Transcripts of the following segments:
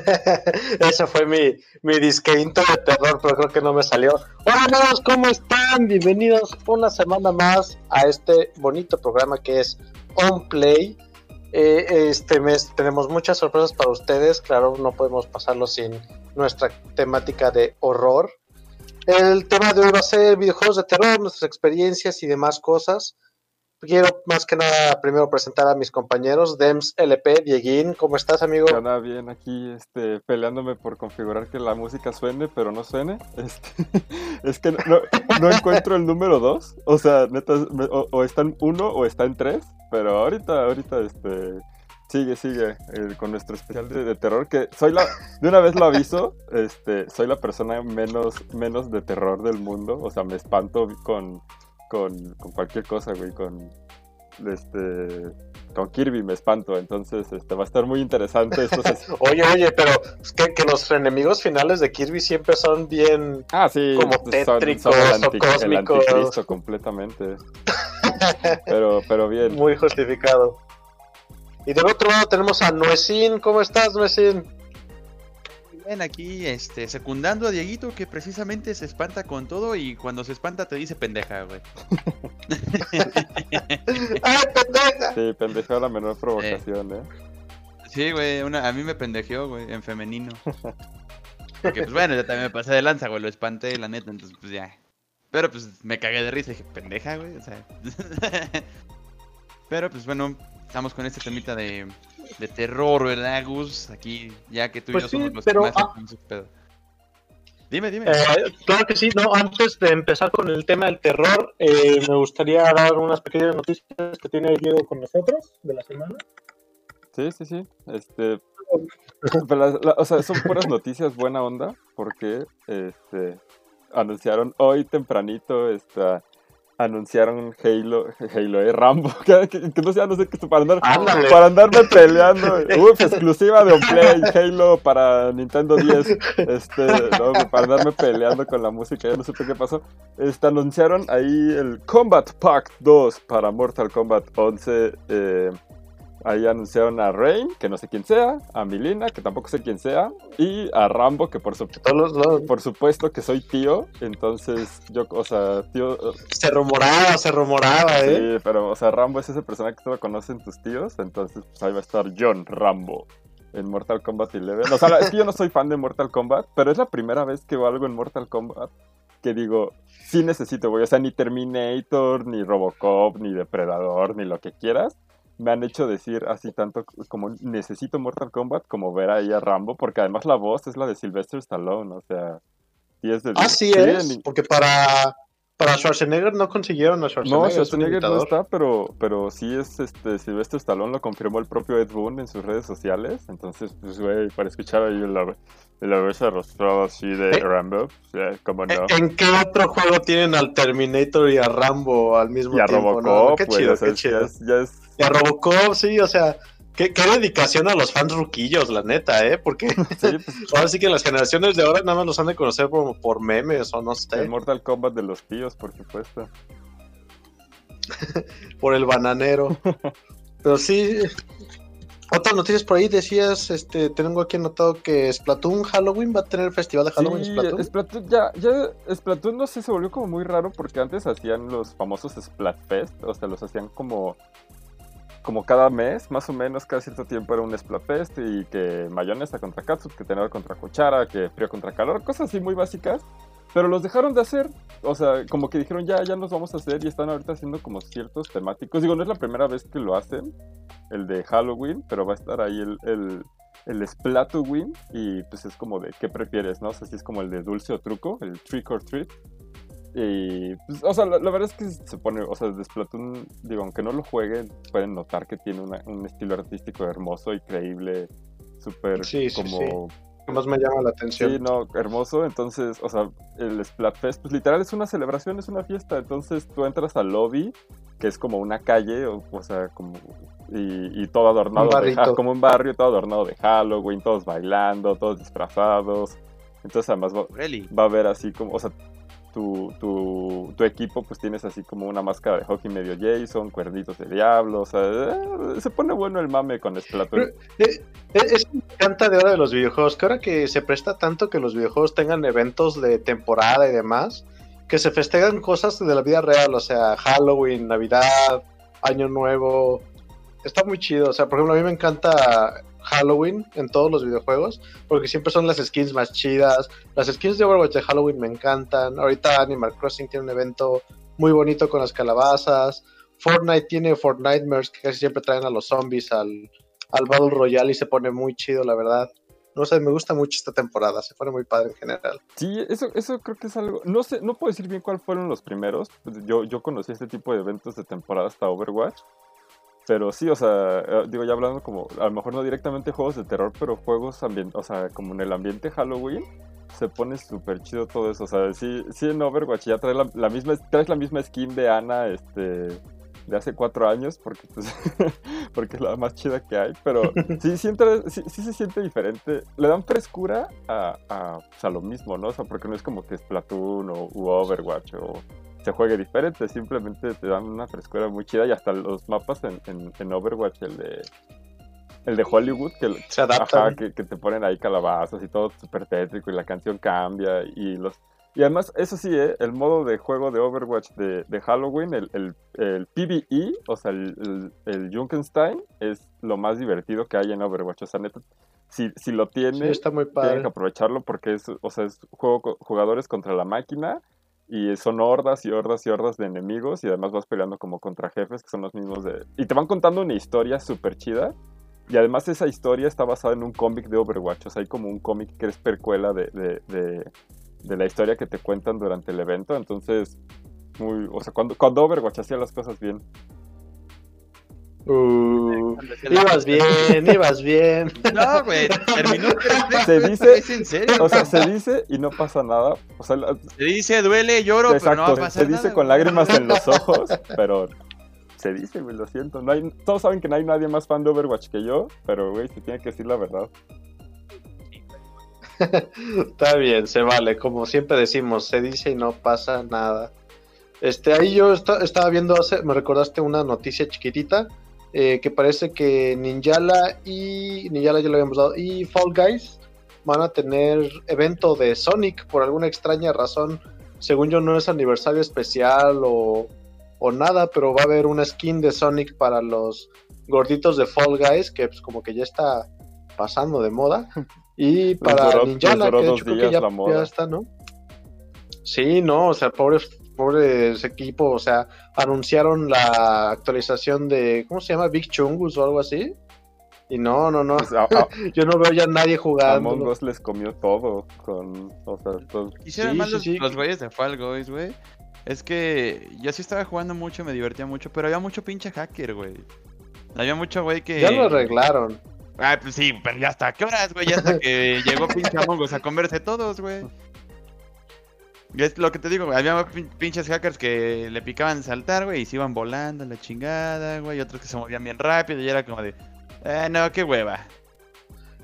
Ese fue mi, mi de terror, pero creo que no me salió. Hola amigos, ¿cómo están? Bienvenidos una semana más a este bonito programa que es On Play. Eh, este mes tenemos muchas sorpresas para ustedes. Claro, no podemos pasarlo sin nuestra temática de horror. El tema de hoy va a ser videojuegos de terror, nuestras experiencias y demás cosas. Quiero más que nada primero presentar a mis compañeros. Dems LP, Dieguín, ¿cómo estás, amigo? Nada bien, aquí este, peleándome por configurar que la música suene, pero no suene. Este, es que no, encuentro el número 2. O sea, neta, o, está en 1 o está en 3. Pero ahorita, ahorita, este. Sigue, sigue eh, con nuestro especial de, terror. Que soy la. De una vez lo aviso, este, soy la persona menos, menos de terror del mundo. O sea, me espanto con con, cualquier cosa, güey, con este con Kirby me espanto, entonces este va a estar muy interesante. oye, oye, pero es que, que, los enemigos finales de Kirby siempre son bien ah, sí, como tétricos o cósmicos. El completamente. pero, pero bien. Muy justificado. Y del otro lado tenemos a Nuecin. ¿Cómo estás, Aquí este, secundando a Dieguito que precisamente se espanta con todo y cuando se espanta te dice pendeja, güey. ¡Ay, pendeja! Sí, pendeja la menor provocación, ¿eh? Sí, güey, a mí me pendejeó, güey, en femenino. Porque, pues bueno, yo también me pasé de lanza, güey, lo espanté, la neta, entonces, pues ya. Pero, pues, me cagué de risa y dije, pendeja, güey, o sea. Pero, pues bueno, estamos con este temita de de terror, ¿verdad, Gus? Aquí, ya que tú y pues yo somos los pero, que más ah, pedo. Dime, dime. Eh, claro que sí, no, antes de empezar con el tema del terror, eh, me gustaría dar unas pequeñas noticias que tiene Diego con nosotros de la semana. Sí, sí, sí. Este, o sea, son puras noticias buena onda, porque este, anunciaron hoy tempranito esta anunciaron Halo, Halo, eh, Rambo, que, no sé, no sé qué para andar, para andarme peleando, uf, exclusiva de Play, Halo para Nintendo 10, este, para andarme peleando con la música, ya no sé qué pasó, este, anunciaron ahí el Combat Pack 2 para Mortal Kombat 11, eh, Ahí anunciaron a Rain, que no sé quién sea, a Milina, que tampoco sé quién sea, y a Rambo, que por, por supuesto que soy tío, entonces yo, o sea, tío... Se rumoraba, se rumoraba, ¿eh? Sí, pero, o sea, Rambo es esa persona que tú conocen tus tíos, entonces pues ahí va a estar John Rambo en Mortal Kombat 11. O sea, es que yo no soy fan de Mortal Kombat, pero es la primera vez que veo algo en Mortal Kombat que digo, sí necesito, güey. O sea, ni Terminator, ni Robocop, ni Depredador, ni lo que quieras me han hecho decir así tanto como necesito Mortal Kombat como ver ahí a Rambo, porque además la voz es la de Sylvester Stallone, o sea, y es de... Así es, porque para, para Schwarzenegger no consiguieron a Schwarzenegger. No, Schwarzenegger no está, pero, pero sí es este Sylvester Stallone, lo confirmó el propio Ed Boon en sus redes sociales, entonces, pues, güey, para escuchar ahí la, la arrostrada así de eh, Rambo, pues, como no. ¿En qué otro juego tienen al Terminator y a Rambo al mismo tiempo? Y a Robocop, Qué chido, qué chido. ya es y a Robocop, sí, o sea, qué, dedicación a los fans ruquillos, la neta, ¿eh? Porque pues. ahora sí que las generaciones de ahora nada más los han de conocer por, por memes o no sé. El Mortal Kombat de los tíos, por supuesto. por el bananero. Pero sí, otras noticias por ahí decías, este, tengo aquí anotado que Splatoon Halloween va a tener festival de Halloween. Sí, Splatoon. ya, ya, Splatoon no sé, se volvió como muy raro porque antes hacían los famosos Splatfest, o sea, los hacían como como cada mes, más o menos, cada cierto tiempo era un Splatfest y que mayonesa contra katsup, que tenedor contra cuchara, que frío contra calor, cosas así muy básicas. Pero los dejaron de hacer, o sea, como que dijeron ya, ya nos vamos a hacer y están ahorita haciendo como ciertos temáticos. Digo, no es la primera vez que lo hacen, el de Halloween, pero va a estar ahí el, el, el Splatoween y pues es como de qué prefieres, ¿no? O sea, es como el de dulce o truco, el trick or treat. Y, pues, o sea, la, verdad es que se pone, o sea, de Splatoon, digo, aunque no lo jueguen, pueden notar que tiene un estilo artístico hermoso, increíble, súper como... Sí. Más me llama la atención. Sí, no, hermoso. Entonces, o sea, el Splatfest, pues literal es una celebración, es una fiesta. Entonces tú entras al lobby, que es como una calle, o, sea, como. Y, todo adornado, de, como un barrio, todo adornado de Halloween, todos bailando, todos disfrazados. Entonces, además va, va a haber así como, o sea, tu, tu, equipo, pues tienes así como una máscara de hockey medio Jason, cuernitos de diablo, o sea, eh, se pone bueno el mame con Splatoon. Eh, eh, Eso me encanta de ahora de los videojuegos, que ahora que se presta tanto que los videojuegos tengan eventos de temporada y demás, que se festejan cosas de la vida real, o sea, Halloween, Navidad, Año Nuevo. Está muy chido, o sea, por ejemplo, a mí me encanta Halloween en todos los videojuegos, porque siempre son las skins más chidas. Las skins de Overwatch de Halloween me encantan. Ahorita Animal Crossing tiene un evento muy bonito con las calabazas. Fortnite tiene Fortnitemares que casi siempre traen a los zombies al, al Battle Royale y se pone muy chido, la verdad. No sé, me gusta mucho esta temporada, se pone muy padre en general. Sí, eso, eso creo que es algo. No sé, no puedo decir bien cuáles fueron los primeros. Yo, yo conocí este tipo de eventos de temporada hasta Overwatch. Pero sí, o sea, eh, digo, ya hablando como, a lo mejor no directamente juegos de terror, pero juegos, o sea, como en el ambiente Halloween, se pone súper chido todo eso. O sea, sí, sí en Overwatch ya traes la, la misma, traes la misma skin de Ana, este, de hace cuatro años, porque, pues, porque es la más chida que hay, pero sí, sí, entra- sí, sí se siente diferente. Le dan frescura a, a, pues, a lo mismo, ¿no? O sea, porque no es como que es Platoon o u Overwatch o se juegue diferente, simplemente te dan una frescura muy chida y hasta los mapas en, en, en Overwatch, el de... El de Hollywood, que, Se. Ajá, que, que te ponen ahí calabazas y todo súper tétrico y la canción cambia y los... Y además, eso sí, ¿eh? el modo de juego de Overwatch de, de Halloween, el, el, el PvE, o sea, el, el, Junkenstein, es lo más divertido que hay en Overwatch. O sea, neta, si, si lo Sí, tiene, está muy tienen padre. que aprovecharlo porque es, o sea, es juego jugadores contra la máquina y son hordas y hordas y hordas de enemigos y además vas peleando como contra jefes que son los mismos de... Y te van contando una historia súper chida y además esa historia está basada en un cómic de Overwatch, o sea, hay como un cómic que es percuela de, de, de, de la historia que te cuentan durante el evento, entonces... Muy, o sea, cuando, cuando Overwatch hacía las cosas bien. Uh, ibas bien, ibas bien. No, güey, terminó tres Se dice- ¿Es en serio? O sea, se dice y no pasa nada. O sea, la- Se dice, duele, lloro, pero no va a pasar se dice nada, con güey. lágrimas en los ojos, pero se dice, güey, lo siento. No hay, todos saben que no hay nadie más fan de Overwatch que yo, pero, güey, se tiene que decir la verdad. Está bien, se vale. Como siempre decimos, se dice y no pasa nada. Este, ahí yo esta- estaba viendo, hace, me recordaste una noticia chiquitita, eh, que parece que Ninjala y Ninjala ya lo habíamos dado, y Fall Guys van a tener evento de Sonic por alguna extraña razón. Según yo no es aniversario especial o, o nada, pero va a haber una skin de Sonic para los gorditos de Fall Guys, que pues como que ya está pasando de moda. Y para duró- Ninjala, que de hecho creo que ya, ya está, ¿no? Sí, no, o sea, pobre, pobre ese equipo, o sea, anunciaron la actualización de, ¿cómo se llama? Big Chungus o algo así. Y no, no, no, Pues, a- a- yo no veo ya nadie jugando. Among Us les comió todo con, o sea, todo- Hicieron Sí, mal sí, los, sí. güeyes de Fall Guys, güey. Es que yo sí estaba jugando mucho, me divertía mucho, pero había mucho pinche hacker, güey. Había mucho güey que... Ya lo arreglaron. Ah, pues sí, pero ya hasta qué horas, güey, ya hasta que llegó pinche Among Us a comerse todos, güey. Es lo que te digo, había pin- pinches hackers que le picaban saltar, güey, y se iban volando la chingada, güey, y otros que se movían bien rápido y era como de, eh, no, qué hueva.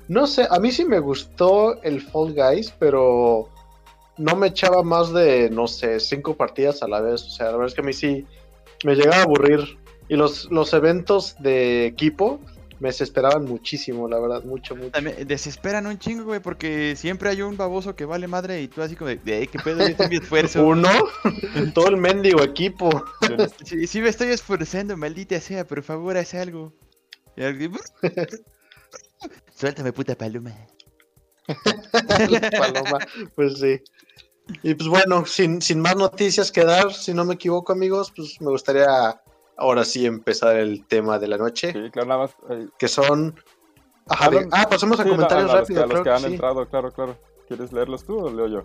No sé, a mí sí me gustó el Fall Guys, pero no me echaba más de, no sé, cinco partidas a la vez. O sea, la verdad es que a mí sí me llegaba a aburrir. Y los, los eventos de equipo me desesperaban muchísimo, la verdad, mucho, mucho. También desesperan un chingo, güey, porque siempre hay un baboso que vale madre y tú así como de, "Eh, qué pedo, yo estoy mi esfuerzo. Uno, todo el mendigo equipo. Sí, sí me estoy esforzando, maldita sea, por favor, haz algo. Suéltame, puta paloma. Paloma, pues sí. Y pues bueno, sin, sin más noticias que dar, si no me equivoco, amigos, pues me gustaría ahora sí empezar el tema de la noche, sí, claro, nada más. eh, que son... Ajá, Ah, de- no, ah, pasemos a sí, comentarios a- a los que- rápidos. a los que que han sí. entrado, claro, claro. ¿Quieres leerlos tú o leo yo?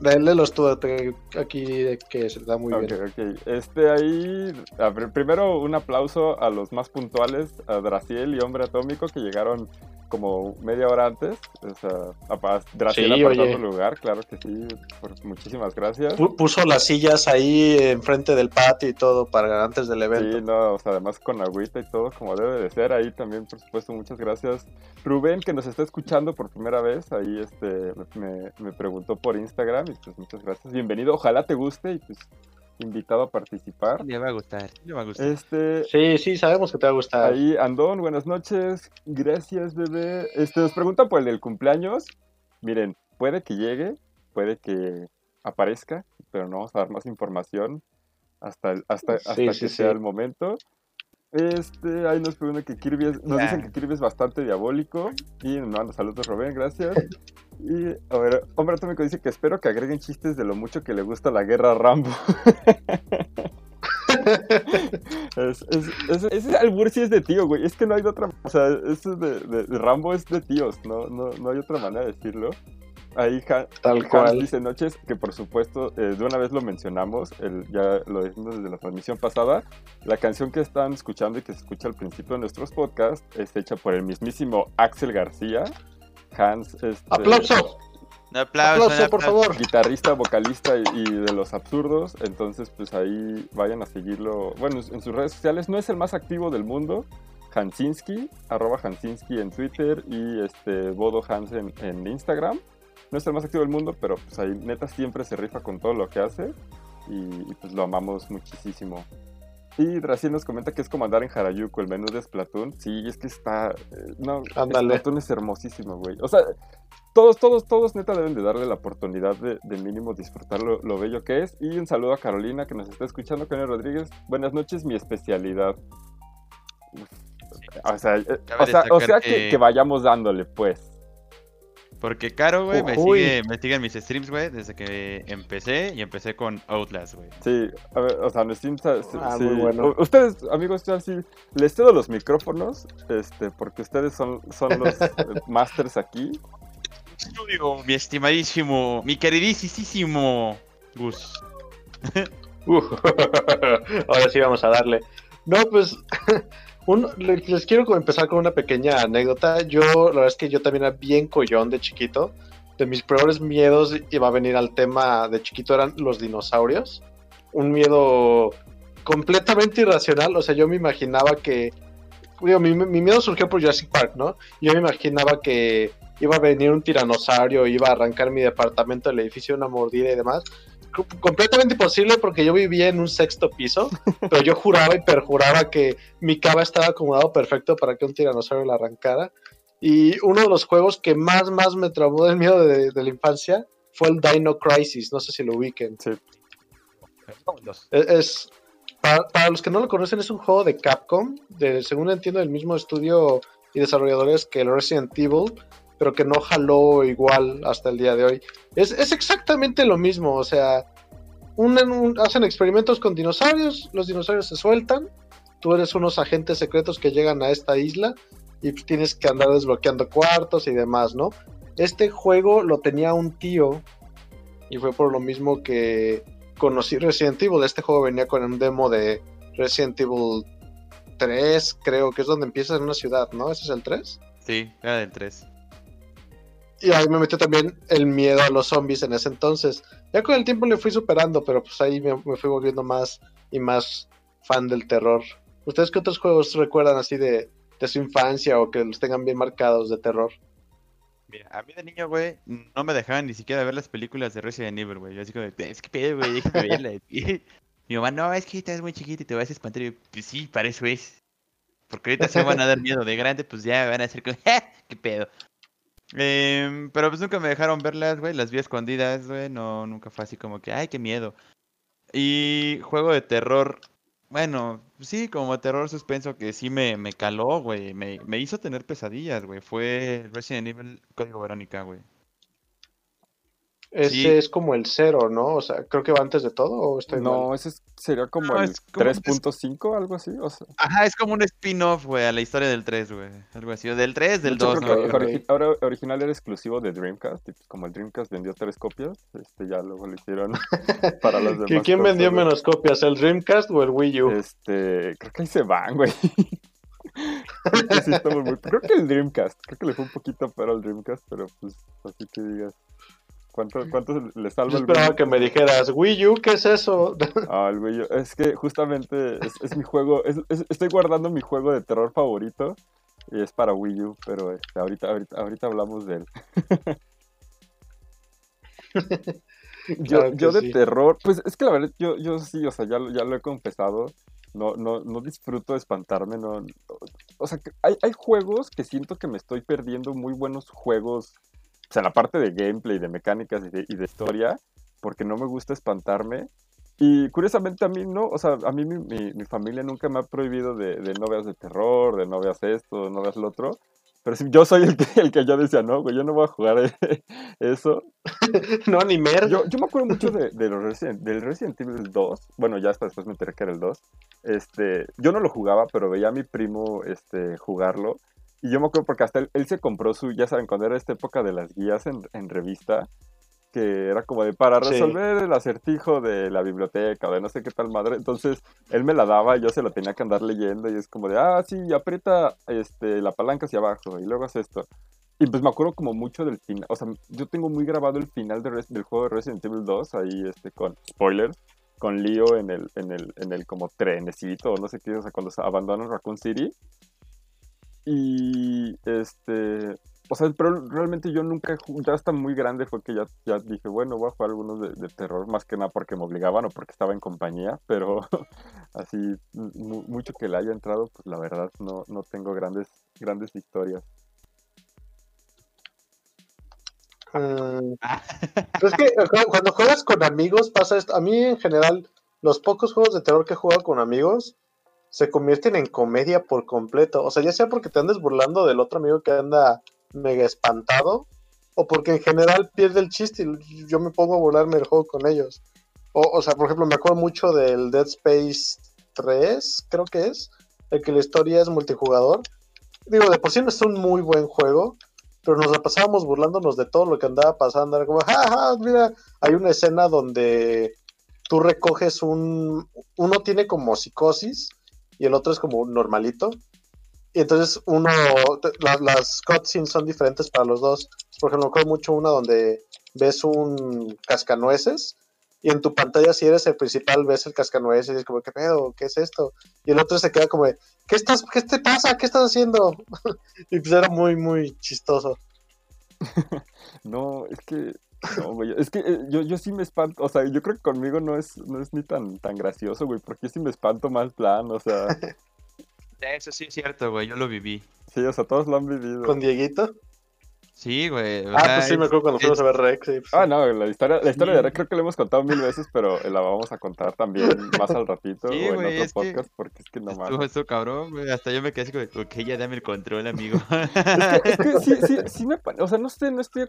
Lé- Léelos tú, aquí que se da muy Ok, bien. ok. Este ahí, a ver, primero un aplauso a los más puntuales, a Draciel y Hombre Atómico, que llegaron como media hora antes. O sea, a, Graciela Sí, apartando oye. lugar, claro que sí. por- muchísimas gracias. Pu- Puso las sillas ahí enfrente del patio y todo para antes del evento. Sí, no, o sea, además con agüita y todo como debe de ser. Ahí también, por supuesto, muchas gracias. Rubén, que nos está escuchando por primera vez, ahí este, me, me preguntó por Instagram y pues muchas gracias. Bienvenido, ojalá te guste y pues invitado a participar. Le va a gustar, le va a gustar. Este, Sí, sí, sabemos que te va a gustar. ahí Andón, buenas noches. Gracias, bebé. Este, nos preguntan por el del cumpleaños. Miren, puede que llegue, puede que aparezca, pero no vamos a dar más información hasta, el- hasta, Sí, hasta sí, que sí. sea el momento. Este, ahí nos preguntan que Kirby es- nos dicen que Kirby es bastante diabólico. Y nos manda saludos Rubén, gracias. Y a ver, Hombre Atómico dice que espero que agreguen chistes de lo mucho que le gusta la guerra a Rambo. es, es, es- ese albur sí es de tío, güey. Es que no hay de otra. O sea, eso de, de- de Rambo es de tíos, no, no, no hay otra manera de decirlo. Ahí Han- Tal Hans cual. dice noches, que por supuesto, eh, de una vez lo mencionamos, el, ya lo dijimos desde la transmisión pasada. La canción que están escuchando y que se escucha al principio de nuestros podcasts es hecha por el mismísimo Axel García. Hans, este, ¡Aplauso! Un aplauso, ¡Aplauso, un por favor! guitarrista, vocalista y, y de los absurdos. Entonces, pues ahí vayan a seguirlo. Bueno, en sus redes sociales no es el más activo del mundo. Hansinski, arroba Hansinski en Twitter y este Bodo Hans en, en Instagram. No es el más activo del mundo, pero pues ahí neta siempre se rifa con todo lo que hace. Y, y, pues lo amamos muchísimo. Y Draciel nos comenta que es como andar en Harajuku, el menú de Splatoon. Sí, es que está. eh, no. Splatoon es hermosísimo, güey. O sea, todos, todos, todos neta deben de darle la oportunidad de, de mínimo disfrutar lo, lo bello que es. Y un saludo a Carolina que nos está escuchando, Karen Rodríguez. Buenas noches, mi especialidad. Uf. O sea, eh, o sea, o sea que, que- que vayamos dándole, pues. Porque Caro, güey, me sigue, me sigue en mis streams, güey, desde que empecé y empecé con Outlast, güey. Sí, a ver, o sea, Insta- sí, Ah, sí. muy bueno. U- Ustedes, amigos, ya sí, les cedo los micrófonos, este, porque ustedes son, son los eh, masters aquí. Estudio, mi estimadísimo, mi queridísimo Gus. Uf, ahora sí vamos a darle. No, pues un- le- les quiero empezar con una pequeña anécdota. Yo, la verdad es que yo también era bien collón de chiquito. De mis peores miedos iba a venir al tema de chiquito eran los dinosaurios. Un miedo completamente irracional. O sea, yo me imaginaba que. digo, mi, mi miedo surgió por Jurassic Park, ¿no? Yo me imaginaba que iba a venir un tiranosaurio, iba a arrancar mi departamento del edificio una mordida y demás completamente imposible porque yo vivía en un sexto piso, pero yo juraba y perjuraba que mi cama estaba acomodado perfecto para que un tiranosaurio la arrancara. Y uno de los juegos que más, más me traumó del miedo de, de la infancia fue el Dino Crisis, no sé si lo ubiquen. Es, es- para, para los que no lo conocen, es un juego de Capcom, de, según entiendo, del mismo estudio y desarrolladores que el Resident Evil, pero que no jaló igual hasta el día de hoy. Es, es exactamente lo mismo, o sea, hacen experimentos con dinosaurios, los dinosaurios se sueltan, tú eres unos agentes secretos que llegan a esta isla y tienes que andar desbloqueando cuartos y demás, ¿no? Este juego lo tenía un tío y fue por lo mismo que conocí Resident Evil. Este juego venía con un demo de Resident Evil 3, creo que es donde empiezas en una ciudad, ¿no? ¿Ese es el 3? Sí, era del 3. Y ahí me metió también el miedo a los zombies en ese entonces. Ya con el tiempo le fui superando, pero pues ahí me, me fui volviendo más y más fan del terror. ¿Ustedes qué otros juegos recuerdan así de, de su infancia o que los tengan bien marcados de terror? Mira, a mí de niño, güey, no me dejaban ni siquiera ver las películas de Resident Evil, güey. Yo así como, es que pedo, güey, déjame verlas. Mi mamá, no, es que estás muy chiquito y te vas a espantar. Y yo, pues sí, para eso es. Porque ahorita se van a dar miedo de grande, pues ya van a hacer como, "Ja, qué pedo. Em, pero pues nunca me dejaron verlas, güey, las vi escondidas, güey, no, nunca fue así como que, ay, qué miedo. Y juego de terror, bueno, sí, como terror suspenso que sí me, me caló, güey, me, me hizo tener pesadillas, güey, fue Resident Evil Código Verónica, güey. Ese Sí. es como el cero, ¿no? O sea, creo que va antes de todo o estoy mal? No, ese es- sería como No, el es como un des- 3.5, algo así. O sea, Ajá, es como un spin-off, güey, a la historia del 3, güey, algo así, o del 3, del de hecho, 2, creo no, que ok. origi- ahora original era exclusivo de Dreamcast. Y pues como el Dreamcast vendió tres copias, este ya luego lo hicieron para las demás. ¿Qui- ¿Quién vendió menos copias, el Dreamcast o el Wii U? Este, creo que ahí se van, güey. sí, muy... Creo que el Dreamcast, creo que le fue un poquito pero al Dreamcast, pero pues así que digas. ¿Cuánto, cuánto le salva Yo el esperaba Wii? que me dijeras, Wii U, ¿qué es eso? Ah, el Wii U. Es que justamente es, es mi juego, es- es- estoy guardando mi juego de terror favorito y es para Wii U, pero este, ahorita, ahorita, ahorita hablamos de él. yo Claro yo de sí. terror, pues es que la verdad, yo, yo sí, o sea, ya, lo- ya lo he confesado, no, no, no disfruto de espantarme, no, o sea, que hay, hay juegos que siento que me estoy perdiendo muy buenos juegos, o sea, la parte de gameplay, de mecánicas y de, y de historia, porque no me gusta espantarme. Y curiosamente a mí no, o sea, a mí mi, mi- mi familia nunca me ha prohibido de, de no veas de terror, de no veas esto, de no veas lo otro. Pero sí, yo soy el que, el que yo decía, no, güey, yo no voy a jugar eso. no, ni mer. Yo, yo me acuerdo mucho de, de los Resident, del Resident Evil 2. Bueno, ya hasta después me enteré que era el 2. Este, yo no lo jugaba, pero veía a mi primo este, jugarlo. Y yo me acuerdo porque hasta él, él se compró su, ya saben, cuando era esta época de las guías en, en revista, que era como de para Sí. resolver el acertijo de la biblioteca o de no sé qué tal madre. Entonces él me la daba y yo se la tenía que andar leyendo y es como de, ah, sí, aprieta este, la palanca hacia abajo y luego haz esto. Y pues me acuerdo como mucho del final, o sea, yo tengo muy grabado el final de del juego de Resident Evil 2, ahí este, con spoilers, con Leo en el, en el, en el como trenecito o no sé qué, o sea, cuando abandonan Raccoon City. Y este, o sea, pero realmente yo nunca, ya hasta muy grande fue que ya, ya dije, bueno, voy a jugar algunos de, de terror, más que nada porque me obligaban o porque estaba en compañía, pero así mu- mucho que le haya entrado, pues la verdad no, no tengo grandes, grandes historias. Mm, pero es que cu- cuando juegas con amigos pasa esto. A mí en general, los pocos juegos de terror que he jugado con amigos se convierten en comedia por completo. O sea, ya sea porque te andes burlando del otro amigo que anda mega espantado, o porque en general pierde el chiste y yo me pongo a burlarme del juego con ellos. O, o sea, por ejemplo, me acuerdo mucho del Dead Space 3, creo que es, el que la historia es multijugador. Digo, de por sí no es un muy buen juego, pero nos la pasábamos burlándonos de todo lo que andaba pasando. Era como, ja, ja, mira, hay una escena donde tú recoges un. Uno tiene como psicosis y el otro es como normalito. Y entonces uno. las cutscenes son diferentes para los dos. Por ejemplo, me acuerdo mucho una donde ves un cascanueces. Y en tu pantalla, si eres el principal, ves el cascanueces y es como, ¿qué pedo? ¿Qué es esto? Y el otro se queda como, ¿qué, estás, ¿qué te pasa? ¿Qué estás haciendo? y pues era muy, muy chistoso. No, es que. No, güey. Es que eh, yo, yo sí me espanto. O sea, yo creo que conmigo no es, no es ni tan, tan gracioso, güey. Porque yo sí me espanto mal plan. O sea, Eso sí es cierto, güey, yo lo viví. sí, o sea, todos lo han vivido. Con Dieguito. Sí, güey. Ah, pues sí, me acuerdo cuando es- fuimos a ver Rex. sí, pues sí. Ah, no, la historia, la historia de. Rey creo que la hemos contado mil veces, pero la vamos a contar también más al ratito Sí, o en güey, otro es que podcast, porque es que no mames. estuvo cabrón, güey. Hasta yo me quedé así como, ok, ya dame el control, amigo. Es que sí, sí, sí me o sea, no sé, no estoy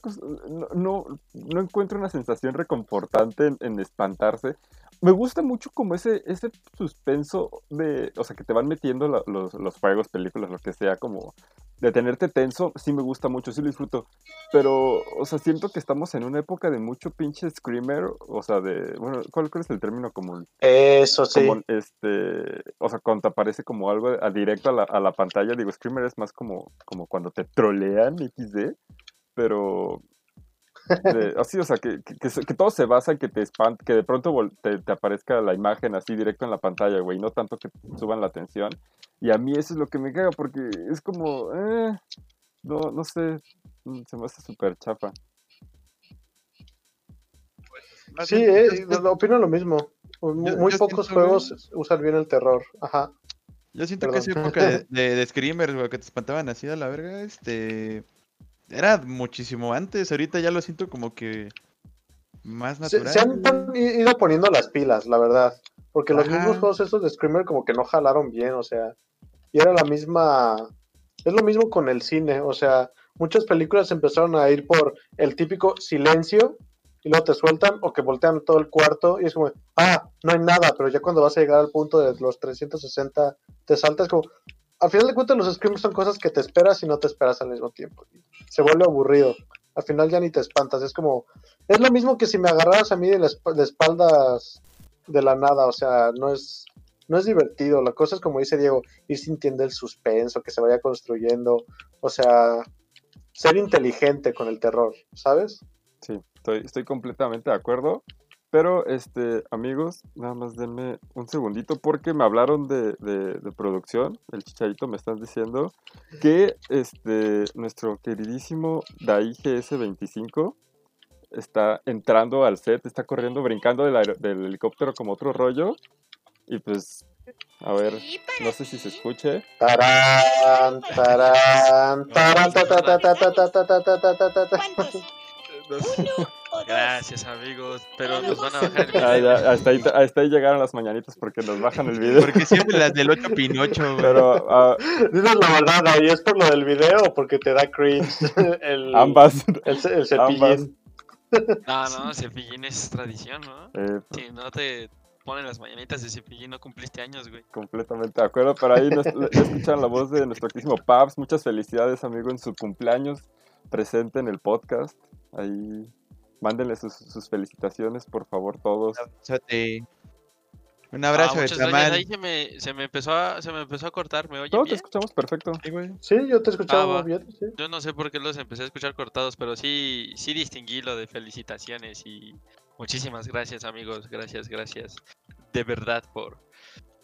no, no, no encuentro una sensación reconfortante en, en espantarse. Me gusta mucho como ese, ese suspenso de, o sea, que te van metiendo la- los, los juegos, películas, lo que sea, como de tenerte tenso, sí me gusta mucho, sí lo disfruto. Pero, o sea, siento que estamos en una época de mucho pinche screamer, o sea, de, bueno, ¿cuál, cuál es el término común? Eso sí. como este, o sea, cuando te aparece como algo a directo a la, a la pantalla, digo, Screamer es más como, como cuando te trolean XD, pero de- así, o sea, que, todo se basa en que te espant, que de pronto te, te aparezca la imagen así directo en la pantalla, güey, no tanto que suban la atención. Y a mí eso es lo que me caga, porque es como, eh, no, no sé, mm, se me hace súper chafa. Más Sí, eh, opino lo mismo. Muy, yo- muy yo pocos juegos usan bien el terror. Ajá. Yo siento que Perdón. época de, de, de Screamers, güey, que te espantaban así a la verga, este. Era muchísimo antes. Ahorita ya lo siento como que. Más natural. se han ido poniendo las pilas, la verdad. Porque los mismos juegos estos de Screamer como que no jalaron bien, o sea. Y era la misma. Es lo mismo con el cine, o sea, muchas películas empezaron a ir por el típico silencio y luego te sueltan o que voltean todo el cuarto y es como, ah, no hay nada, pero ya cuando vas a llegar al punto de los 360 te saltas como, al final de cuentas los screamers son cosas que te esperas y no te esperas al mismo tiempo. Se vuelve aburrido. Al final ya ni te espantas, es como, es lo mismo que si me agarraras a mí de, la esp- de espaldas de la nada, o sea, no es, no es divertido. La cosa es como dice Diego, ir sintiendo el suspenso, que se vaya construyendo, o sea, ser inteligente con el terror, ¿sabes? Sí, estoy, estoy completamente de acuerdo. Pero, este, amigos, nada más denme un segundito porque me hablaron de, de, de producción. El chicharito me están diciendo que este, nuestro queridísimo DAI GS25 está entrando al set, está corriendo, brincando del helicóptero como otro rollo. Y pues, a ver, no sé si se escuche. Tarán, tarán, tarán, nos... Gracias, amigos. Pero nos van a bajar el video. Ah, ya, hasta, ahí, hasta, ahí, llegaron las mañanitas porque nos bajan el video. Porque siempre las del 8 Pinocho. Pero. Uh, Dices la verdad, ¿y es por lo del video porque te da cringe? El, ambas. El, el cepillín. Ambas. No, no, cepillín es tradición, ¿no? Eh. Si no te ponen las mañanitas de cepillín, no cumpliste años, güey. Completamente de acuerdo, pero ahí nos, la voz de nuestro querísimo Paps. Muchas felicidades, amigo, en su cumpleaños presente en el podcast. Ahí mándenle sus, sus felicitaciones, por favor, todos. Un abrazo Ah, de muchas gracias. tamal. Ahí se me, se me empezó a, se me empezó a cortar, ¿me oye No, te escuchamos perfecto. Sí, güey. Sí, yo te escuchaba Ah, bien. sí. Yo no sé por qué los empecé a escuchar cortados, pero sí, sí distinguí lo de felicitaciones y muchísimas gracias amigos, gracias, gracias de verdad por,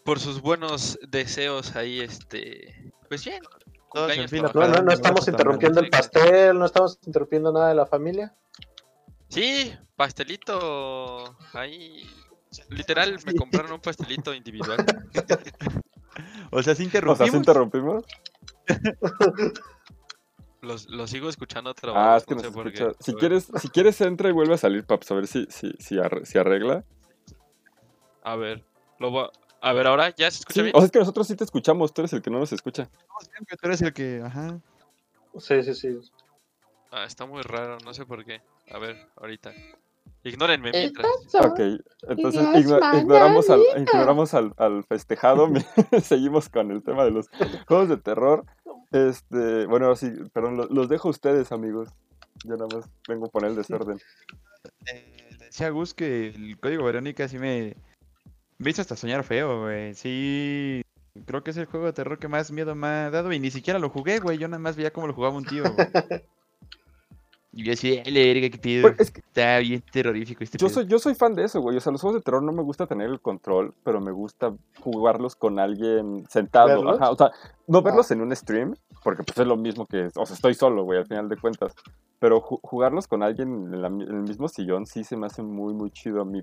por sus buenos deseos ahí, este, pues bien. Cumpleaños No, no, no estamos interrumpiendo el pastel, no estamos interrumpiendo nada de la familia. Sí, pastelito ahí. Literal, me compraron un pastelito individual. O sea, sí O sea, ¿sí interrumpimos. interrumpimos? Los, los sigo escuchando otra Ah, es vez, que no sé por qué. Si quieres, si quieres entra y vuelve a salir, Paps, a ver si, si, si, arre- si arregla. A ver, lo voy a... ver, ahora ya se escucha Sí, bien. o sea, es que nosotros sí te escuchamos, tú eres el que no nos escucha. No, siempre tú eres el que. Ajá. Sí, sí, sí. Ah, está muy raro, no sé por qué. A ver, ahorita. Ignórenme mientras. Ok, entonces igno- ignoramos, al, ignoramos al, al festejado, seguimos con el tema de los juegos de terror. Este, bueno, ahora sí, perdón, lo- los dejo a ustedes, amigos. Yo nada más vengo a poner el desorden. Eh, decía Gus que el código Verónica sí me. Me hizo hasta soñar feo, güey. Sí. Creo que es el juego de terror que más miedo me ha dado. Y ni siquiera lo jugué, güey. Yo nada más veía cómo lo jugaba un tío, güey. Y yo decía, "Dale, verga, qué pido. Pues, es que Está bien terrorífico este yo pedo". soy, yo soy fan de eso, güey. O sea, los juegos de terror no me gusta tener el control, pero me gusta jugarlos con alguien sentado. ¿Verlos? Ajá, o sea, no Ah. verlos en un stream, porque pues es lo mismo que, o sea, estoy solo, güey, al final de cuentas. Pero ju- jugarlos con alguien en, la en el mismo sillón sí se me hace muy, muy chido a mí.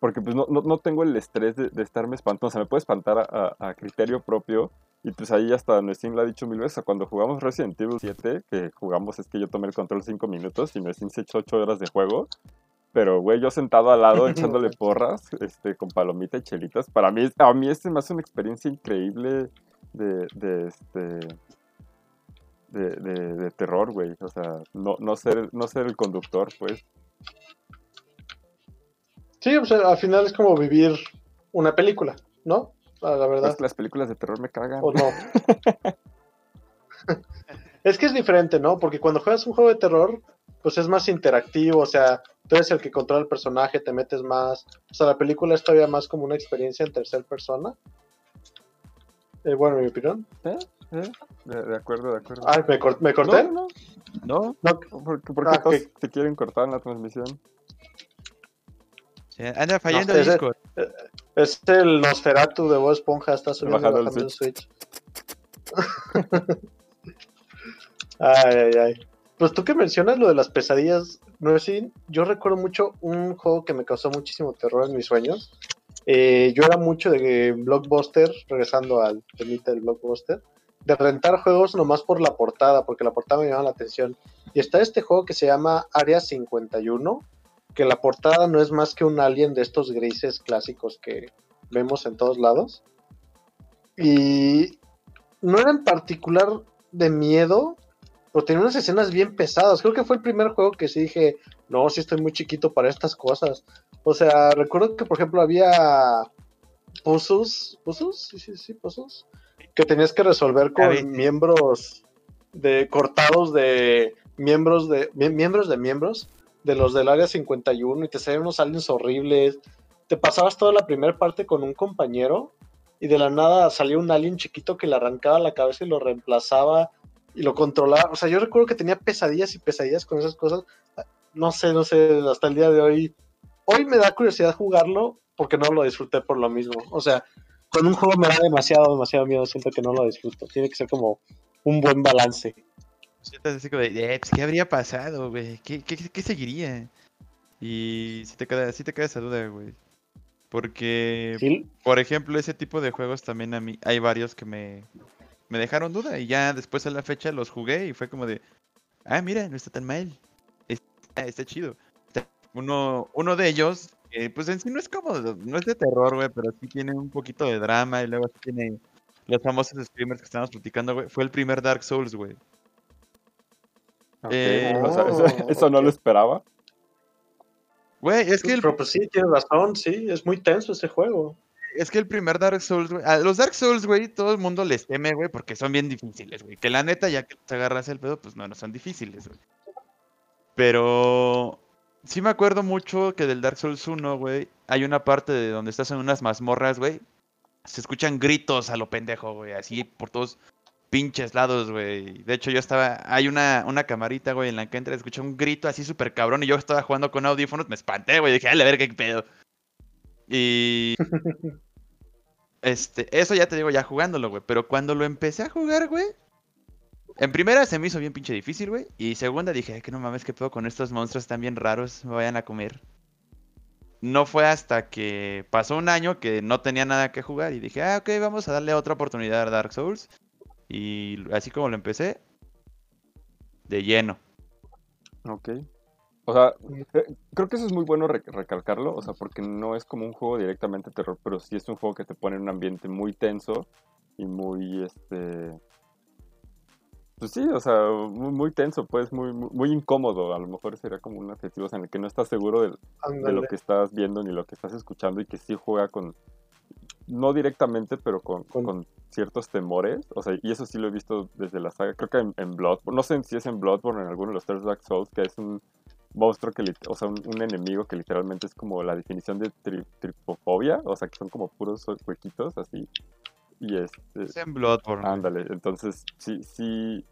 Porque pues no, no, no tengo el estrés de, de estarme espantando. O sea, me puede espantar a, a- a criterio propio. Y pues ahí hasta Nessim lo ha dicho mil veces. Cuando jugamos Resident Evil 7, que jugamos es que yo tomé el control 5 minutos y Nessim se echó 8 horas de juego. Pero, güey, yo sentado al lado echándole porras, este, con palomita y chelitas. Para mí, a mí este me hace una experiencia increíble de, de este... De, de, de terror, güey. O sea, no, no, ser, no ser el conductor, pues. Sí, pues al final es como vivir una película, ¿no? Ah, La verdad. Las películas de terror me cagan. ¿O no? es que es diferente, ¿no? Porque cuando juegas un juego de terror, pues es más interactivo, o sea, tú eres el que controla el personaje, te metes más. O sea, la película es todavía más como una experiencia en tercera persona. Eh, bueno, en mi opinión. ¿Eh? De, de acuerdo, de acuerdo. Ay, ¿me, cor- me corté? No, no, ¿No? ¿Por, qué- por qué Ah, te quieren cortar en la transmisión? Sí, Anda fallando ese- Discord. es el Nosferatu de Bob Esponja, está subiendo Bajando el bajando el Switch. ay, ay, ay. Pues tú que mencionas lo de las pesadillas, no sé, yo recuerdo mucho un juego que me causó muchísimo terror en mis sueños. Eh, yo era mucho de Blockbuster, regresando al temita del Blockbuster, de rentar juegos nomás por la portada, porque la portada me llama la atención. Y está este juego que se llama Área 51, que la portada no es más que un alien de estos grises clásicos que vemos en todos lados. Y no era en particular de miedo, pero tenía unas escenas bien pesadas. Creo que fue el primer juego que sí dije, no, sí estoy muy chiquito para estas cosas. O sea, recuerdo que, por ejemplo, había puzzles, puzzles, sí, sí, sí, puzzles, que tenías que resolver con miembros de cortados de miembros de mie- miembros de miembros de los del área 51 y te salían unos aliens horribles. Te pasabas toda la primera parte con un compañero y de la nada salió un alien chiquito que le arrancaba la cabeza y lo reemplazaba y lo controlaba. O sea, yo recuerdo que tenía pesadillas y pesadillas con esas cosas. No sé, no sé, hasta el día de hoy. Hoy me da curiosidad jugarlo porque no lo disfruté por lo mismo. O sea, con un juego me da demasiado, demasiado miedo. Siento que no lo disfruto. Tiene que ser como un buen balance. Sientes así como de, eh, pues, ¿qué habría pasado, güey? ¿Qué, qué, qué seguiría? Y si te queda, si te queda esa duda, güey. Porque, Sí, por ejemplo, ese tipo de juegos también a mí, hay varios que me, me dejaron duda y ya después a la fecha los jugué y fue como de, ah, mira, no está tan mal, está, está chido. Uno, uno de ellos, eh, pues en sí no es como, no es de terror, güey, pero sí tiene un poquito de drama y luego tiene los famosos screamers que estábamos platicando, güey. Fue el primer Dark Souls, güey. Eh, o sea, eso, Oh. eso no lo esperaba. Güey, es que el, Pero pues sí, tienes razón, sí, es muy tenso ese juego. Es que el primer Dark Souls, güey. A los Dark Souls, güey, todo el mundo les teme, güey, porque son bien difíciles, güey. Que la neta, ya que te agarras el pedo, pues no, no son difíciles, güey. Pero sí me acuerdo mucho que del Dark Souls 1, güey, hay una parte de donde estás en unas mazmorras, güey. Se escuchan gritos a lo pendejo, güey, así por todos pinches lados, güey. De hecho, yo estaba. Hay una, una camarita, güey, en la que entra, escuché un grito así súper cabrón y yo estaba jugando con audífonos, me espanté, güey. Dije, a ver qué pedo. Y. Este, eso ya te digo, ya jugándolo, güey. Pero cuando lo empecé a jugar, güey. En primera se me hizo bien pinche difícil, güey. Y segunda dije, "Ay, que no mames, qué pedo con estos monstruos tan bien raros, me vayan a comer. No fue hasta que pasó un año que no tenía nada que jugar y dije, ah, ok, vamos a darle otra oportunidad a Dark Souls. Y así como lo empecé, de lleno. Ok. O sea, eh, creo que eso es muy bueno rec- recalcarlo, o sea, porque no es como un juego directamente terror, pero sí es un juego que te pone en un ambiente muy tenso y muy, este... Pues sí, o sea, muy, muy tenso, pues, muy, muy, muy incómodo, a lo mejor sería como un adjetivo en el que no estás seguro del- de lo que estás viendo ni lo que estás escuchando y que sí juega con, no directamente, pero con, Con- con ciertos temores, o sea, y eso sí lo he visto desde la saga, creo que en, en Bloodborne, no sé si es en Bloodborne o en alguno de los tres Dark Souls, que es un monstruo que, o sea, un, un enemigo que literalmente es como la definición de tri- tripofobia, o sea, que son como puros huequitos, así, y este... Es en Bloodborne. Ándale, entonces sí, sí.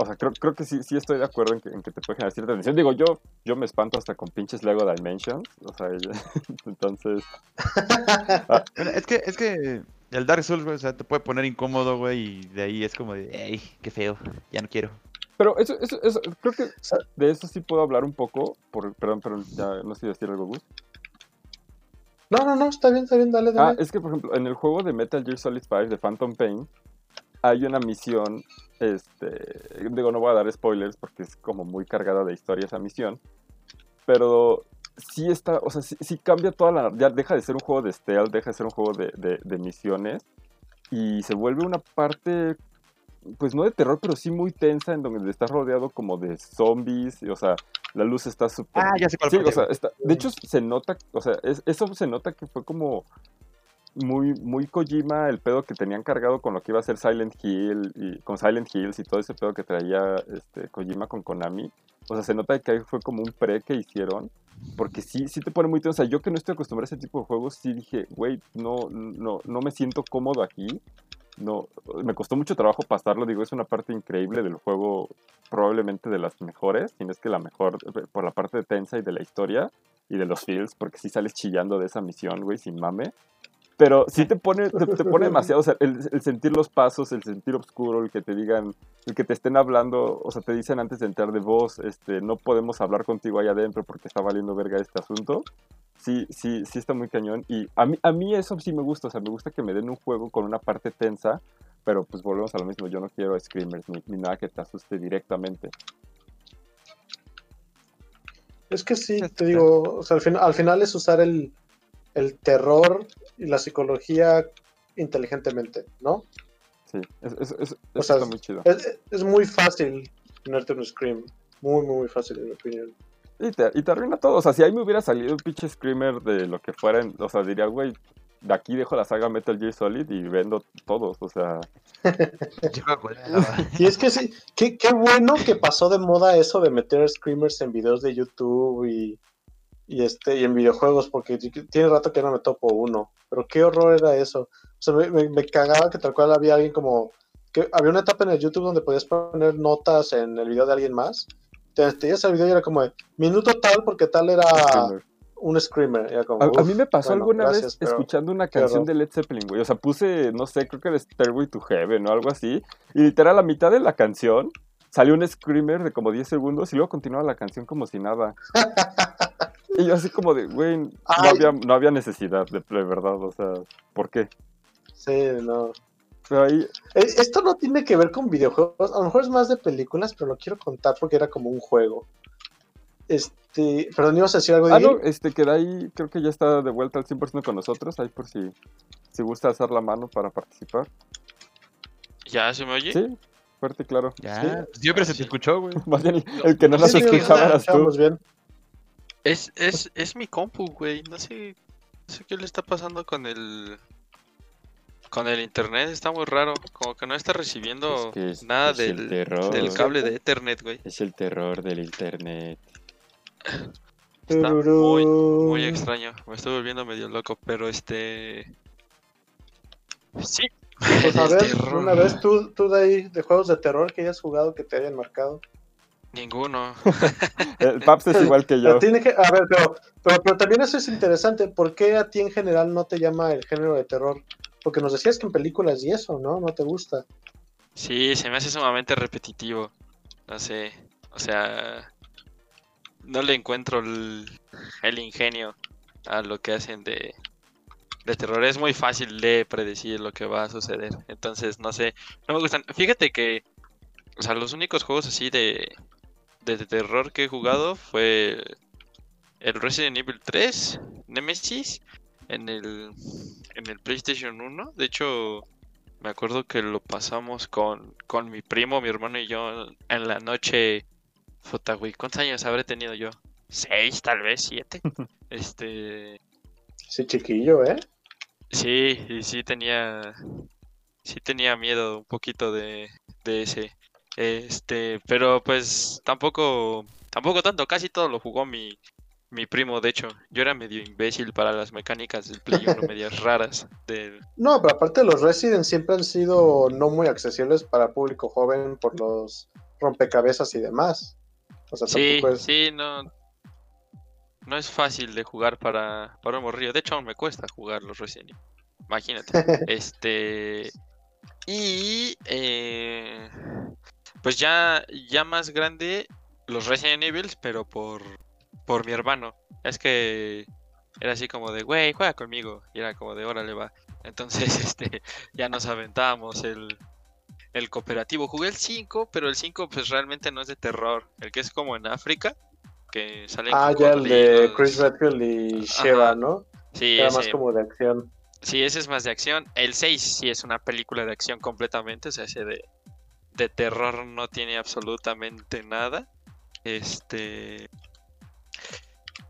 O sea, creo, creo que sí, sí estoy de acuerdo en que, en que te puede generar cierta tensión. Digo, yo, yo me espanto hasta con pinches Lego Dimensions. O sea, entonces. Bueno, es que, es que el Dark Souls, güey, o sea, te puede poner incómodo, güey, y de ahí es como de, ey, qué feo, ya no quiero. Pero eso, eso, eso, creo que de eso sí puedo hablar un poco. Por, perdón, pero ya no sé decir algo, Gus. No, no, no, está bien, está bien, dale, Ah, dale. es que, por ejemplo, en el juego de Metal Gear Solid 5 de Phantom Pain, hay una misión, este, digo, no voy a dar spoilers porque es como muy cargada de historia esa misión, pero sí está, o sea, sí, sí cambia toda la, ya deja de ser un juego de stealth, deja de ser un juego de, de- de misiones y se vuelve una parte, pues no de terror, pero sí muy tensa en donde estás rodeado como de zombies, y, o sea, la luz está súper Ah, ya sé cuál Sí, o sea, está- de hecho se nota, o sea, es- eso se nota que fue como muy, muy Kojima el pedo que tenían cargado con lo que iba a ser Silent Hill y con Silent Hills y todo ese pedo que traía este Kojima con Konami. O sea, se nota que fue como un pre que hicieron. Porque sí, sí te pone muy tenso. O sea, yo que no estoy acostumbrado a ese tipo de juegos, sí dije, güey, no, no, no me siento cómodo aquí. No, me costó mucho trabajo pasarlo, digo, es una parte increíble del juego, probablemente de las mejores, si no es que la mejor eh, por la parte de tensa y de la historia y de los feels, porque sí sales chillando de esa misión, güey, sin mame. Pero sí te pone, te, te pone demasiado, o sea, el, el sentir los pasos, el sentir oscuro, el que te digan, el que te estén hablando, o sea, te dicen antes de entrar de voz, este, no podemos hablar contigo allá adentro porque está valiendo verga este asunto. Sí, sí, sí está muy cañón. Y a mí, a mí eso sí me gusta, o sea, me gusta que me den un juego con una parte tensa, pero pues volvemos a lo mismo, yo no quiero screamers ni, ni nada que te asuste directamente. Es que sí, te digo, o sea, al, fin- al final es usar el, el terror y la psicología inteligentemente, ¿no? Sí, es, es, es- O eso sea, está muy chido. Es, es muy fácil ponerte un scream. Muy, muy, muy fácil, en mi opinión. Y te, y te arruina todo. O sea, si ahí me hubiera salido un pinche screamer de lo que fuera, en- o sea, diría, güey, de aquí dejo la saga Metal Gear Solid y vendo todos. O sea, Yo me acordaba. Y es que sí, qué, qué bueno que pasó de moda eso de meter screamers en videos de YouTube y, Y este, y en videojuegos, porque tiene rato que no me topo uno. Pero qué horror era eso. O sea, me, me- me cagaba que tal cual había alguien como. que Había una etapa en el YouTube donde podías poner notas en el video de alguien más. Te te ibas al video y era como de, minuto tal, porque tal era Screamer. un screamer. Era como, A, a mí me pasó bueno, alguna gracias, vez pero escuchando una canción de Led Zeppelin, güey. O sea, puse, no sé, creo que era Stairway to Heaven o algo así. Y literal, a la mitad de la canción salió un screamer de como 10 segundos y luego continuaba la canción como si nada. y yo así como de, güey, no había, no había necesidad, de, de verdad. O sea, ¿por qué? Sí, no. Pero ahí, Esto no tiene que ver con videojuegos, a lo mejor es más de películas, pero lo quiero contar porque era como un juego. Este, perdón, ibas a decir algo de ah, no, este, que de ahí creo que ya está de vuelta al 100% con nosotros. Ahí por si, si gusta alzar la mano para participar. ¿Ya se me oye? Sí, fuerte y claro. Ya, siempre se te escuchó, güey. Más bien, el que no No qué escuchaba eras tú. bien. Es, es, es mi compu, güey. No sé, no sé qué le está pasando con el. Con el internet, está muy raro. Como que no está recibiendo Es que es- nada es del, terror. del cable de Ethernet, güey. Es el terror del internet. Está muy, muy extraño. Me estoy volviendo medio loco, pero este. Sí. Pues a ver, terror. una vez tú, tú de ahí, de juegos de terror que hayas jugado que te hayan marcado. Ninguno. El Paps es igual que yo. Tiene que, a ver, pero, pero, pero también eso es interesante. ¿Por qué a ti en general no te llama el género de terror? Porque nos decías que en películas y eso, ¿no? No te gusta. Sí, se me hace sumamente repetitivo. No sé. O sea. No le encuentro el, el ingenio a lo que hacen de, de terror. Es muy fácil de predecir lo que va a suceder. Entonces, no sé. No me gustan. Fíjate que. O sea, los únicos juegos así de, de, de terror que he jugado fue el Resident Evil 3, Nemesis, en el, en el PlayStation 1. De hecho, me acuerdo que lo pasamos con, con mi primo, mi hermano y yo en la noche. Puta, güey, ¿cuántos años habré tenido yo? ¿Seis, tal vez? ¿Siete? este. Sí, chiquillo, ¿eh? Sí, y sí tenía. Sí tenía miedo un poquito de, de ese. Este, pero pues tampoco. Tampoco tanto, casi todo lo jugó mi, mi primo, de hecho. Yo era medio imbécil para las mecánicas del Play 1, medias raras. Del, No, pero aparte los Resident siempre han sido no muy accesibles para público joven por los rompecabezas y demás. O sea, Sí, es... sí, no. No es fácil de jugar para, para un morrillo. De hecho, aún me cuesta jugar los Resident Evil. Imagínate. este. Y. eh, pues ya, ya más grande, los Resident Evil, pero por, por mi hermano. Es que era así como de, güey, juega conmigo. Y era como de, órale, va. Entonces, este, ya nos aventábamos el, el cooperativo. Jugué el 5, pero el 5 pues realmente no es de terror. El que es como en África, que salen Ah, ya el de. Chris Redfield y Sheva. ¿no? Sí, Era ese, más como de acción. sí, ese es más de acción. El 6 sí es una película de acción completamente. O sea, ese de, de terror no tiene absolutamente nada. Este.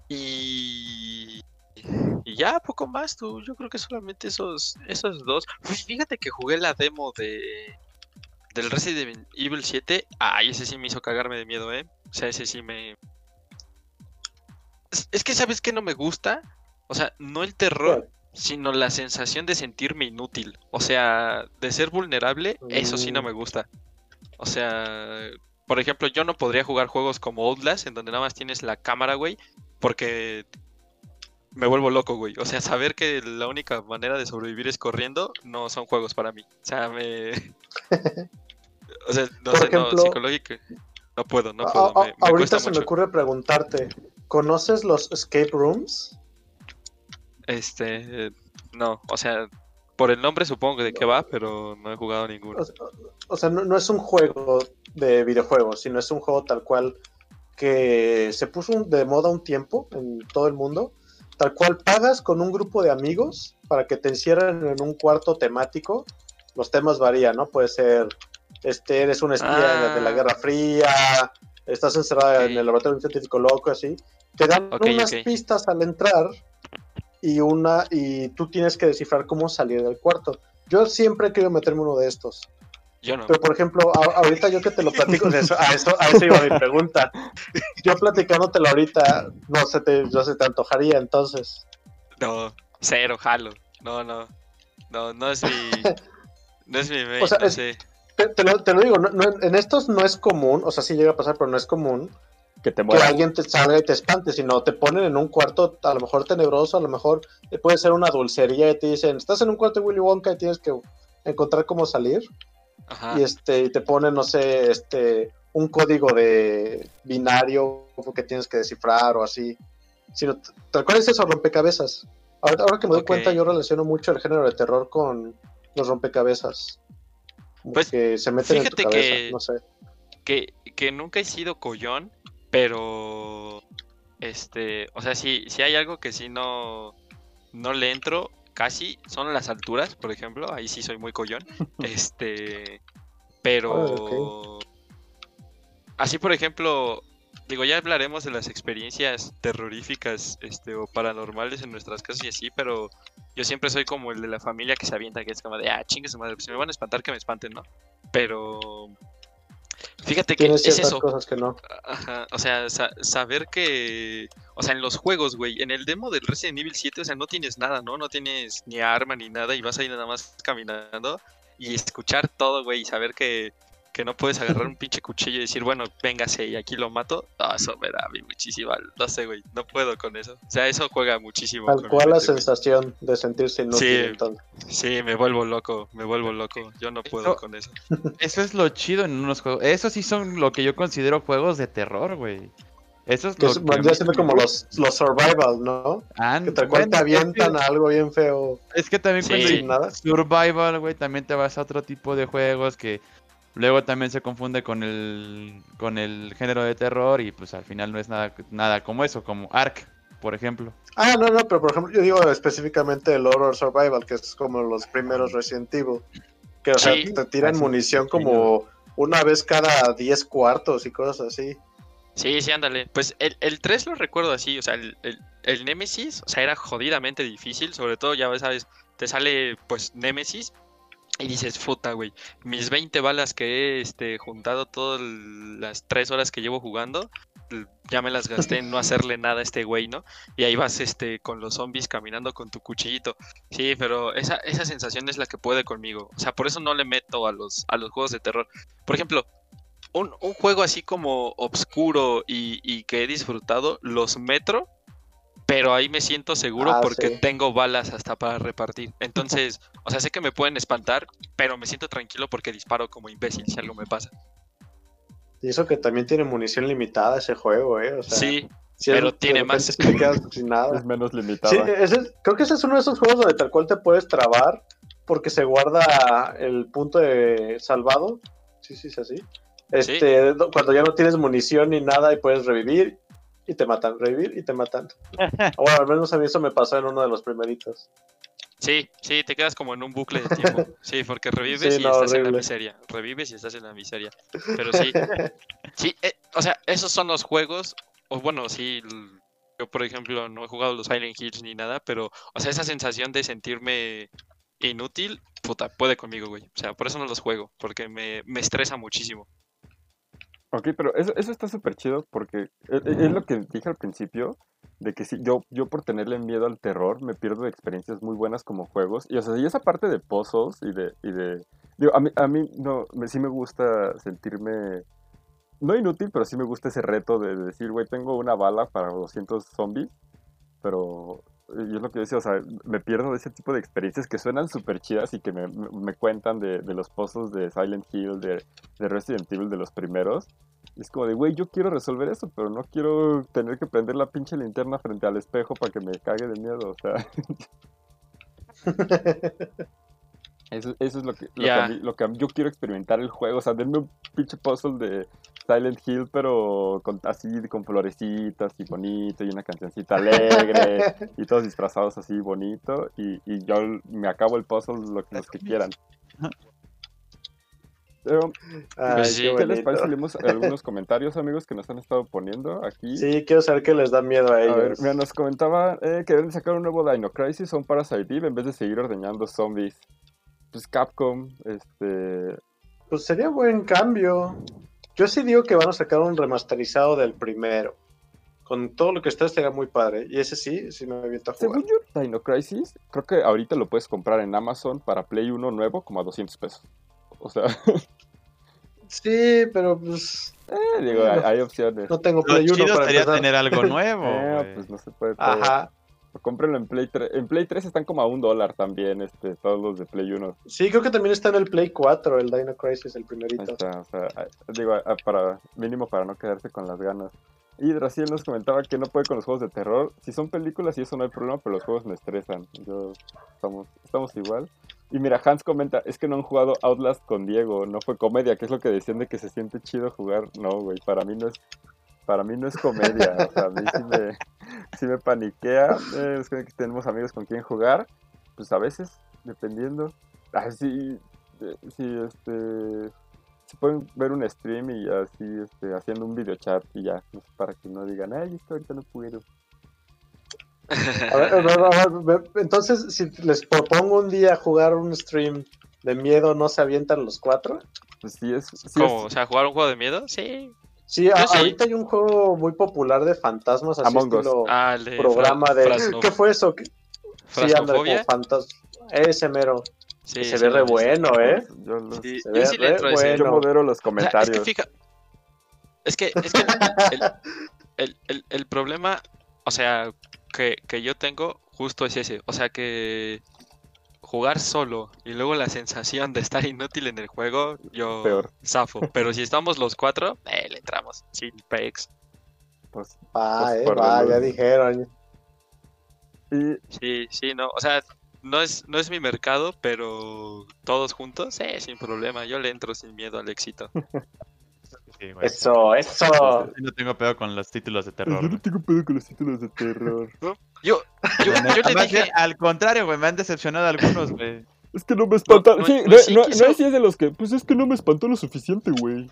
Y. Y ya, poco más, tú. Yo creo que solamente esos, esos dos. Uy, fíjate que jugué la demo de. Del Resident Evil 7. Ay, ese sí me hizo cagarme de miedo, ¿eh? O sea, ese sí me. Es, es que, ¿sabes qué no me gusta? O sea, no el terror, sino la sensación de sentirme inútil. O sea, de ser vulnerable, eso sí no Mm. me gusta. O sea, por ejemplo, yo no podría jugar juegos como Outlast, en donde nada más tienes la cámara, güey, porque me vuelvo loco, güey. O sea, saber que la única manera de sobrevivir es corriendo, no son juegos para mí. O sea, me... o sea, no Por sé, ejemplo- no, psicológico. No puedo, no puedo. a- me- me ahorita se me mucho. ocurre preguntarte, ¿conoces los escape rooms? Este, eh, no, o sea, por el nombre supongo de qué va, pero no he jugado ninguno. O, sea- no, no es un juego de videojuegos, sino es un juego tal cual que se puso de moda un tiempo en todo el mundo. Tal cual pagas con un grupo de amigos para que te encierren en un cuarto temático. Los temas varían, ¿no? Puede ser, este, eres un espía Ah. de la Guerra Fría, estás encerrada en el laboratorio científico loco, así. Te dan unas pistas al entrar y una y tú tienes que descifrar cómo salir del cuarto. Yo siempre he querido meterme uno de estos. Yo no. Pero por ejemplo, a- ahorita yo que te lo platico, de eso, a eso, a eso iba mi pregunta. Yo platicándotelo ahorita, no se te, no se te antojaría entonces. No, cero, jalo. No, no. No, no es mi. No es mi main, O sea, no es- sé. Te, te lo, te lo digo, no- no- en estos no es común, o sea, sí llega a pasar, pero no es común Que te que alguien te salga y te espante, sino te ponen en un cuarto a lo mejor tenebroso, a lo mejor eh, puede ser una dulcería y te dicen, estás en un cuarto de Willy Wonka y tienes que encontrar cómo salir. Ajá. y este y te ponen no sé este un código de binario que tienes que descifrar o así. Sino t- tal cual es eso rompecabezas ahora, ahora que me doy cuenta yo relaciono mucho el género de terror con los rompecabezas. Como Pues, que se meten en tu fíjate cabeza que- no sé. que, que nunca he sido collón, pero este, o sea, si, si hay algo que sí no, no le entro casi, son las alturas, por ejemplo, ahí sí soy muy collón. este, pero así por ejemplo, digo, ya hablaremos de las experiencias terroríficas este, o paranormales en nuestras casas y así, pero yo siempre soy como el de la familia que se avienta, que es como de, ah, chingue su madre, pues si me van a espantar, que me espanten, ¿no? Pero fíjate que tienes es eso. cosas que no Ajá, o sea, sa- saber que, o sea, en los juegos, güey, en el demo del Resident Evil 7, o sea, no tienes nada, ¿no? No tienes ni arma ni nada y vas ahí nada más caminando y escuchar todo, güey, y saber que, que no puedes agarrar un pinche cuchillo y decir, bueno, véngase y aquí lo mato. Ah, eso me da a mí muchísimo, no sé, güey, no puedo con eso. O sea, eso juega muchísimo. tal con cual la mente, güey. sensación de sentirse inútil Sí. Sí, me vuelvo loco, me vuelvo loco. Yo no puedo Eso- con eso. Eso es lo chido en unos juegos. Esos sí son lo que yo considero juegos de terror, güey. Eso es que lo es- que siendo como los los survival no Ah, que tal cual bueno, te avientan es a algo bien feo que, es que también Sí. cuando nada Survival, güey, también te vas a otro tipo de juegos que luego también se confunde con el con el género de terror y pues al final no es nada nada como eso, como Ark, por ejemplo. Ah, no, no, pero por ejemplo, yo digo específicamente el Horror Survival, que es como los primeros Resident Evil. Que, o sea, Sí. te tiran Así, munición como una vez cada 10 cuartos y cosas así. Sí, sí, ándale. Pues el, el 3 lo recuerdo así, o sea, el, el, el Nemesis, o sea, era jodidamente difícil, sobre todo, ya sabes, te sale pues Nemesis y dices, puta, güey, mis 20 balas que he este, juntado todas las 3 horas que llevo jugando, ya me las gasté en no hacerle nada a este güey, ¿no? Y ahí vas este, con los zombies caminando con tu cuchillito. Sí, pero esa, esa sensación es la que puede conmigo. O sea, por eso no le meto a los, a los juegos de terror. Por ejemplo, un, un juego así como obscuro y, y que he disfrutado, los Metro, pero ahí me siento seguro Ah, porque sí. tengo balas hasta para repartir. Entonces, o sea, sé que me pueden espantar, pero me siento tranquilo porque disparo como imbécil si algo me pasa. Y eso que también tiene munición limitada ese juego, ¿eh? O sea, Sí, si pero tiene más. sí te quedas sin nada. Es menos Sí, limitada. ese es- creo que ese es uno de esos juegos donde tal cual te puedes trabar porque se guarda el punto de salvado. Sí, sí, es así. Este, do- Cuando ya no tienes munición ni nada y puedes revivir y te matan, revivir y te matan. Bueno, al menos a mí eso me pasó en uno de los primeritos. sí, sí, te quedas como en un bucle de tiempo. Sí, porque revives Sí, y no, estás en la miseria. Revives y estás en la miseria. Pero sí, Sí, eh, o sea, esos son los juegos, o bueno, sí, yo por ejemplo no he jugado los Silent Hills ni nada, pero, o sea, esa sensación de sentirme inútil, puta, puede conmigo, güey. O sea, por eso no los juego, porque me, me estresa muchísimo. Ok, pero eso, eso está súper chido porque es, es lo que dije al principio, de que sí, yo, yo por tenerle miedo al terror me pierdo de experiencias muy buenas como juegos. Y o sea, y esa parte de puzzles y de... Y de digo, a mí, a mí no, me, sí me gusta sentirme... No inútil, pero sí me gusta ese reto de, decir, güey, tengo una bala para 200 zombies, pero... Y es lo que yo decía, o sea, me pierdo de ese tipo de experiencias que suenan súper chidas y que me, me- cuentan de, de los puzzles de Silent Hill, de, de Resident Evil, de los primeros. Y es como de, güey, yo quiero resolver eso, pero no quiero tener que prender la pinche linterna frente al espejo para que me cague de miedo, o sea. Eso, eso es lo que, lo, que Ya. a mí- lo que a yo quiero experimentar el juego. O sea, denme un pinche puzzle de Silent Hill, pero con, así con florecitas y bonito y una cancioncita alegre y todos disfrazados así bonito. Y, y yo me acabo el puzzle lo, los que quieran. Pero, Ay, Pues sí. qué ¿qué les parece? si Leemos algunos comentarios, amigos, que nos han estado poniendo aquí. Sí, quiero saber qué les da miedo a A ellos. ver, mira, nos comentaba eh, que deben sacar un nuevo Dino Crisis o un Parasite Eve en vez de seguir ordeñando zombies. Pues Capcom, este... Pues sería buen cambio. Yo sí digo que van a sacar un remasterizado del primero. Con todo lo que está, estaría muy padre. Y ese sí, sí me aviento a jugar. Según yo, Dino Crisis, creo que ahorita lo puedes comprar en Amazon para Play 1 nuevo como a 200 pesos. O sea, Sí, pero pues eh, digo, hay, hay opciones. no tengo Lo Play 1 chido para sería empezar. tener algo nuevo. Eh, pues no se puede todo. Ajá. Cómprenlo en Play 3. En Play 3 están como a un dólar también, este, todos los de Play 1. Sí, creo que también está en el Play 4, el Dino Crisis, el Ahí primerito. está, o sea, ah, digo, ah, para mínimo para no quedarse con las ganas. Y Raciel nos comentaba que no puede con los juegos de terror. Si son películas y eso no hay problema, pero los juegos me estresan. Yo estamos, estamos igual. Y mira, Hans comenta, es que no han jugado Outlast con Diego, no fue comedia, que es lo que decían de que se siente chido jugar. No, güey, para mí no es para mí no es comedia, o sea, a mí sí me, sí me paniquea. Eh, es que tenemos amigos con quien jugar, pues a veces, dependiendo. Ah, sí, eh, sí, este, se pueden ver un stream y así, este, haciendo un videochat y ya, no sé, para que no digan, ay, es que ahorita no puedo. A ver, a ver, a ver, ve- entonces, si les propongo un día jugar un stream de miedo, ¿no se avientan los cuatro? Pues sí es, sí ¿Cómo? O sea, jugar un juego de miedo? Sí. Sí, a- Yo sí. ahorita hay un juego muy popular de fantasmas, así Among estilo Ah, el de programa de... frasno- ¿Qué fue eso? ¿Qué- Sí, ándale, como fantasma. Ese mero. Sí, se ve re bueno, ¿eh? yo, los- Sí, Se yo ve sí re entro bueno. yo modero los O sea, comentarios. es que fija. Es que, es que el, el- el- el problema, o sea, que, que yo tengo justo es ese. O sea, que jugar solo y luego la sensación de estar inútil en el juego, yo Peor. zafo. Pero si estamos los cuatro, eh, le entramos. Sin pex. pues, Va, Pues eh, va, ya dijeron. Sí, sí, no. O sea, no es, no es mi mercado, pero todos juntos, eh, sin problema. Yo le entro sin miedo al éxito. Sí, güey. Eso, eso. Yo no tengo pedo con los títulos de terror. yo no tengo pedo con los títulos de terror. Yo, yo, yo La neta, le más dije. al contrario, güey, me han decepcionado algunos, güey. Es que no me espanta. no- sí, no no, sí no, quiso- no sí es de los que. Pues es que no me espantó lo suficiente, güey.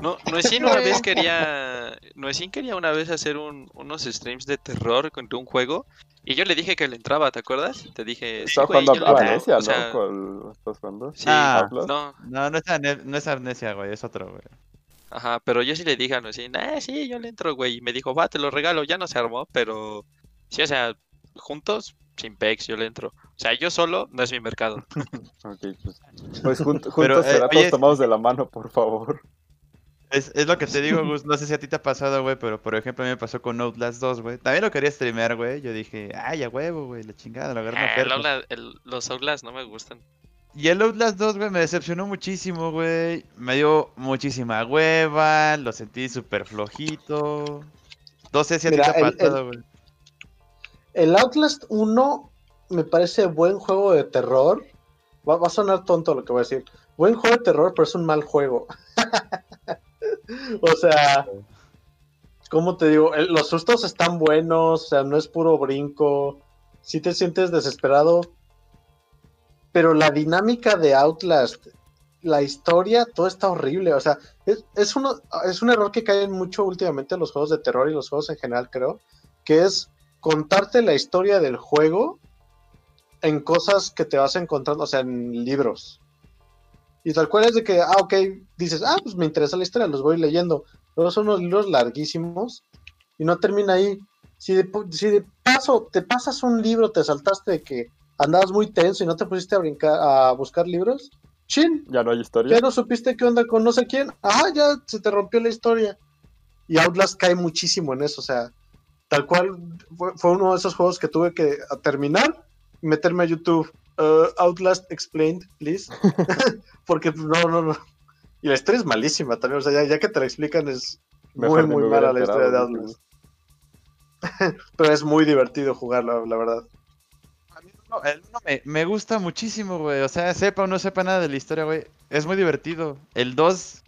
No, Noesín una vez quería. Noesín quería una vez hacer un- unos streams de terror con un juego. Y yo le dije que le entraba, ¿te acuerdas? Te dije. Estaba jugando a entro". Amnesia, O ¿no? sea, ¿Cuál estás jugando? Sí, Ah. No. No, no es, no es amnesia, güey, es otro, güey. Ajá, pero yo sí le dije a Noesín, ah, sí, yo le entro, güey. Y me dijo, va, te lo regalo. Ya no se armó, pero. Sí, o sea, juntos, sin pex, yo le entro. O sea, yo solo no es mi mercado. Ok, pues. Pues jun- juntos Pero, eh, será oye- todos tomados de la mano, por favor. Es, es lo que te digo, Gus. No sé si a ti te ha pasado, güey, pero por ejemplo a mí me pasó con Outlast 2, güey. También lo quería streamear, güey. Yo dije, ay, a huevo, güey, la chingada, lo agarré Ah, el el- los Outlast no me gustan. Y el Outlast 2, güey, me decepcionó muchísimo, güey. Me dio muchísima hueva, lo sentí súper flojito. No sé si a ti te ha pasado, güey. El Outlast 1 me parece buen juego de terror. Va, va a sonar tonto lo que voy a decir. Buen juego de terror, pero es un mal juego. o sea, ¿cómo te digo? Los sustos están buenos, o sea, no es puro brinco. Si te sientes desesperado. Pero la dinámica de Outlast, la historia, todo está horrible. O sea, es, es, uno, es un error que caen mucho últimamente en los juegos de terror y los juegos en general, creo. Que es contarte la historia del juego en cosas que te vas encontrando, o sea, en libros. Y tal cual es de que, ah, ok, dices, ah, pues me interesa la historia, los voy leyendo. Luego son unos libros larguísimos y no termina ahí. Si de, si de paso te pasas un libro, te saltaste de que andabas muy tenso y no te pusiste a brincar, a buscar libros, chin, Ya no hay historia. ya no supiste qué onda con no sé quién. Ah, ya se te rompió la historia. Y Outlast cae muchísimo en eso. O sea, tal cual fue, fue uno de esos juegos que tuve que terminar y meterme a YouTube. Uh, Outlast Explained, please. Porque pues, no, no, no. Y la historia es malísima también. O sea, ya, ya que te la explican es Mejor muy, muy mala la historia de Outlast. Pero es muy divertido jugarlo, la verdad. A mí el uno- el uno me, me gusta muchísimo, güey. O sea, sepa o no sepa nada de la historia, güey. Es muy divertido. El 2,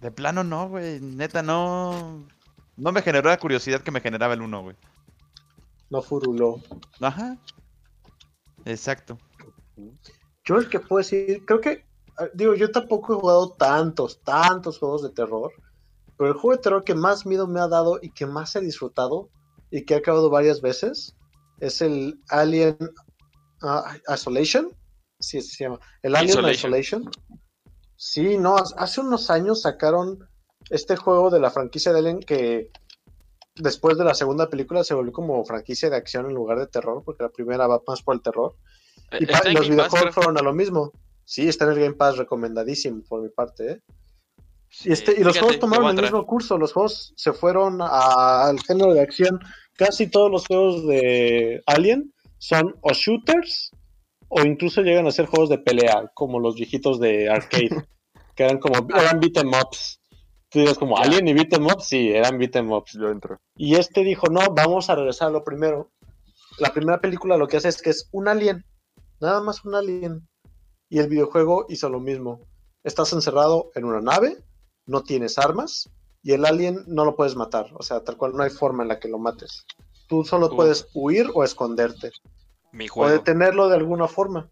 de plano no, güey. Neta, no. No me generó la curiosidad que me generaba el 1, güey. No furuló. Ajá. Exacto. Yo el que puedo decir, creo que, ah, digo, yo tampoco he jugado tantos, tantos juegos de terror, pero el juego de terror que más miedo me ha dado y que más he disfrutado y que he acabado varias veces es el Alien ah, Isolation. Sí, así se llama. El Alien Isolation. Isolation. Sí, no, hace unos años sacaron este juego de la franquicia de Alien que después de la segunda película se volvió como franquicia de acción en lugar de terror, porque la primera va más por el terror. Y, Está en los Game videojuegos fueron a lo mismo. Sí, está en el Game Pass recomendadísimo por mi parte, ¿eh? Sí, Y, este, y los fíjate, juegos tomaron el mismo curso, los juegos se fueron a- al género de acción. Casi todos los juegos de Alien son o shooters o incluso llegan a ser juegos de pelea, como los viejitos de arcade, que eran como eran beat 'em ups. Tú dices como. Alien y beat 'em ups, sí, eran beat 'em ups. Yo entro. Y este dijo, no, vamos a regresar a lo primero. La primera película lo que hace es que es un alien, nada más un alien. Y el videojuego hizo lo mismo. Estás encerrado en una nave, no tienes armas, y el alien no lo puedes matar. O sea, tal cual no hay forma en la que lo mates. Tú solo Uf. puedes huir o esconderte, Mi o detenerlo de alguna forma.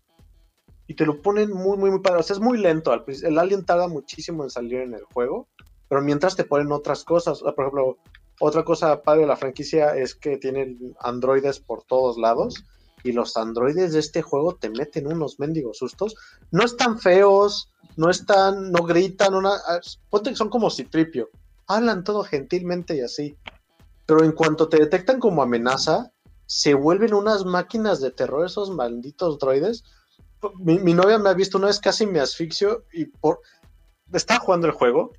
Y te lo ponen muy, muy, muy padre. O sea, es muy lento. El alien tarda muchísimo en salir en el juego, pero mientras te ponen otras cosas. Por ejemplo, otra cosa padre de la franquicia es que tienen androides por todos lados. Y los androides de este juego te meten unos mendigos sustos. No están feos, no están, no gritan, una, ponte que son como citripio. Hablan todo gentilmente y así. Pero en cuanto te detectan como amenaza, se vuelven unas máquinas de terror esos malditos droides. Mi, mi novia me ha visto una vez casi me asfixio y por estaba jugando el juego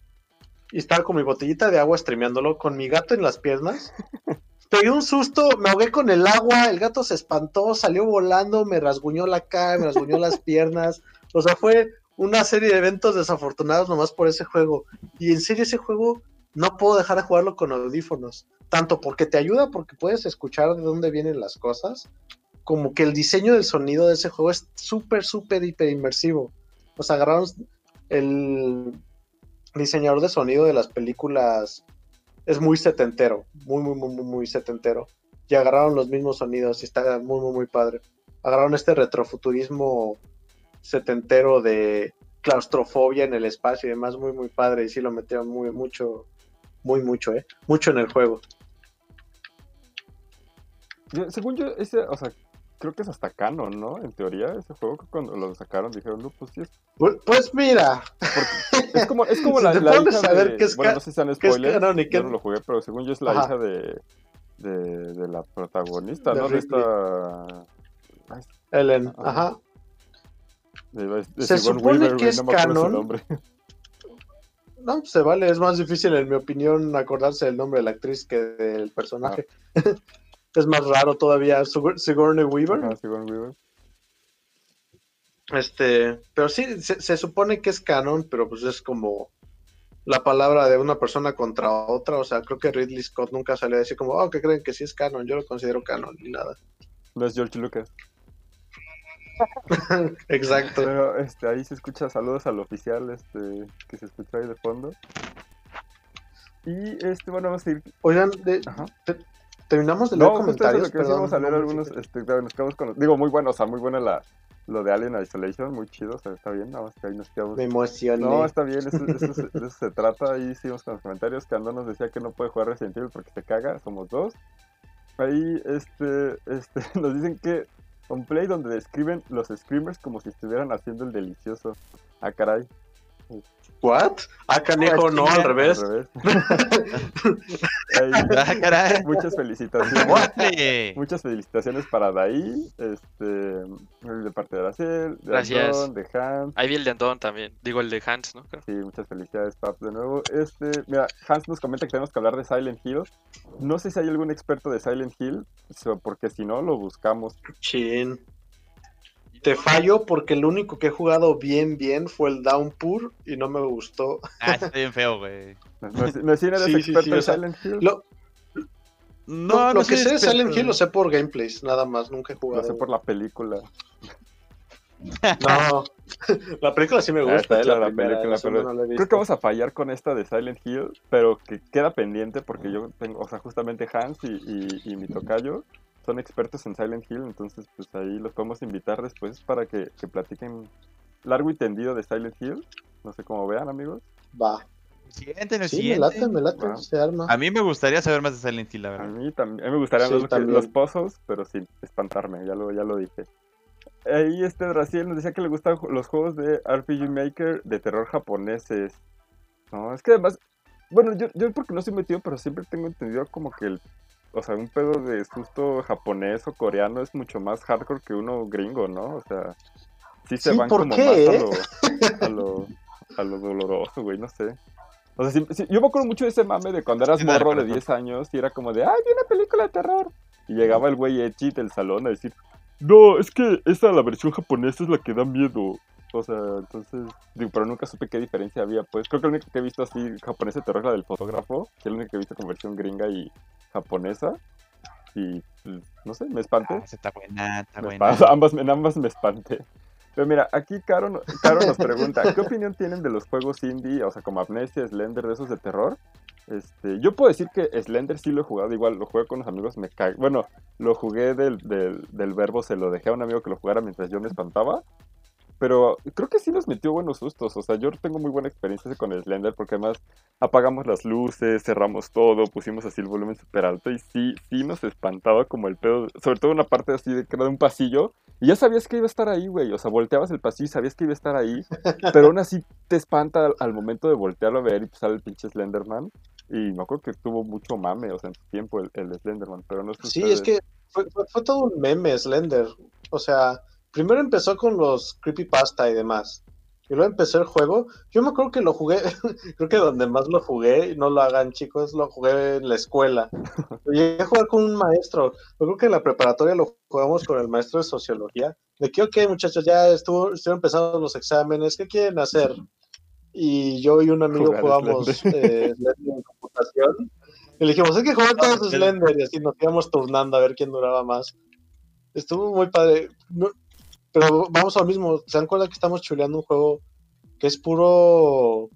y estaba con mi botellita de agua streameándolo con mi gato en las piernas. Pegué un susto, me ahogué con el agua, el gato se espantó, salió volando, me rasguñó la cara, me rasguñó las piernas. O sea, fue una serie de eventos desafortunados nomás por ese juego. Y en serio ese juego no puedo dejar de jugarlo con audífonos. Tanto porque te ayuda porque puedes escuchar de dónde vienen las cosas, como que el diseño del sonido de ese juego es súper, súper, hiper inmersivo. O sea, agarraron el diseñador de sonido de las películas, es muy setentero, muy, muy, muy, muy, setentero. Y agarraron los mismos sonidos y está muy, muy, muy padre. Agarraron este retrofuturismo setentero de claustrofobia en el espacio y demás, muy, muy padre. Y sí lo metieron muy, mucho, muy, mucho, ¿eh? Mucho en el juego. Según yo, ese, o sea, creo que es hasta canon, ¿no? En teoría, ese juego que cuando lo sacaron dijeron, no, pues sí, es, Pues, pues mira, es como, es como Si la, la hija a ver de- qué es bueno, no sé si sean spoilers, qué- yo no lo jugué, pero según yo es la Ajá. hija de, de, de la protagonista, De ¿no? De esta... ay, Ellen, Ajá. de- Se supone Weaver, que es no canon. No, pues se vale, es más difícil en mi opinión acordarse del nombre de la actriz que del personaje. Es más raro todavía Sigour- Sigourney Weaver. Ajá, Sigourney Weaver. Este, pero sí, se, se supone que es canon, pero pues es como la palabra de una persona contra otra. O sea, creo que Ridley Scott nunca salió a decir como, oh, que creen que sí es canon, yo lo considero canon, ni nada. No es George Lucas. Exacto. Pero este, ahí se escucha saludos al oficial este, que se escucha ahí de fondo. Y este, bueno, vamos a ir. Oigan, de- Ajá. te- terminamos de leer No, justo eso es comentarios, perdón. vamos a leer no, algunos. Este, claro, nos quedamos con. Digo, muy bueno, o sea, muy buena la, lo de Alien Isolation, muy chido, o sea, está bien, nada más que ahí nos quedamos. Me emocioné. No, está bien, eso, eso se- de eso se trata. Ahí seguimos con los comentarios. Que Andón nos decía que no puede jugar Resident Evil porque se caga, somos dos. Ahí este, este, nos dicen que un play donde describen los screamers como si estuvieran haciendo el delicioso. Ah, caray. ¿What? Ah, canijo, no, al revés. Al revés. Ahí, Ah, caray. muchas felicitaciones. Muchas felicitaciones para Daí, este, de parte de Aracel, de Gracias. Andón, de Hans. Ahí vi el de Andón también. Digo, el de Hans, ¿no? Creo. Sí, muchas felicidades, Pap, de nuevo. Este, mira, Hans nos comenta que tenemos que hablar de Silent Hill. No sé si hay algún experto de Silent Hill, porque si no, lo buscamos. Chin. Te fallo porque el único que he jugado bien, bien fue el Downpour y no me gustó. Ah, está bien feo, güey. No, eres Sí, experto sí, en o sea, Silent Hill. Lo, No, lo, no lo que sé de. Silent Hill lo sé por gameplays, nada más, nunca he Lo jugado. sé por la película. No, la película sí me Ah, gusta, está eh, chida la, la primera, película, la segunda pero no la he Creo que vamos a fallar con esta de Silent Hill, pero que queda pendiente porque yo tengo, o sea, justamente Hans y, y, y mi tocayo son expertos en Silent Hill, entonces pues ahí los podemos invitar después para que, que platiquen largo y tendido de Silent Hill. No sé cómo vean, amigos. Va. Siguiente, no Sí, me siguiente. late, me late, se arma. A mí me gustaría saber más de Silent Hill, la A verdad. mí también, a mí me gustarían Sí, los, también. los pozos, pero sin espantarme, ya lo, ya lo dije. ahí este Raciel nos decía que le gustan los juegos de RPG Maker de terror japoneses. No, es que además, bueno, yo, yo porque no estoy metido, pero siempre tengo entendido como que el, o sea, un pedo de susto japonés o coreano es mucho más hardcore que uno gringo, ¿no? O sea, sí se Sí, van ¿por como qué, eh? más a lo, a lo, a lo doloroso, güey, no sé. O sea, sí- sí, yo me acuerdo mucho de ese mame de cuando eras morro de recuerdo. 10 años y era como de, ay, vi una película de terror. Y llegaba el güey Echi del salón a decir, no, es que esa, la versión japonesa es la que da miedo. O sea, entonces, digo, pero nunca supe qué diferencia había, pues. Creo que lo único que he visto así japonés de terror es la del fotógrafo, que es la única que he visto con versión gringa y japonesa. Y, pues, no sé, me espanté. Ah, está buena, está buena. espan- ambas, en ambas me espanté. Pero mira, aquí Caro, Caro nos pregunta, ¿qué opinión tienen de los juegos indie, o sea, como Amnesia, Slender, de esos de terror? Este, yo puedo decir que Slender sí lo he jugado, igual lo jugué con los amigos, me cae. Bueno, lo jugué del, del, del verbo, se lo dejé a un amigo que lo jugara mientras yo me espantaba. Pero creo que sí nos metió buenos sustos. O sea, yo tengo muy buena experiencia con el Slender porque además apagamos las luces, cerramos todo, pusimos así el volumen súper alto y sí, sí nos espantaba como el pedo. Sobre todo una parte así de que era de un pasillo y ya sabías que iba a estar ahí, güey. O sea, volteabas el pasillo y sabías que iba a estar ahí. Pero aún así te espanta al, al momento de voltearlo a ver y sale el pinche Slenderman. Y me acuerdo que tuvo mucho mame, o sea, en su tiempo el, el Slenderman, pero no sé Sí, ustedes. es que fue, fue- fue todo un meme Slender. O sea, primero empezó con los creepypasta y demás. Y luego empezó el juego. Yo me acuerdo que lo jugué, creo que donde más lo jugué, y no lo hagan chicos, lo jugué en la escuela. Lo llegué a jugar con un maestro. Yo creo que en la preparatoria lo jugamos con el maestro de sociología. De que, ok, muchachos, ya estuvo, estuvieron empezando los exámenes, ¿qué quieren hacer? Y yo y un amigo Jugar jugamos eh, Slender en computación. Y le dijimos, hay que jugar todos Slender. Y así nos íbamos turnando a ver quién duraba más. Estuvo muy padre. No- pero vamos a lo mismo. ¿Se dan cuenta que estamos chuleando un juego que es puro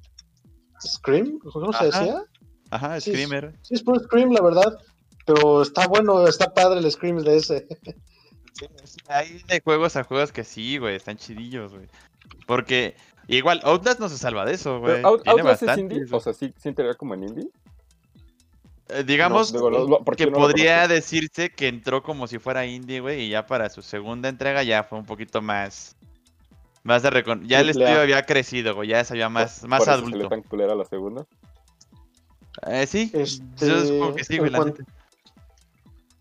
Scream? ¿Cómo se Ajá. decía? Ajá, Sí, Screamer. Sí, es puro Scream, la verdad. Pero está bueno, está padre el Scream de ese. Hay de juegos a juegos que sí, güey, están chidillos, güey. Porque igual Outlast no se salva de eso, güey. Out- Outlast es indie, o sea, sí, sí como en indie. Eh, digamos No, digo, lo- lo- porque que no podría decirse que entró como si fuera indie, güey, y ya para su segunda entrega ya fue un poquito más. Más de recon... Ya el estudio había crecido, güey, ya se había más, Por- más por eso salió adulto. tan culera la segunda. Eh, sí, Este, yo supongo que sí, güey, la.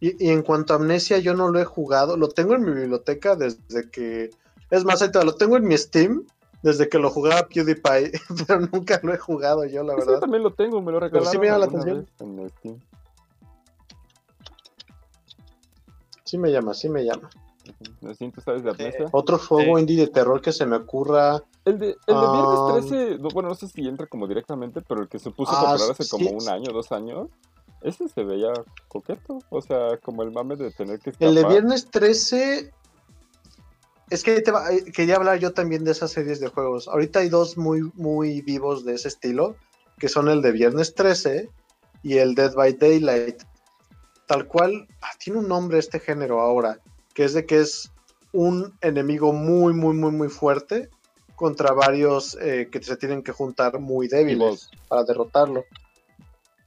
Y, y en cuanto a Amnesia, yo no lo he jugado. Lo tengo en mi biblioteca desde que. Es más, ahí lo tengo en mi Steam desde que lo jugaba PewDiePie, pero nunca lo he jugado yo, la verdad. también lo tengo, me lo Pero regalaron. sí me llama la atención. Sí me llama, sí me llama. Ujú. ¿Sí, tú sabes de Amnesia? Otro juego indie de terror que se me ocurra. El de, el de. Viernes 13, no, bueno, no sé si entra como directamente, pero el que se puso Ah, popular hace sí. como un año, dos años, ese se veía coqueto. O sea, como el mame de tener que escapar. El de Viernes 13. Es que te va- eh, quería hablar yo también de esas series de juegos. Ahorita hay dos muy, muy vivos de ese estilo, que son el de Viernes 13 y el Dead by Daylight. Tal cual, ah, tiene un nombre este género ahora, que es de que es un enemigo muy, muy, muy, muy fuerte contra varios eh, que se tienen que juntar muy débiles para derrotarlo.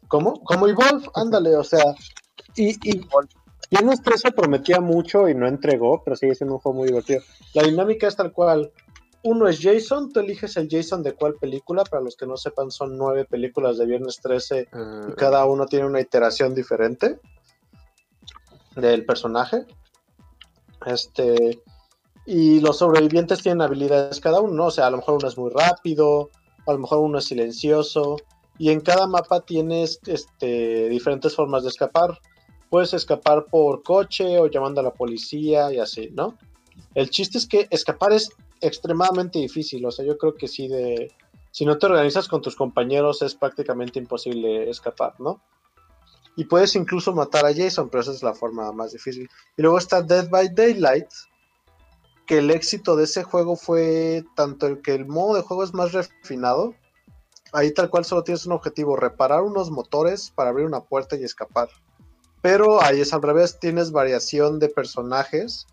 ¿Cómo? Como Evolve, ándale, o sea. Y, y Viernes 13 prometía mucho y no entregó, pero sigue siendo un juego muy divertido. La dinámica es tal cual. Uno es Jason, tú eliges el Jason de cuál película. Para los que no sepan, son nueve películas de Viernes 13 Eh, y cada uno tiene una iteración diferente del personaje. Este. Y los sobrevivientes tienen habilidades cada uno, ¿no? O sea, a lo mejor uno es muy rápido, a lo mejor uno es silencioso. Y en cada mapa tienes este, diferentes formas de escapar. Puedes escapar por coche o llamando a la policía y así, ¿no? El chiste es que escapar es extremadamente difícil. O sea, yo creo que sí de. Si no te organizas con tus compañeros es prácticamente imposible escapar, ¿no? Y puedes incluso matar a Jason, pero esa es la forma más difícil. Y luego está Dead by Daylight, que el éxito de ese juego fue tanto el que el modo de juego es más refinado. Ahí tal cual solo tienes un objetivo, reparar unos motores para abrir una puerta y escapar. Pero ahí es al revés, tienes variación de personajes,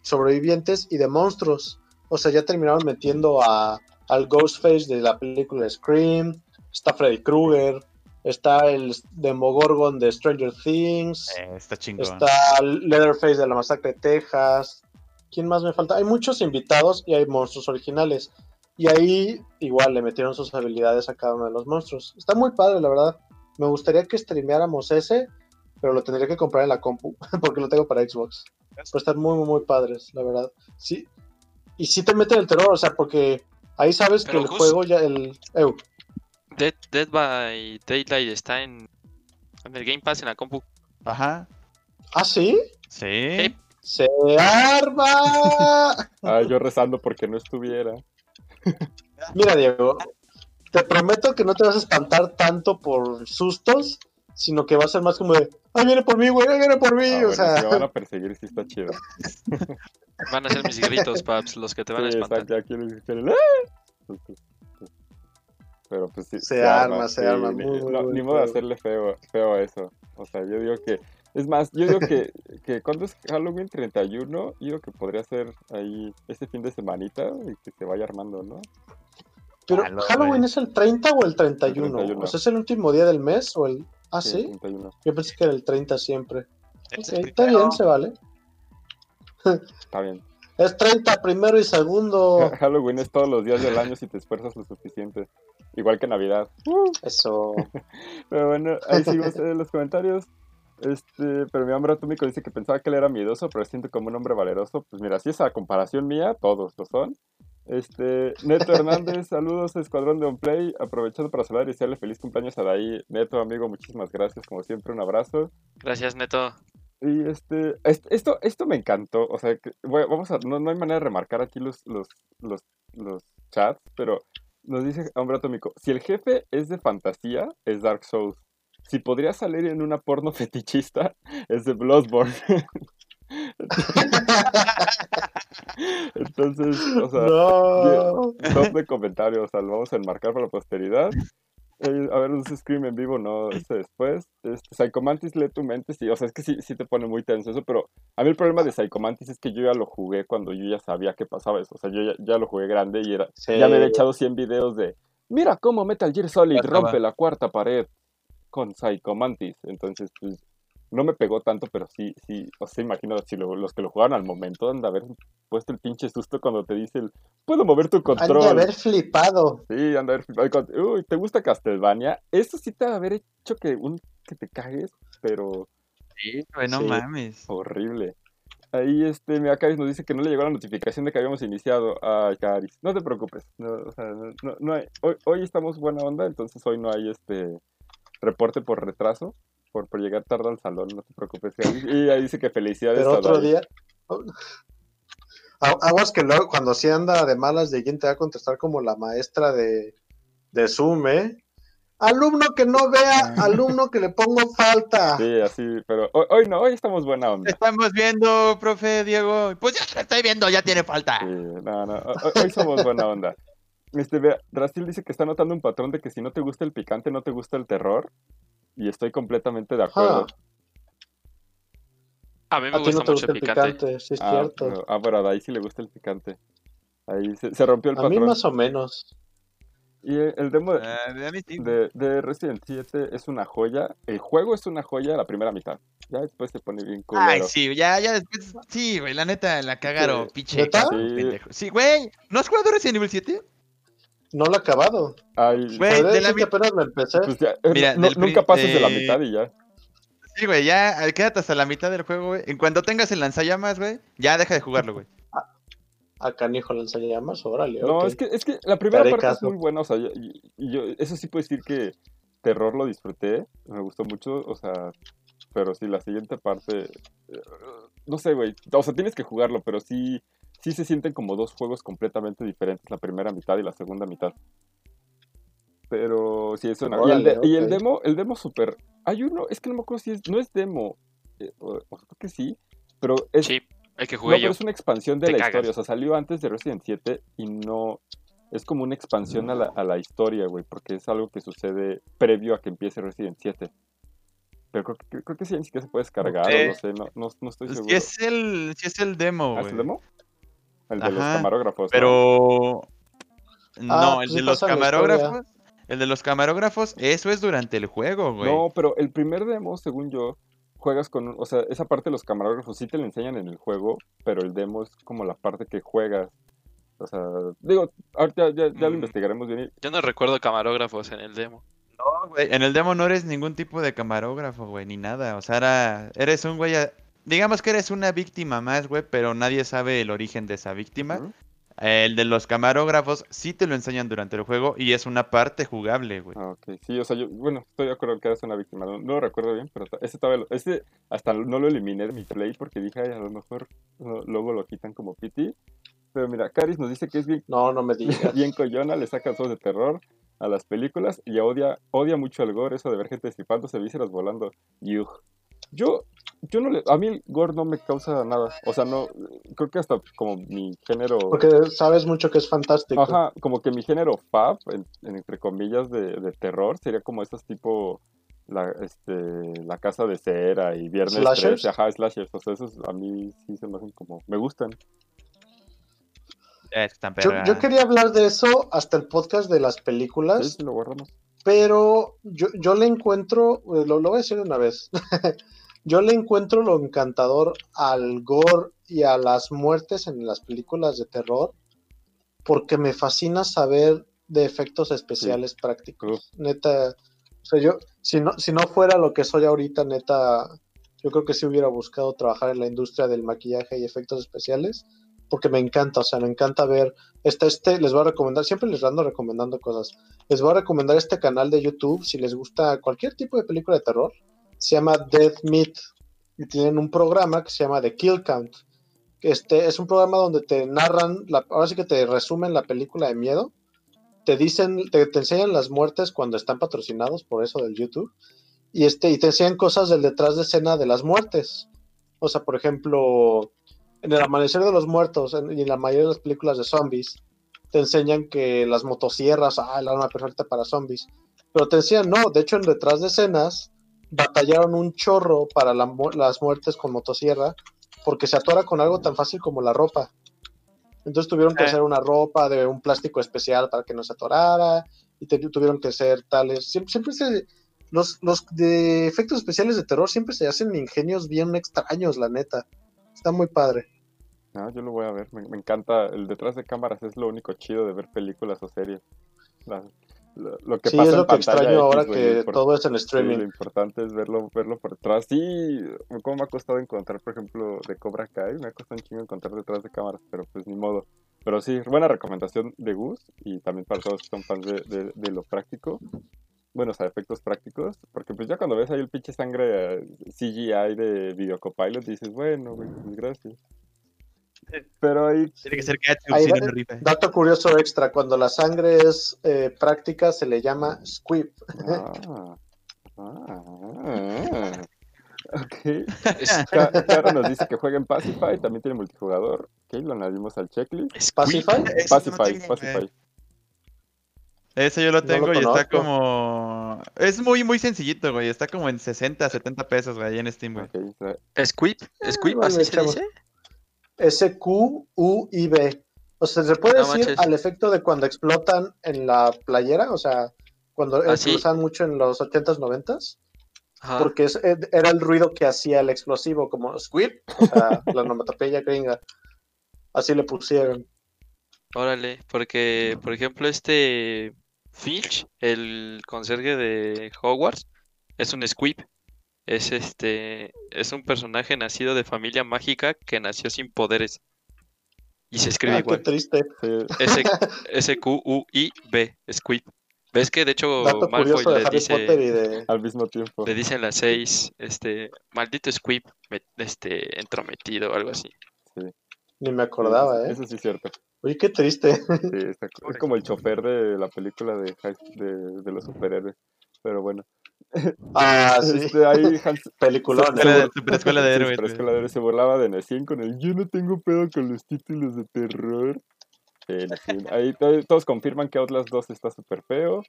sobrevivientes y de monstruos. O sea, ya terminaron metiendo a, al Ghostface de la película Scream, está Freddy Krueger, está el Demogorgon de Stranger Things, Eh, está chingón. está Leatherface de la Masacre de Texas. ¿Quién más me falta? Hay muchos invitados y hay monstruos originales. Y ahí igual le metieron sus habilidades a cada uno de los monstruos. Está muy padre, la verdad. Me gustaría que streameáramos ese, pero lo tendría que comprar en la compu, porque lo tengo para Xbox. Pero están muy, muy, muy padres, la verdad. Sí. Y sí te meten el terror, o sea, porque ahí sabes que el Gus- juego ya, el... Dead, Dead by Daylight está en, en el Game Pass en la compu. Ajá. ¿Ah, sí? Sí. ¡Se arma! Ah, yo rezando porque no estuviera. Mira, Diego, te prometo que no te vas a espantar tanto por sustos, sino que va a ser más como de, ¡ay, viene por mí, güey! ¡ay, viene por mí! Ah, o bueno, sea, si me van a perseguir, sí está chido. Van a ser mis gritos, paps, los que te van a espantar. escuchar el ¡ah! Pero pues sí. Se arma, se arma, ni, muy, muy, no, muy ni modo de hacerle feo, feo a eso. O sea, yo digo que. Es más, yo digo que, que cuando es Halloween 31, yo digo que podría ser ahí este fin de semanita y que se vaya armando, ¿no? pero ¿Halloween es el 30 o el 31? 31. O sea, ¿es el último día del mes o el...? ¿Ah, sí? 31. Yo pensé que era el 30 siempre. Es Ok, el está bien, se vale. Está bien. Es 30 primero y segundo. Halloween es todos los días del año si te esfuerzas lo suficiente. Igual que Navidad. Eso. Pero bueno, ahí seguimos en los comentarios. Este, pero mi hombre atómico dice que pensaba que él era miedoso, pero siente como un hombre valeroso. Pues mira, si es a comparación mía, todos lo son. Este, Neto Hernández, saludos, Escuadrón de Onplay. Aprovechando para saludar y desearle feliz cumpleaños a Daí. Neto, amigo, muchísimas gracias. Como siempre, un abrazo. Gracias, Neto. Y este, est- esto, esto me encantó. O sea, que, bueno, vamos a, no, no hay manera de remarcar aquí los, los, los, los chats, pero nos dice Hombre Atómico, si el jefe es de fantasía, es Dark Souls. Si podría salir en una porno fetichista, es de Bloodborne. Entonces, o sea, no. top de comentarios, o sea, lo vamos a enmarcar para la posteridad. Eh, a ver, un Scream en vivo, no, este después. Este, Psychomantis lee tu mente, sí, o sea, es que sí, sí te pone muy tenso eso, pero a mí el problema de Psychomantis es que yo ya lo jugué cuando yo ya sabía que pasaba eso, o sea, yo ya, ya lo jugué grande y era, Sí. ya me había echado 100 videos de, mira cómo Metal Gear Solid rompe la cuarta pared con Psychomantis, entonces, pues, no me pegó tanto, pero sí, sí, o sea, imagino si lo- los que lo jugaron al momento han de haber puesto el pinche susto cuando te dice el, puedo mover tu Han control. de haber flipado. Sí, anda a ver. ay, con- Uy, ¿te gusta Castlevania? Eso sí te va a haber hecho que, un, que te cagues, pero Sí, güey, no Sí. mames. horrible. Ahí, este, mira, Caris nos dice que no le llegó la notificación de que habíamos iniciado. Ay, Caris, no te preocupes. No, o sea, no, no- no hay, hoy, hoy estamos buena onda, entonces hoy no hay este reporte por retraso, por, por llegar tarde al salón, no te preocupes. Y ahí dice que felicidades Pero otro día. Aguas que luego, cuando sí anda de malas, de quién te va a contestar como la maestra de, de Zoom, ¿eh? Alumno que no vea, alumno que le pongo falta. Sí, así, pero hoy, hoy no, hoy estamos buena onda. Estamos viendo, profe Diego. Pues ya lo estoy viendo, ya tiene falta. Sí, no, no, hoy, hoy somos buena onda. Este, vea, Rastil dice que está notando un patrón de que si no te gusta el picante, no te gusta el terror. Y estoy completamente de acuerdo. Ah, A mí me a gusta no mucho gusta el picante. picante, sí es ah, cierto. pero, ah, pero a Dai sí le gusta el picante. Ahí se, se rompió el A mí patrón. más o menos. Y el, demo de, Ah, a mí sí. de, de Resident 7 es una joya. El juego es una joya la primera mitad. Ya después se pone bien culero. Ay, sí, ya, ya después. Sí, güey, la neta, la cagaron, Sí. Sí, güey. ¿No has jugado Resident Evil 7? No lo he acabado. Ay, Güey, de la apenas me empecé. pues ya, eh, Mira, no- del nunca pases de la eh, mitad y ya. Sí, güey, ya, eh, quédate hasta la mitad del juego, güey. En cuanto tengas el lanzallamas, güey, ya deja de jugarlo, güey. A canijo lanzallamas, órale. No, es que, es que la primera parte es muy buena, o sea, yo, yo- eso sí puedo decir que terror lo disfruté, me gustó mucho, o sea, pero sí, la siguiente parte, no sé, güey, o sea, tienes que jugarlo, pero sí, sí se sienten como dos juegos completamente diferentes, la primera mitad y la segunda mitad. Pero sí, eso no. Y el, de- Órale, y el demo, el demo super, hay uno, es que no me acuerdo si es, no es demo, eh, o, o creo que sí, pero es, Sí, el que no, jugué pero yo. es una expansión de Te la cagas. historia. O sea, salió antes de Resident 7 y no. Es como una expansión a la, a la historia, güey, porque es algo que sucede previo a que empiece Resident 7. Pero creo que, creo que sí, ni siquiera se puede descargar, o no sé, no, no, no estoy seguro. Si es el, si es el demo, ¿Ah, güey. ¿es el demo? El de los camarógrafos. ¿no? Pero. No, Ah, el pues de sí los camarógrafos. El de los camarógrafos, eso es durante el juego, güey. No, pero el primer demo, según yo, juegas con, o sea, esa parte de los camarógrafos sí te la enseñan en el juego, pero el demo es como la parte que juegas. O sea, digo, ahorita ya, ya lo Mm. investigaremos bien. Yo no recuerdo camarógrafos en el demo. No, güey. En el demo no eres ningún tipo de camarógrafo, güey, ni nada. O sea, era- eres un güey. Digamos que eres una víctima más, güey, pero nadie sabe el origen de esa víctima. El de los camarógrafos sí te lo enseñan durante el juego y es una parte jugable, güey. Ah, ok, sí, o sea, yo, bueno, estoy de acuerdo que eres una víctima, no, no lo recuerdo bien, pero ese, todavía lo- ese hasta no lo eliminé de mi play porque dije, ay, a lo mejor no- luego lo quitan como PT. Pero mira, Caris nos dice que es bien, No, no me digas. bien coyona, le saca juegos de terror a las películas y odia, odia mucho el gore, eso de ver gente destripándose, vísceras volando. Yuj. Yo, yo no le, a mí el gore no me causa nada, o sea, no, creo que hasta como mi género... Porque sabes mucho que es fantástico. Ajá, como que mi género fab, en, en entre comillas, de, de terror, sería como esos tipo la, este, la casa de cera y viernes ¿Slashers? 13, ajá, slashers, o sea, esos a mí sí se me hacen como, me gustan. Yo, quería hablar de eso hasta el podcast de las Sí, películas, sí, lo guardamos. Pero yo, yo le encuentro, eh, lo, lo voy a decir de una vez, yo le encuentro lo encantador al gore y a las muertes en las películas de terror, porque me fascina saber de efectos especiales prácticos. Neta, o sea, yo, si no, si no fuera lo que soy ahorita, neta, yo creo que sí hubiera buscado trabajar en la industria del maquillaje y efectos especiales, porque me encanta, o sea, me encanta ver este, este, les voy a recomendar, siempre les ando recomendando cosas. Les voy a recomendar este canal de YouTube si les gusta cualquier tipo de película de terror. Se llama Dead Meat y tienen un programa que se llama The Kill Count. Este es un programa donde te narran, la, ahora sí que te resumen la película de miedo. Te dicen, te enseñan las muertes cuando están patrocinados por eso del YouTube. Y, este, y te enseñan cosas del detrás de escena de las muertes. O sea, por ejemplo, en el amanecer de los muertos en- y en la mayoría de las películas de zombies, te enseñan que las motosierras, ah, el arma perfecta para zombies. Pero te decían, no, de hecho en detrás de escenas batallaron un chorro para la las muertes con motosierra porque se atora con algo tan fácil como la ropa. Entonces tuvieron que Eh. hacer una ropa de un plástico especial para que no se atorara y te- tuvieron que ser tales. Siempre, siempre se... Los, los de efectos especiales de terror siempre se hacen ingenios bien extraños, la neta. Está muy padre. Ah, yo lo voy a ver, me, me encanta, el detrás de cámaras es lo único chido de ver películas o series. La- lo, lo que Sí, pasa es en lo que pantalla extraño X, ahora güey, que por- todo es en Sí, streaming. lo importante es verlo, verlo por detrás. Sí, como me ha costado encontrar, por ejemplo, de Cobra Kai, me ha costado un chingo encontrar detrás de cámaras, pero pues ni modo. Pero sí, buena recomendación de Gus y también para todos que son fans de, de- de lo práctico. Bueno, o sea, efectos prácticos, porque pues ya cuando ves ahí el pinche sangre eh, CGI de Videocopilot dices, bueno, güey, pues gracias. Pero ahí Tiene que ser ketchup, Ahí si va- no, no rifa. Dato curioso extra, cuando la sangre es eh, práctica se le llama squib. Ah, ah, ok. Es, Ca- Cara nos dice que juega en Pacify, también tiene multijugador. Ok, lo añadimos al checklist. es Pacify. No Pacify, Pacify. Ese yo lo No lo tengo y está como... Es muy, muy sencillito, güey. Está como en 60, 70 pesos, güey, ahí en Steam, güey. Ok, o sea, Squib, Squib, bueno, así se echamos. dice. S-Q-U-I-B. O sea, se puede No decir manches. al efecto de cuando explotan en la playera, o sea, cuando eh, Ah, sí. usaban mucho en los 80s, 90s, Ajá. porque es- eh, era el ruido que hacía el explosivo, como squib, o sea, la onomatopeya gringa. Así le pusieron. Órale, porque, por ejemplo, este Filch, el conserje de Hogwarts, es un Squib. Es este, es un personaje nacido de familia mágica que nació sin poderes. Y se escribe Ah, qué igual. triste. sí, S, S-Q-U-I-B, Squib. ¿Ves que de hecho Dato Malfoy de le Harry Potter y dice, de... al mismo tiempo. le dice en las seis, este, maldito Squib, me- este, entrometido o algo así. Ni me acordaba, Sí, ¿eh? Eso sí es cierto. Oye, qué triste. Sí, es como el chofer de la película de, de, de los superhéroes. Pero bueno. Ah, sí. Este, ahí Hans, ¿eh? de- Superescuela de héroes, de Héroes se burlaba de Nessin con el yo no tengo pedo con los títulos de terror. Nessin. Ahí to- todos confirman que Outlast 2 está súper feo.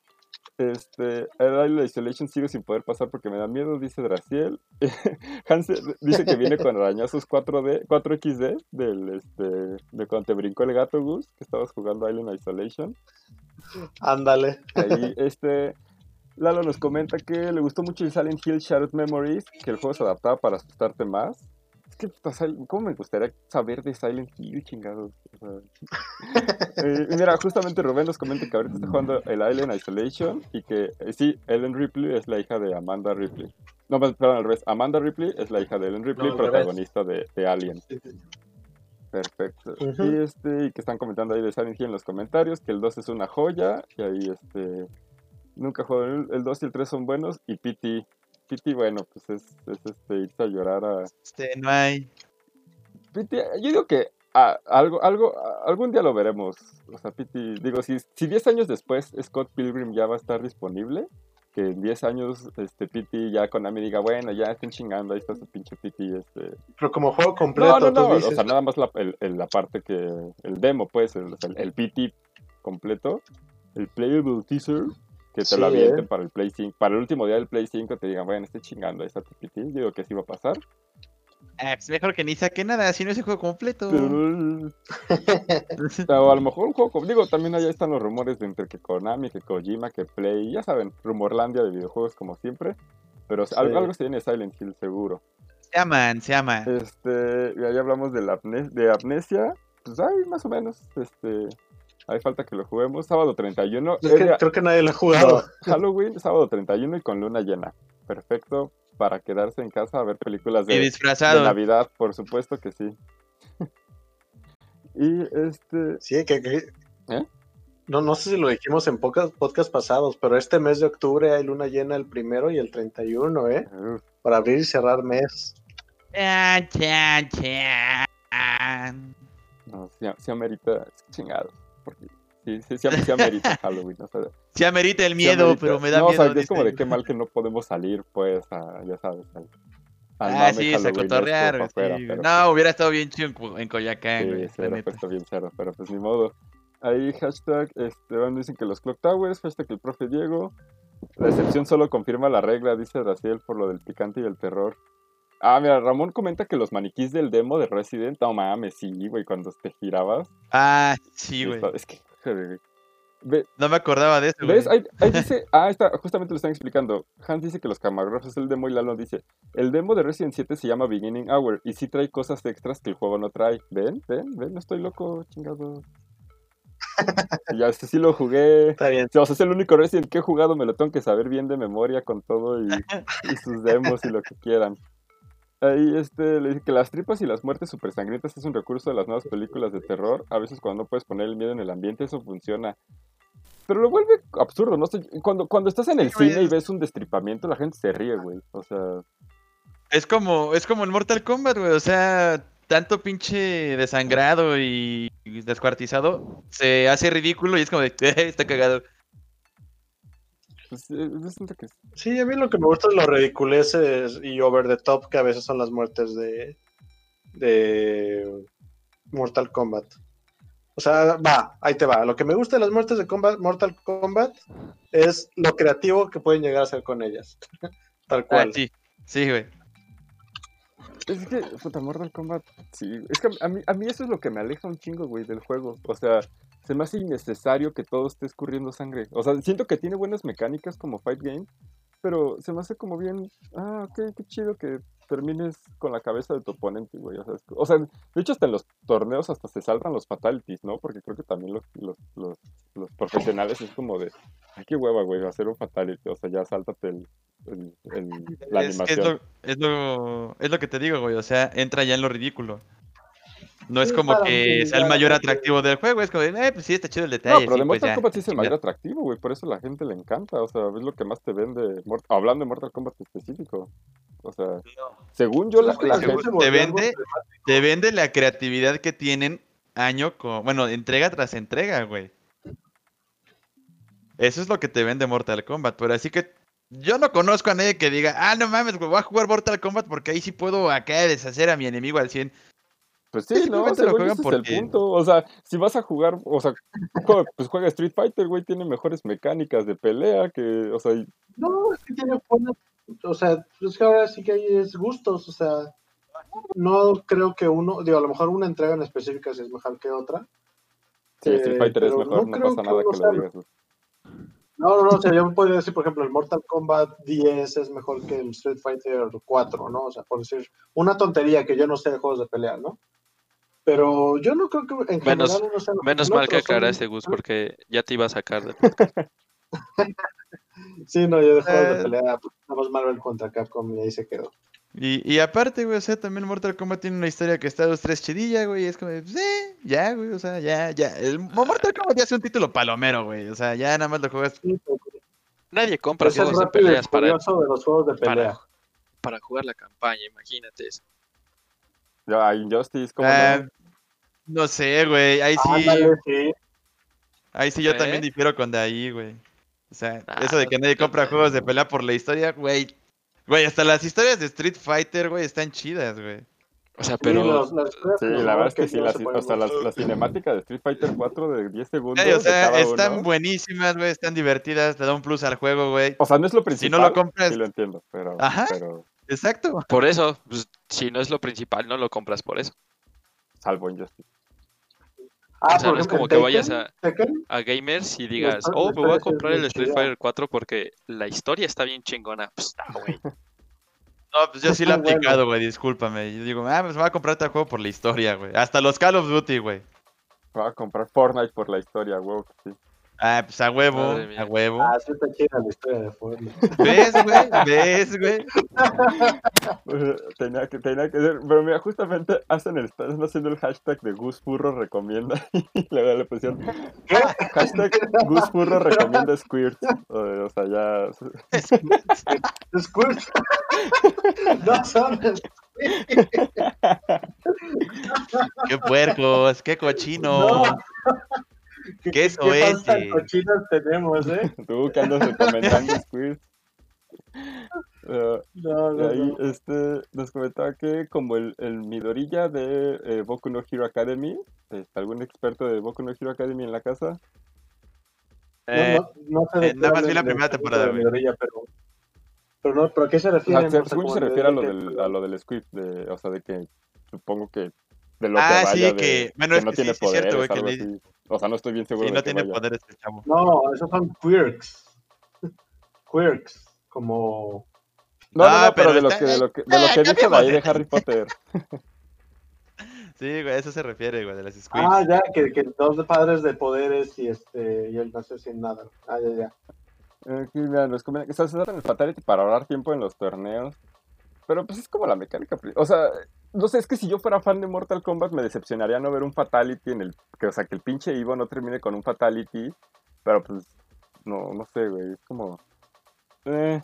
Este, el Isolation sigo sin poder pasar porque me da miedo, dice Draciel. Hans dice que viene con arañazos 4D, 4XD del, este, de cuando te brincó el gato Gus, que estabas jugando Island Isolation. Ándale. Ahí, este, Lalo nos comenta que le gustó mucho el Silent Hill Shattered Memories, que el juego se adaptaba para asustarte más. Es que, puta, Sil- ¿cómo me gustaría saber de Silent Hill, chingados? O sea, eh, y mira, justamente Rubén nos comenta que ahorita está jugando el Alien Isolation y que eh, sí, Ellen Ripley es la hija de Amanda Ripley. No, pues, perdón, al revés. Amanda Ripley es la hija de Ellen Ripley, No, protagonista de, de Alien. Perfecto. Y este, y que están comentando ahí de Silent Hill en los comentarios, que el 2 es una joya, y ahí este nunca juego el, el 2 y el 3 son buenos, y PT, PT bueno, pues es, es este irse a llorar a Este, no hay. PT, yo digo que ah, algo, algo, algún día lo veremos. O sea, PT, digo, si, si 10 años después Scott Pilgrim ya va a estar disponible, que en 10 años este PT ya Konami diga, bueno, ya estén chingando, ahí está su pinche PT, este, Pero como juego completo, no, no, no, tú dices. o sea, nada más la, el- el- la parte que, el demo, pues, el, sea, el PT completo, el playable teaser, que te Sí, lo avienten eh. para el Play 5, para el último día del Play 5 te digan, bueno, estoy chingando, ahí está tu PT, yo digo que sí va a pasar. Ah, pues mejor que ni saque nada, si no es el juego completo. Pero, o a lo mejor un juego, digo, también allá están los rumores de entre que Konami, que Kojima, que Play, ya saben, rumorlandia de videojuegos como siempre, pero Sí. algo, algo se viene de Silent Hill seguro. Se aman, se aman. Este, y ahí hablamos de, la amne- de Amnesia. Pues hay más o menos. Este, hay falta que lo juguemos. Sábado 31. Es que creo que nadie lo ha no, jugado. Halloween, sábado 31 y con luna llena. Perfecto para quedarse en casa a ver películas Y de, de disfrazado. Navidad, por supuesto que sí. y este. Sí, que, que- ¿Eh? No, no sé si lo dijimos en pocas podcast pasados, pero este mes de octubre hay luna llena el primero y el 31, ¿eh? uf, Para abrir y cerrar mes. No, sí, sí amerita. Chingado. Porque sí, sí, sí, sí amerita Halloween. o sea, Se amerita el sí miedo, amerita. pero me da no, o miedo. sea, es como de qué mal que no podemos salir, pues, a, ya sabes. al- al Ah, sí, se cotorrear. afuera, sí, pero güey. No, hubiera estado bien chido en, Coyacán, Sí, se hubiera puesto bien cero, pero pues ni modo. Ahí hashtag, este, dicen que los Clock Towers, hashtag el profe Diego. La excepción solo confirma la regla, dice Raciel, por lo del picante y el terror. Ah, mira, Ramón comenta que los maniquís del demo de Resident, no mames, sí, güey, cuando te girabas. Ah, sí, güey. Es que. Ve- No me acordaba de eso, güey. ¿Ves? Ahí, ahí dice, ah, está, justamente lo están explicando. Hans dice que los camarógrafos es el demo y Lalo dice, el demo de Resident 7 se llama Beginning Hour y sí trae cosas extras que el juego no trae. ¿Ven? ¿Ven? ¿Ven? No estoy loco, chingado. Ya, este sí lo jugué. Está bien. O sea, es el único Resident que he jugado, me lo tengo que saber bien de memoria con todo y, y sus demos y lo que quieran. Ahí este, le dice que las tripas y las muertes super sangrientas es un recurso de las nuevas películas de terror. A veces cuando no puedes poner el miedo en el ambiente, eso funciona. Pero lo vuelve absurdo, ¿no? Cuando, cuando estás en el Sí, cine y es- ves un destripamiento, la gente se ríe, güey. O sea, Es como, es como en Mortal Kombat, güey. O sea, tanto pinche desangrado y descuartizado se hace ridículo y es como de, "Eh, está cagado. Pues, eh, yo siento que Sí, a mí lo que me gusta es los ridiculeces y over the top que a veces son las muertes de, de Mortal Kombat. O sea, va, ahí te va. Lo que me gusta de las muertes de combat, Mortal Kombat es lo creativo que pueden llegar a hacer con ellas. Tal Ah, cual. sí, sí, güey. Es que, puta, Mortal Kombat, sí. Es que a mí, a mí eso es lo que me aleja un chingo, güey, del juego. O sea, se me hace innecesario que todo esté escurriendo sangre. O sea, siento que tiene buenas mecánicas como Fight Game, pero se me hace como bien, ah, ok, qué chido que termines con la cabeza de tu oponente, güey. O sea, es- o sea, de hecho hasta en los torneos hasta se saltan los fatalities, ¿no? Porque creo que también los, los, los, los profesionales es como de, ay, qué hueva, güey, hacer un fatality. O sea, ya sáltate el, el- el- la Es, que es, animación. lo, es, lo, es lo que te digo, güey. O sea, entra ya en lo ridículo. No es Sí, como que mí, sea el mayor atractivo del juego. Es como de, eh, pues sí, está chido el No, detalle. pero sí, de pues Mortal ya, Kombat sí es el mayor atractivo, güey. Por eso la gente le encanta. O sea, es lo que más te vende. Hablando de Mortal Kombat específico. O sea, según yo, la, la la gente. gente te vende- Te vende la creatividad que tienen año con. Bueno, entrega tras entrega, güey. Eso es lo que te vende Mortal Kombat. Pero así que yo no conozco a nadie que diga, ah, no mames, güey, voy a jugar Mortal Kombat porque ahí sí puedo acá deshacer a mi enemigo al 100. Pues sí, no, Simplemente lo juegan porque- el punto. O sea, si vas a jugar, o sea, juega- pues juega Street Fighter, güey, tiene mejores mecánicas de pelea que, o sea, y- No, es que tiene buenas. O sea, es que ahora sí que hay es gustos. O sea, no creo que uno. Digo, a lo mejor una entrega en específica sí es mejor que otra. sí, Street Eh, Fighter es mejor, no no, creo pasa que nada que lo digas. güey. No, no, no, o sea, yo podría decir, por ejemplo, el Mortal Kombat 10 es mejor que el Street Fighter 4, ¿no? O sea, por decir una tontería que yo no sé de juegos de pelea, ¿no? Pero yo no creo que en Menos- general uno sea Menos mal que aclaraste, Gus, porque ya te iba a sacar de... Sí, no, yo de juegos de Eh. pelea, pues, nada más Marvel contra Capcom y ahí se quedó. Y, y aparte, güey, o sea, también Mortal Kombat tiene una historia que está dos, tres chidilla, güey, y es como, de, pues, eh, ya, güey, o sea, ya, ya. El Mortal Kombat ya es un título palomero, güey, o sea, ya nada más lo juegas. Sí, pero Nadie compra es el juegos de peleas para, de los juegos de pelea. para, para jugar la campaña, imagínate eso. Ya, Injustice, ¿cómo Ah, no? No sé, güey, ahí sí, Ándale, sí. ahí sí yo ¿Eh? también difiero con de ahí, güey. O sea, Ah, eso de que nadie compra juegos de pelea por la historia, güey. Güey, hasta las historias de Street Fighter, güey, están chidas, güey. O sea, Sí, pero... los- las Sí, la verdad es que sí, no la, se ci- pueden o sea, las- ver. la cinemática de Street Fighter 4 de 10 segundos. O sea, cada están uno. buenísimas, güey, están divertidas, te da un plus al juego, güey. O sea, no es lo Si principal. no lo compras, Sí lo entiendo, pero... Ajá. pero exacto. Por eso, pues, si no es lo principal, no lo compras por eso. salvo Injustice. Ah, o sea, no es como que vayas a, a gamers y digas, oh, la me voy a comprar el Street. Fighter 4 porque la historia está bien chingona. Pues, ah, güey. No, pues yo sí lo he aplicado, güey, discúlpame. Yo digo, ah, pues me voy a comprar este juego por la historia, güey. Hasta los Call of Duty, güey. Voy a comprar Fortnite por la historia, que sí. Ah, pues a huevo, a huevo. Ah, sí está chida la historia de Fortnite. ¿Ves, güey? ¿Ves, güey? tenía que, tenía que ser, pero mira, justamente hacen el, están haciendo el hashtag de Gus Furro recomienda y luego le pusieron hashtag Gus Furro recomienda Squirt. O, o sea, ya Squirt. no son Qué puercos, qué cochino. No. ¿Qué, ¿Qué qué cochinas tenemos, eh? tú que andas recomendando. Eh, No, y no, ahí no. este, nos comentaba que como el, el Midorilla de eh, Boku no Hero Academy, este, algún experto de Boku no Hero Academy en la casa, Eh, no, no, no sé eh, nada más vi la primera Squirt temporada, de güey. Midoriya, pero, pero no, ¿pero a qué se O refieren? sea, se- O según se de- refiere a lo del, a lo del script, de, o sea, de que supongo que de lo Ah, que sí, vaya de, que- bueno, que es no que sí, tiene sí es cierto, poderes, güey, que le-. O sea, no estoy bien seguro Sí, de no que tiene vaya. poder este chavo. No, esos son quirks. Quirks, como... No, no, Ah, no, pero, pero de lo está- que, de lo que, de lo eh, que he dicho de ahí de de Harry Potter. Sí, güey, a eso se refiere, güey, de las squids. Ah, ya, que, que dos de padres de poderes y este y él nació sin nada. Ah, ya, ya. Aquí, mira, comentan que se usan el Fatality para ahorrar tiempo en los torneos. Pero pues es como la mecánica. O sea, no sé, es que si yo fuera fan de Mortal Kombat me decepcionaría no ver un Fatality en el. Que, o sea, que el pinche Ivo no termine con un Fatality. Pero pues, no, no sé, güey. Es como. Eh.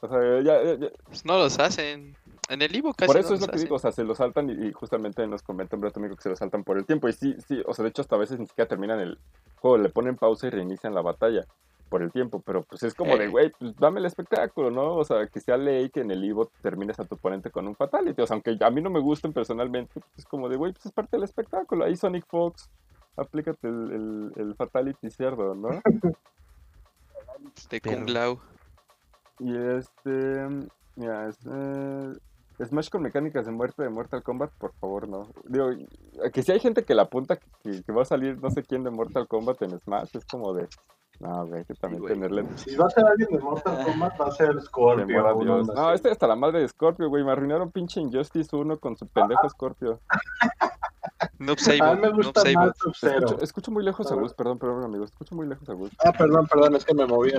O sea, ya, ya- ya- Pues no los hacen. En el Ivo casi Por no eso es los lo que digo, o sea, se lo saltan y, y justamente nos comenta un amigo que se lo saltan por el tiempo. Y sí, sí, o sea, de hecho hasta a veces ni siquiera terminan el juego, le ponen pausa y reinician la batalla por el tiempo. Pero pues es como de, Eh. güey, pues dame el espectáculo, ¿no? O sea, que sea ley que en el Evo termines a tu oponente con un fatality. O sea, aunque a mí no me gusten personalmente, pues es como de, güey, pues es parte del espectáculo. Ahí Sonic Fox, aplícate el, el, el fatality cerdo, ¿no? De Kung Lao. Y este, mira, es, eh, Smash con mecánicas de muerte de Mortal Kombat, por favor, no. Digo, que si hay gente que la apunta que, que- que va a salir no sé quién de Mortal Kombat en Smash, es como de, no, güey, hay que también güey. tenerle Si va a ser alguien de Mortal Kombat, va a ser Scorpio. a No, así. este hasta la madre de Scorpio, güey, me arruinaron pinche Injustice 1 con su pendejo Scorpio. Noob A mí me Noob gusta más. Escucho, escucho muy lejos a A. Gus, perdón, perdón, amigo, escucho muy lejos a Gus. Ah, perdón, perdón, es que me moví. a.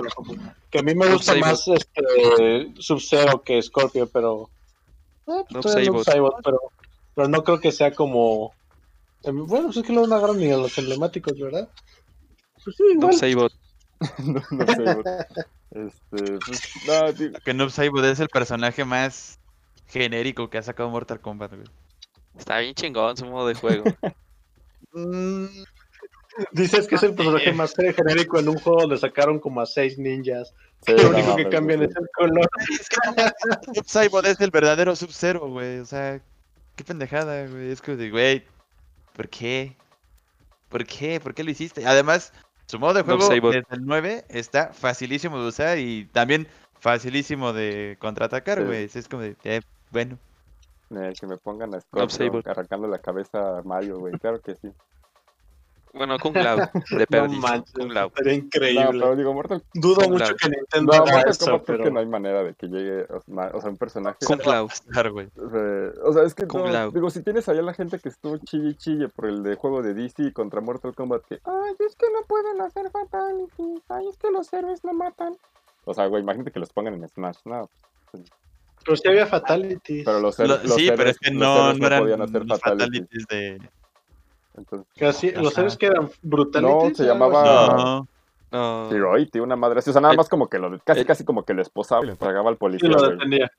Que a mí me gusta más este, Sub-Zero que Scorpio, pero. Eh, pues Noob Saibot. Saibot, pero, pero no creo que sea como. eh, Bueno, pues es que lo agarran ni a los emblemáticos, ¿verdad? Pues sí, Noob. Saibot. no, no sé, güey. Este, pues, no, digo, Que Noob Saibot es el personaje más genérico que ha sacado Mortal Kombat, güey. Está bien chingón su modo de juego. Mm, Dices que es el personaje más genérico en un juego donde sacaron como a seis ninjas. sí, Lo no único que cambian es el color. Es que no, Noob Saibot es el verdadero Sub-Zero, güey. O sea, qué pendejada, güey. Es de, güey, ¿por qué? ¿Por qué? ¿Por qué lo hiciste? Además, su modo de juego Saibot. desde el 9 está facilísimo de usar y también facilísimo de contraatacar, Sí. güey. Es como de, eh, bueno. Eh, que me pongan a Scorpio Saibot. arrancando la cabeza a Mario, güey, claro que sí. Bueno, Kung Lao, de No perdiz. manches, Kung Lao. sería No, increíble. pero digo, Mortal, Dudo Kung mucho Lao. que Nintendo no, haga eso, pero... que no hay manera de que llegue, o sea, un personaje... Kung Lao. Claro, güey. o sea, es que Kung no, Lao. digo, si tienes allá la gente que estuvo chille chille por el de juego de DC contra Mortal Kombat, que, ay, es que no pueden hacer fatalities, ay, es que los héroes no matan. O sea, güey, imagínate que los pongan en Smash, no. Pero sí había fatalities. Pero los, Lo- los sí, pero héroes- es que no, no eran podían hacer fatalities. fatalities de... Entonces, Casi, ¿Los héroes que eran brutalities? No, se llamaba-? No, No. tiene una madre así, o sea, nada El- más como que lo, casi el- casi como que lo esposaba y le entregaba al Sí, policía, lo güey. detenía.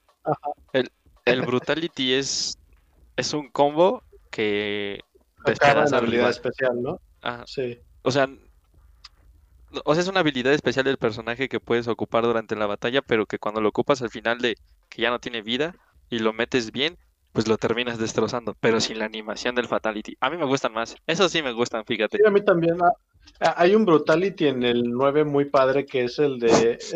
El Brutality es, es un combo que al habilidad especial, ¿no? Ajá. Sí. O sea, o sea, es una habilidad especial del personaje que puedes ocupar durante la batalla, pero que cuando lo ocupas al final de que ya no tiene vida y lo metes bien, pues lo terminas destrozando, pero sin la animación del Fatality. A mí me gustan más. Eso sí me gustan, fíjate. Sí, a mí también. ah, ah, Hay un Brutality en el 9 muy padre que es el de... Es,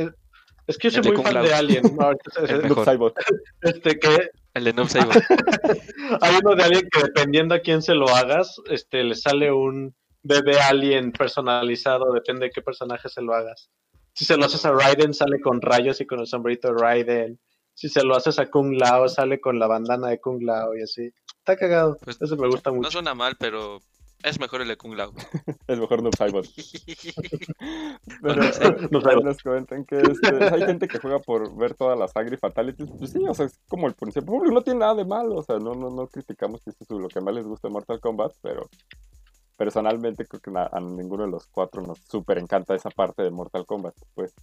es que yo soy El muy fan Lao. de Alien. ¿no? Ahorita se- El este, que El de Noob hay uno de Alien que dependiendo a quién se lo hagas, este, le sale un bebé Alien personalizado, depende de qué personaje se lo hagas. Si se lo haces a Raiden, sale con rayos y con el sombrerito de Raiden. Si se lo haces a Kung Lao, sale con la bandana de Kung Lao y así. Está cagado. Pues, Eso me gusta No mucho. suena mal, pero es mejor el de Kung Lao. El mejor Noob Saibot. Pero, Bueno, sí. eh, Nos comentan que este, hay gente que juega por ver toda la sangre y fatalities. Pues sí, o sea, es como el principio. Público no tiene nada de malo. O sea, no, no, no criticamos que eso es lo que más les gusta de Mortal Kombat, pero personalmente creo que a ninguno de los cuatro nos súper encanta esa parte de Mortal Kombat. Pues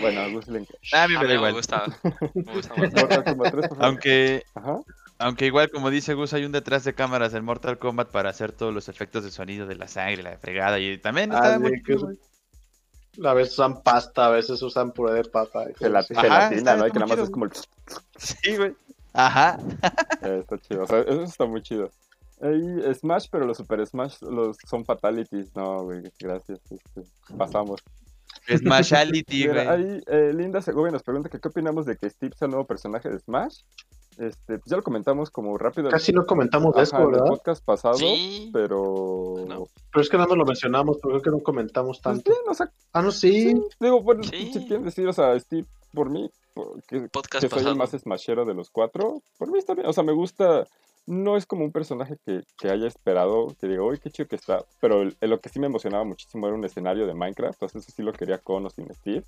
bueno, a Gus le enc- a mí A me da mí me igual. gusta, me gusta más. Mortal Kombat 3, por favor. Aunque, Ajá. aunque igual, como dice Gus, hay un detrás de cámaras en Mortal Kombat para hacer todos los efectos de sonido de la sangre, la fregada. Y también Ah, está sí, muy que. A veces usan pasta, a veces usan puré de papa. y Gelat-. Ajá, Gelatina, ¿no? Y que nada más es como el... Sí, güey. Ajá. Eh, está chido, o sea, eso está muy chido. Ey, Smash, pero los Super Smash los, son fatalities. No, güey, gracias. este, pasamos. Smashality, güey. ahí eh, Linda Segovia nos pregunta que qué opinamos de que Steve sea el nuevo personaje de Smash. Este, pues ya lo comentamos como rápido. Casi no comentamos de eso, en el ¿verdad? podcast pasado, Sí, pero... No. Pero es que nada más lo mencionamos, pero creo que no comentamos Pues tanto. bien, o sea, Ah, no, sí. sí, digo, bueno, Sí. si quieren decir, o sea, Steve, por mí, por- que, podcast que soy el pasado. más smashero de los cuatro, por mí está bien, o sea, me gusta, no es como un personaje que, que haya esperado, que diga, uy, qué chido que está, pero el- lo que sí me emocionaba muchísimo era un escenario de Minecraft, entonces eso sí lo quería con o sin Steve,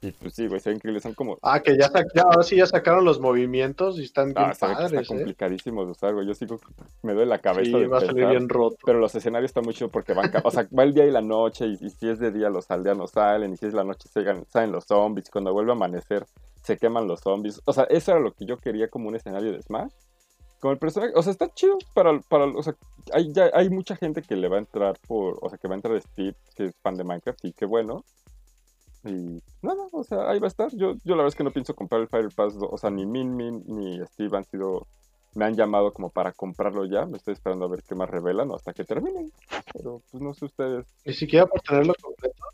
y pues sí, güey, se ven increíbles, son como, Ah, que ya, ya ahora sí ya sacaron los movimientos y están bien ah, ve que está padres, ¿eh? complicadísimo de usar, güey, yo sigo, me duele la cabeza Sí, de va a salir bien roto. Pero los escenarios están muy chidos porque van, o sea, va el día y la noche, y, y si es de día los aldeanos salen, y si es la noche salen, salen los zombies, y cuando vuelve a amanecer se queman los zombies. O sea, eso era lo que yo quería como un escenario de Smash. Como el personaje, o sea, está chido para, para o sea, hay, ya, hay mucha gente que le va a entrar por, o sea, que va a entrar Steve, que es fan de Minecraft, y qué bueno. Y nada, o sea, ahí va a estar. Yo, yo la verdad es que no pienso comprar el Fire Pass, o sea, ni Min Min ni Steve han sido me han llamado como para comprarlo ya. Me estoy esperando a ver qué más revelan o hasta que terminen. Pero pues no sé ustedes. Ni siquiera por tenerlo completo.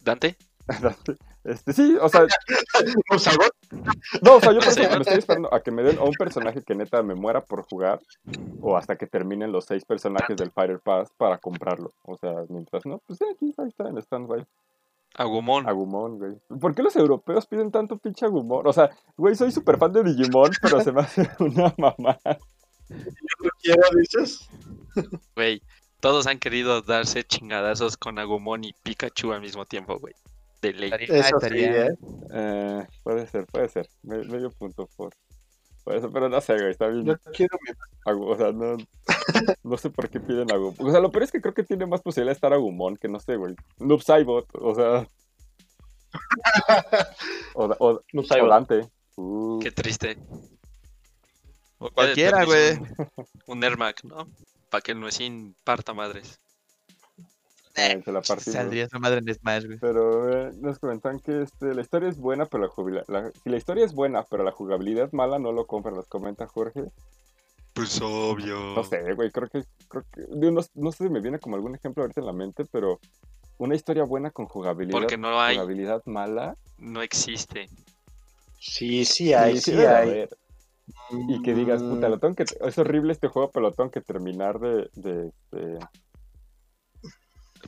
Dante, Este, sí, o sea, no, o sea, yo ejemplo, me estoy esperando a que me den a un personaje que neta me muera por jugar o hasta que terminen los seis personajes del Fire Pass para comprarlo. O sea, mientras no, pues sí, aquí ahí está en stand-by. Agumon. Agumon, güey. ¿Por qué los europeos piden tanto pinche Agumon? O sea, güey, soy súper fan de Digimon, pero se me hace una mamá. Yo lo quiero, dices. Güey, todos han querido darse chingadazos con Agumon y Pikachu al mismo tiempo, güey. De ley. Eso sí, ¿eh? Eh, puede ser, puede ser. Me- medio punto por. Por eso, pero no sé, güey, está bien. Yo quiero mi Agu- O sea, no, no sé por qué piden Agumon. O sea, lo peor es que creo que tiene más posibilidad de estar Agumon que no sé, güey. Noob Saibot, o sea. O, o, no o sabor. Dante. Uh, Qué triste. O cualquiera, güey. Un, un Ermac, ¿no? Para que el nuecín parta madres. Eh, se la partimos. Saldría su madre en Smash, güey. Pero eh, nos comentan que este, la historia es buena, pero la jugabilidad. si la historia es buena, pero la jugabilidad es mala, no lo compran. Nos comenta Jorge. Pues obvio. No sé, güey, creo que. Creo que digo, no, no sé si me viene como algún ejemplo ahorita en la mente, pero una historia buena con jugabilidad. Porque no hay, Jugabilidad mala. no existe. Sí, sí hay, sí, hay. y que digas, puta, Mm, lo tengo que, es horrible este juego, pero lo tengo que terminar de, de, de-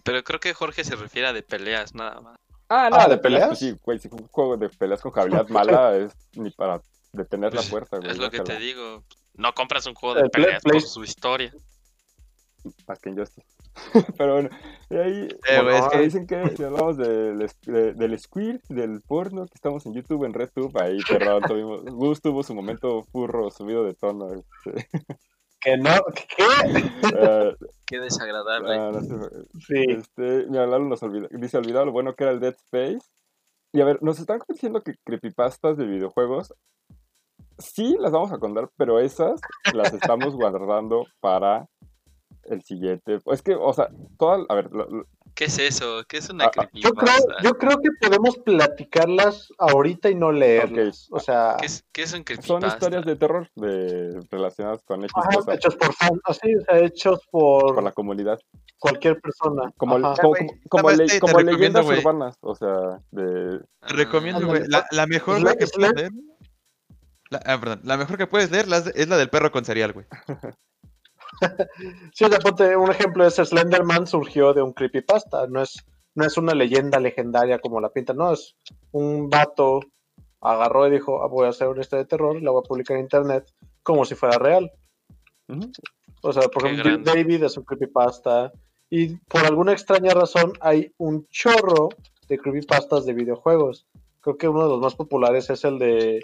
Pero creo que Jorge se refiere a de peleas, nada más. Ah, no, Ah, de ¿de peleas, pues sí, güey, si un juego de peleas con jabilidad mala es ni para detener la Pues, puerta, güey. es lo que te digo. No compras un juego de El Play- peleas Play- por su historia. Más que Injustice. Pero bueno, y ahí Eh, es bueno, que- dicen que si hablamos del, de- del squirt, del porno, que estamos en YouTube, en RedTube, ahí, perdón, tuvimos, Gus tuvo su momento furro subido de tono. este, Que no, ¿qué? eh, Qué desagradable. ah, no sé, Sí. Este, mira, Lalo nos olvidó, dice olvidado lo bueno que era el Dead Space. Y a ver, nos están diciendo que creepypastas de videojuegos sí las vamos a contar, pero esas las estamos guardando para el siguiente. Es que, o sea, todas, a ver, lo- lo- ¿Qué es eso? ¿Qué es una Ah, ah, Yo creo, creepypasta? yo creo que podemos platicarlas ahorita y no leerlas. O sea, ¿Qué es, qué es un son creepypasta? historias de terror de, relacionadas con X ajá, cosas, hechos por fan, así, o sea, hechos por por la comunidad. cualquier persona. Como, Ajá. como, güey, como, como nada más le- te- como recomiendo, leyendas urbanas, o sea, de... Ah, Recomiendo, güey. La, la mejor, güey, que puedes leer. La, ah, perdón. La mejor que puedes leer las- es la del perro con cereal, güey. Sí, ponte un ejemplo es Slenderman surgió de un creepypasta, no es, no es una leyenda legendaria como la pinta, no, es un vato agarró y dijo, "Ah, voy a hacer una historia de terror, la voy a publicar en internet como si fuera real. O sea, por Qué ejemplo, grande. David es un creepypasta y por alguna extraña razón hay un chorro de creepypastas de videojuegos. Creo que uno de los más populares es el de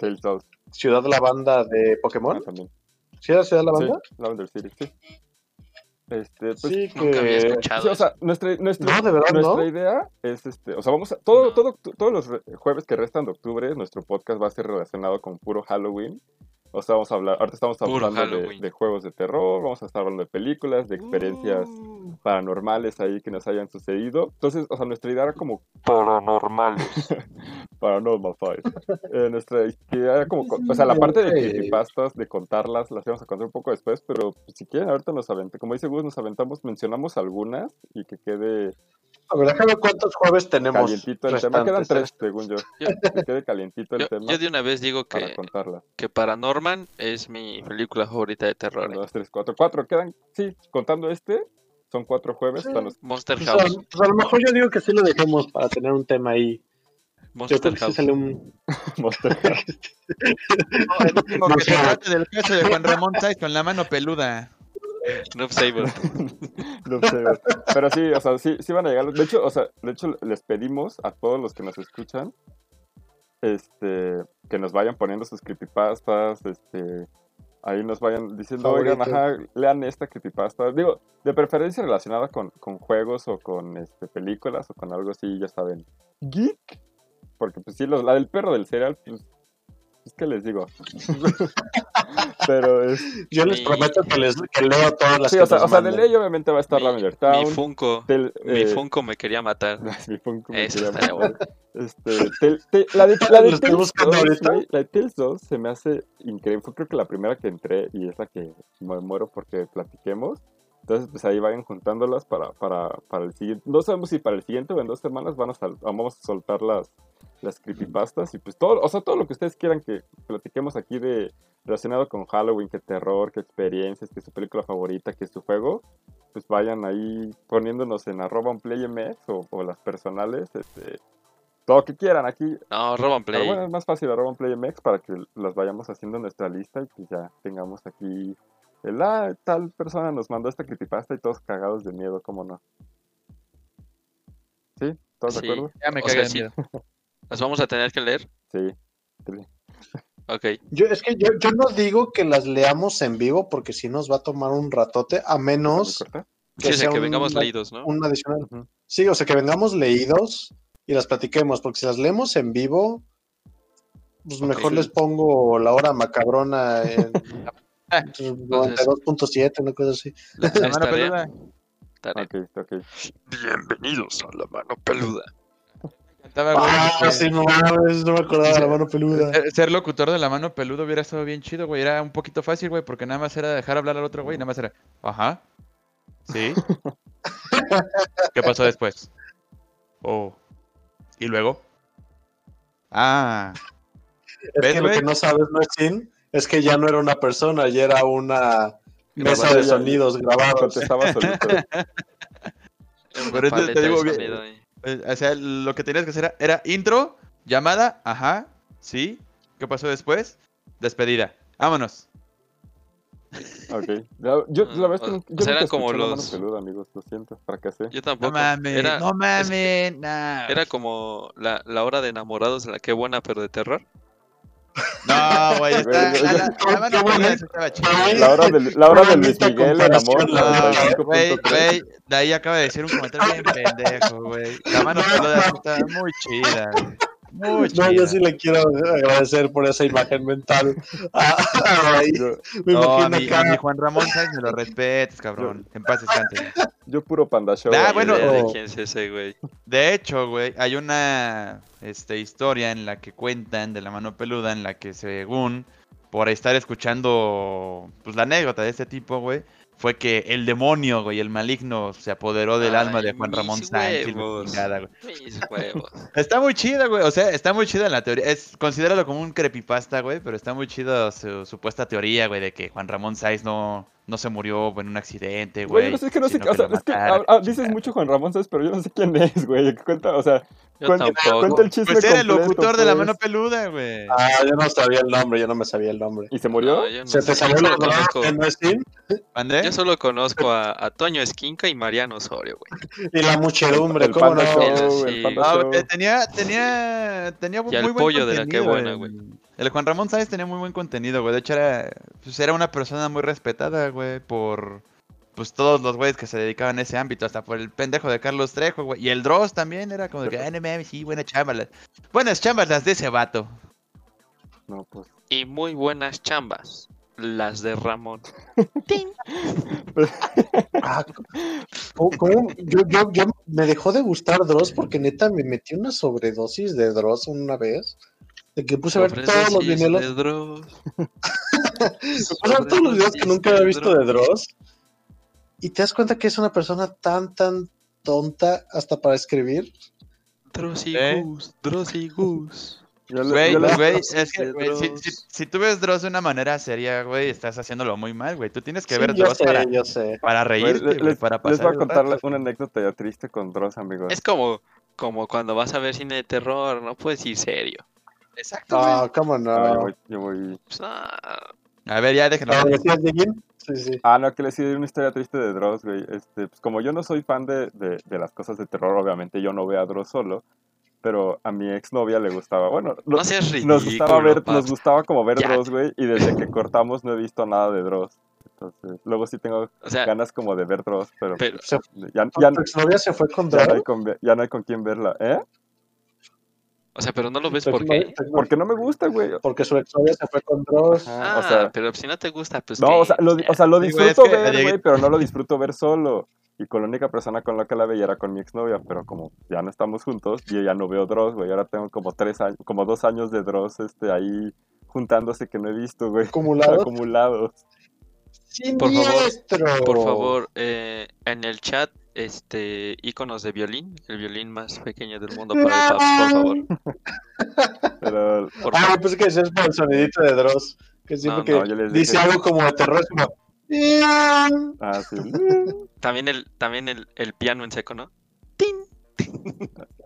Ciudad Lavanda de ah, Pokémon. también. ¿Sí era Ciudad Lavanda? Sí, Lavender City, sí. Este, pues, Sí, Nunca había que... escuchado Sí, o sea, eso. nuestra, nuestra, No, de verdad, nuestra ¿no? idea es, este, o sea, vamos a, todo, No. todo, todos los jueves que restan de octubre, nuestro podcast va a ser relacionado con puro Halloween. O sea, vamos a hablar, ahorita estamos hablando de, juegos de terror, vamos a estar hablando de películas, de experiencias Uh. paranormales ahí que nos hayan sucedido. Entonces, o sea, nuestra idea era como Paranormales. Paranormal. Eh, nuestra idea era como, co- o sea, la parte de creepypastas, de contarlas, las íbamos a contar un poco después, pero pues, si quieren, ahorita nos aventamos, como dice Gus, nos aventamos, mencionamos algunas y que quede A ver, déjame cuántos jueves tenemos. calientito el tema. Quedan tres, ¿eh? según yo. Yo- Que quede calientito el Yo, tema yo de una vez digo para que, contarla. que Paranorman es mi película favorita de terror. Uno, dos, tres, cuatro. Cuatro, quedan, sí, contando este, son cuatro jueves. Sí. los- Monster Pues, House. a, pues, a lo mejor yo digo que sí lo dejemos para tener un tema ahí. Yo Monster creo que sí House. sale un... Monster House. el último No que del caso de Juan Ramón con la mano peluda. Noob Saber. No sé, pero sí, o sea, sí, sí van a llegar. De hecho, o sea, de hecho les pedimos a todos los que nos escuchan, este, que nos vayan poniendo sus creepypastas, este, ahí nos vayan diciendo, oigan, Favoritos. ajá, lean esta creepypasta. Digo, de preferencia relacionada con, con juegos o con este, películas o con algo así, ya saben. Geek, porque pues sí, los- la del perro del cereal, pues, es que les digo. pero es... Yo les Mi- prometo que, les, que leo todas las Sí, que o sea, o sea, de ley obviamente va a estar Mi- Lavender Mi Town. Funko. Tel- Mi eh, Funko me quería matar. mi Funko me Eso quería matar. bueno. Este, tel- te- la de, la de ¿Lo estoy Tales buscando 2, ahorita? güey, la de Tales 2 se me hace increíble. Fue creo que la primera que entré y es la que me muero porque platiquemos. Entonces, pues ahí vayan juntándolas para, para, para el siguiente. No sabemos si para el siguiente o en dos semanas van a sal- vamos a soltar las, las creepypastas y pues todo, o sea, todo lo que ustedes quieran que platiquemos aquí de relacionado con Halloween, que terror, que experiencias, que su película favorita, que su juego, pues vayan ahí poniéndonos en arroba un playmx o, o las personales, este, todo lo que quieran aquí. No, Roban Pero Play. bueno, es más fácil arroba un playmx para que las vayamos haciendo en nuestra lista y que ya tengamos aquí el, ah, tal persona nos mandó esta creepypasta y todos cagados de miedo, ¿cómo no? ¿Sí? ¿Todos Sí. de acuerdo? Ya me cagué de sí. miedo. ¿Las vamos a tener que leer? Sí. Ok. Yo, es que yo, yo no digo que las leamos en vivo porque si nos va a tomar un ratote, a ¿Me menos? Que Sí, o sea, sea que un- vengamos leídos, ¿no? un adicional. Sí, o sea, que vengamos leídos y las platiquemos, porque si las leemos en vivo, pues mejor les pongo la hora macabrona en 92.7, una cosa así. La, la mano Tarea. peluda. Tarea. Ok, ok. Bienvenidos a la mano peluda. Cantaba, güey, Ah, que sí, no no me acordaba de la mano peluda. ser, ser locutor de la mano peluda hubiera estado bien chido, güey. Era un poquito fácil, güey, porque nada más era dejar hablar al otro güey, nada más era, ajá, sí. ¿Qué pasó después? Oh. ¿Y luego? Ah. Es ¿Ves, que lo güey? que no sabes, no es sin, es que ya no era una persona, ya era una mesa de sonidos grabados. Contestaba solito. Pero te digo bien-. Eh, O sea, lo que tenías que hacer era, era intro, llamada, ajá, sí. ¿Qué pasó después? Despedida. Vámonos. Ok. Yo, la verdad es que O- nunca- o yo sea, eran como los- peluda, amigos. Lo siento, fracasé. Yo No tampoco. mames, era, no mames, nah. era como la, la hora de enamorados, la que buena, pero de terror. No, güey, está. La, la, la mano estaba chida. La hora de, la hora de Luis Miguel en amor. comparación, la No, 95.3. güey, güey, de ahí acaba de decir un comentario bien pendejo, güey. La mano peluda está muy chida, güey. Muy. No, yo sí le quiero agradecer por esa imagen mental. Ah, me No, a imagino mi, acá. a mi Juan Ramón Sáenz me lo respetes, cabrón. En paz descanse. yo puro panda show. Ah, bueno. Idea de Oh. quién es ese, güey. De hecho, güey, hay una este, historia en la que cuentan de la mano peluda en la que según por estar escuchando pues la anécdota de este tipo, güey, fue que el demonio, güey, el maligno se apoderó del alma de Juan Ramón huevos. Está muy chida, güey. O sea, está muy chida la teoría. Es, considéralo como un creepypasta, güey. Pero está muy chida su supuesta teoría, güey, de que Juan Ramón Sáenz no, no se murió en un accidente, Güey, güey. no sé, es que no sé, o sea, es que ah, ah, dices mucho Juan Ramón, ¿sabes? Pero yo no sé quién es, güey. Cuenta, o sea, cuenta, cuenta el chisme Pues era el completo, locutor de la pues. mano peluda, güey. Ah, yo no sabía el nombre, yo no me sabía el nombre. ¿Y se murió? No, yo no ¿Se te salió solo conozco-? ¿Mandé? Yo solo conozco a, a Toño Esquinca y Mariano Osorio, güey. Y la muchedumbre, El ¿cómo no? Show, Sí. el Ah, tenía, tenía, tenía muy buen pollo de la contenido, buena, el- güey. El Juan Ramón Sáenz tenía muy buen contenido, güey. De hecho, era, pues, era una persona muy respetada, güey, por pues todos los güeyes que se dedicaban a ese ámbito, hasta por el pendejo de Carlos Trejo, güey. Y el Dross también era como de que, ah, no mames, sí, buena chamba. las- Buenas chambas las de ese vato. No, pues. Y muy buenas chambas. Las de Ramón. Ah. Yo, yo, yo me dejó de gustar Dross porque neta me metí una sobredosis de Dross una vez. De que puse a ver todos los videos. de Dross. Puse a ver todos los videos que nunca había visto de Dross. Y te das cuenta que es una persona tan, tan tonta hasta para escribir. Dross y ¿Eh? Goose. Dross y le- Güey, güey, es que, si, si- si tú ves Dross de una manera seria, güey, estás haciéndolo muy mal, güey. Tú tienes que Sí, ver Dross sé, para, para reírte, les, para les pasar voy a contar rato. una anécdota ya triste con Dross, amigos. Es como, como cuando vas a ver cine de terror, no puedes ir serio. Exacto. Ah, cómo No, yo no. voy, yo voy- Pues, ah, A ver, ya déjenlo. Sí, sí. Ah, no, que les diré una historia triste de Dross, güey. Este, pues como yo no soy fan de, de, de las cosas de terror, obviamente yo no veo a Dross solo, pero a mi exnovia le gustaba, bueno, lo- no seas ridículo. nos gustaba ver, nos gustaba como ver Ya. Dross, güey, y desde que cortamos no he visto nada de Dross. Entonces, luego sí tengo O sea, ganas como de ver Dross, pero, pero, Se- ya, ¿Tu ya, exnovia se fue con ya no hay Dross? con, ya no hay con quién verla, ¿eh? O sea, pero no lo ves Tu por exnovia- qué. tu exnovia- Porque no me gusta, güey. Porque su exnovia se fue con Dross. Ah, o sea, pero si no te gusta, pues No, qué, o sea, lo, o sea, lo Sí, güey, es disfruto ver, güey, pero no lo disfruto ver solo. Y con la única persona con la que la veía era con mi exnovia, pero como ya no estamos juntos, yo ya no veo Dross, güey. Ahora tengo como tres años, como dos años de Dross este, ahí juntándose que no he visto, güey. Acumulados. Acumulados. Por favor. Por favor, eh, en el chat, este, iconos de violín, el violín más pequeño del mundo para el Paps, por favor. Pero Por Ah, favor. pues que es por el sonidito de Dross. Que siempre No, que no, yo les dice algo como de terror, es como. Ah, sí. También el, también el, el piano en seco, ¿no?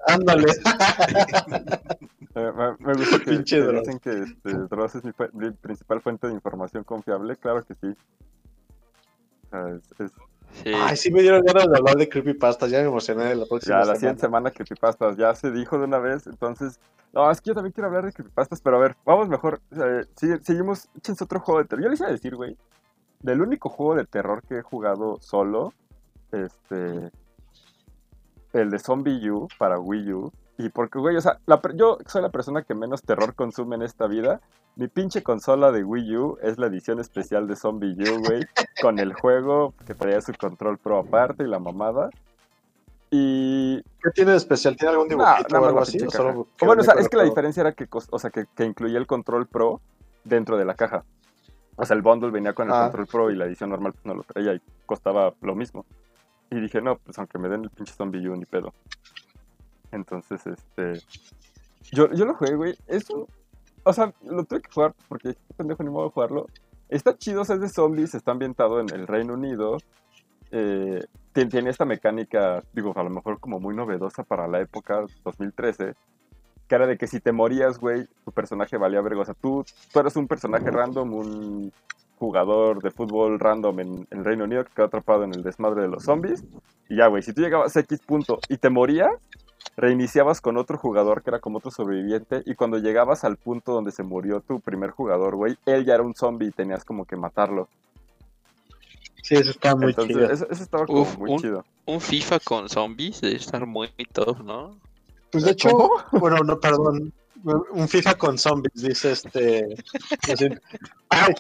Ándale. Eh, me, me gusta que, Pinche que Dross. dicen que este, Dross es mi, principal fuente de información confiable. Claro que sí. O sea, es- es- Sí. Ay, sí me dieron ganas de hablar de creepypastas. Ya me emocioné de la próxima ya la semana. siguiente semana creepypastas ya se dijo de una vez, entonces... No, es que yo también quiero hablar de creepypastas, pero a ver, vamos mejor. eh, sigue- seguimos, échense otro juego de terror. Yo les iba a decir, güey, del único juego de terror que he jugado solo, este... El de Zombie U para Wii U. Y porque, güey, o sea, la yo soy la persona que menos terror consume en esta vida. Mi pinche consola de Wii U es la edición especial de Zombie U, güey. con el juego que traía su control pro aparte y la mamada. Y ¿Qué tiene de especial? ¿Tiene algún No, dibujito o algo así? pinche ¿O solo caja. que bueno, o sea, es que la diferencia era que, o sea, que, que incluía el control pro dentro de la caja. O sea, el bundle venía con el Ah. control pro y la edición normal pues, no lo traía y costaba lo mismo. Y dije, no, pues aunque me den el pinche zombie U, ni pedo. Entonces, este... Yo, yo lo jugué, güey. Es o sea, lo tuve que jugar porque pendejo ni modo de jugarlo. Está chido, o es de zombies, está ambientado en el Reino Unido. Eh, tien- tiene esta mecánica, digo, a lo mejor como muy novedosa para la época 2013. Que era de que si te morías, güey, tu personaje valía verga. Tú, tú eres un personaje random, un jugador de fútbol random en el Reino Unido que quedó atrapado en el desmadre de los zombies. Y ya, güey, si tú llegabas a X punto y te morías, reiniciabas con otro jugador que era como otro sobreviviente y cuando llegabas al punto donde se murió tu primer jugador, güey, él ya era un zombie y tenías como que matarlo. Sí, eso está muy Entonces, chido. eso, eso estaba como Uf, muy un- chido. Un FIFA con zombies debe estar muy top, ¿no? Pues de hecho, bueno, no, perdón. Un FIFA con zombies, dice este. Ay,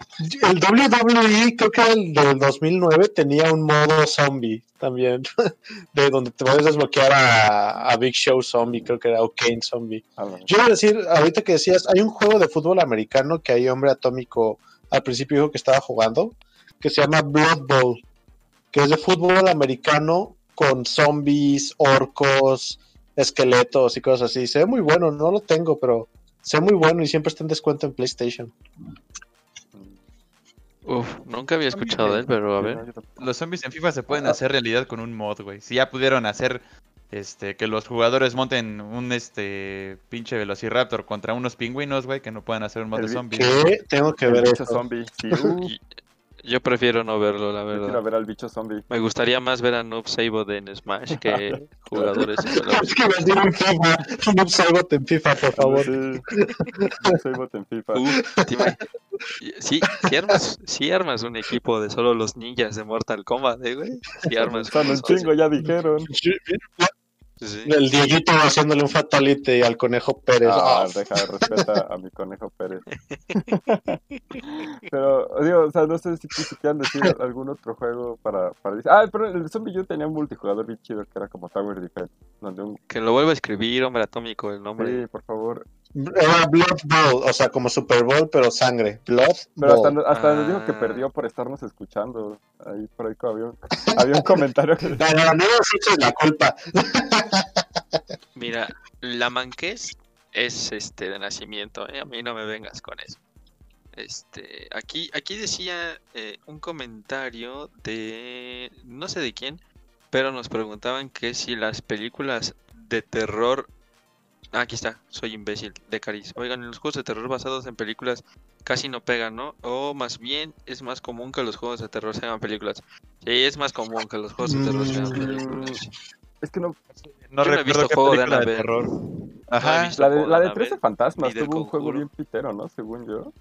el WWE, creo que el del 2009, tenía un modo zombie también. De donde te puedes desbloquear a, a Big Show Zombie, creo que era o Kane Zombie. A la- Yo iba a decir, ahorita que decías, hay un juego de fútbol americano que hay hombre atómico al principio dijo que estaba jugando, que se llama Blood Bowl, que es de fútbol americano con zombies, orcos, esqueletos y cosas así. Se ve muy bueno, no lo tengo, pero se ve muy bueno y siempre está en descuento en PlayStation. Uf, nunca había escuchado de él, pero a ver. Los zombies en FIFA se pueden hacer realidad con un mod, güey. Si ya pudieron hacer este que los jugadores monten un este pinche Velociraptor contra unos pingüinos, güey, que no puedan hacer un mod de bi- zombies. ¿Qué? Tengo que ver eso. zombie, sí. uh, Y- Yo prefiero no verlo, la verdad. ver al bicho zombie. Me gustaría más ver a Noob Sabo de en Smash que jugadores. Es que me digo en FIFA, no salgo en FIFA, por favor. Sí. Soy bot en FIFA. Sí, si armas, sí armas un equipo de solo los ninjas de Mortal Kombat, ¿eh, güey. Si armas Son un chingo, ya dijeron. Sí. El Dieguito haciéndole un fatality al conejo Pérez. Ah, Ah, deja de respeta a mi conejo Pérez. Pero, digo, o sea, no sé si, si quieran decir algún otro juego para, para decir. Ah, pero el Zombie U tenía un multijugador bien chido que era como Tower Defense. Donde un. Que lo vuelva a escribir, hombre atómico, el nombre. Sí, por favor. Era Blood Bowl, o sea, como Super Bowl, pero sangre. Blood Pero hasta, Bowl. hasta nos dijo que Ah. perdió por estarnos escuchando. Ahí por ahí había, un- había un comentario que No, no, no nos la culpa. Mira, la manqués es este de nacimiento, ¿eh? a mí no me vengas con eso. Este, aquí, aquí decía eh, un comentario de no sé de quién, pero nos preguntaban que si las películas de terror, ah, aquí está, soy imbécil, de Caris. Oigan, los juegos de terror basados en películas casi no pegan, ¿no? O más bien es más común que los juegos de terror se hagan películas. Sí, es más común que los juegos de terror se hagan Mm. películas. Es que no. No Yo no he recuerdo visto qué juego de terror. Ajá. La de, la de Annabelle, 13 fantasmas tuvo un juego bien pitero, ¿no? Según yo.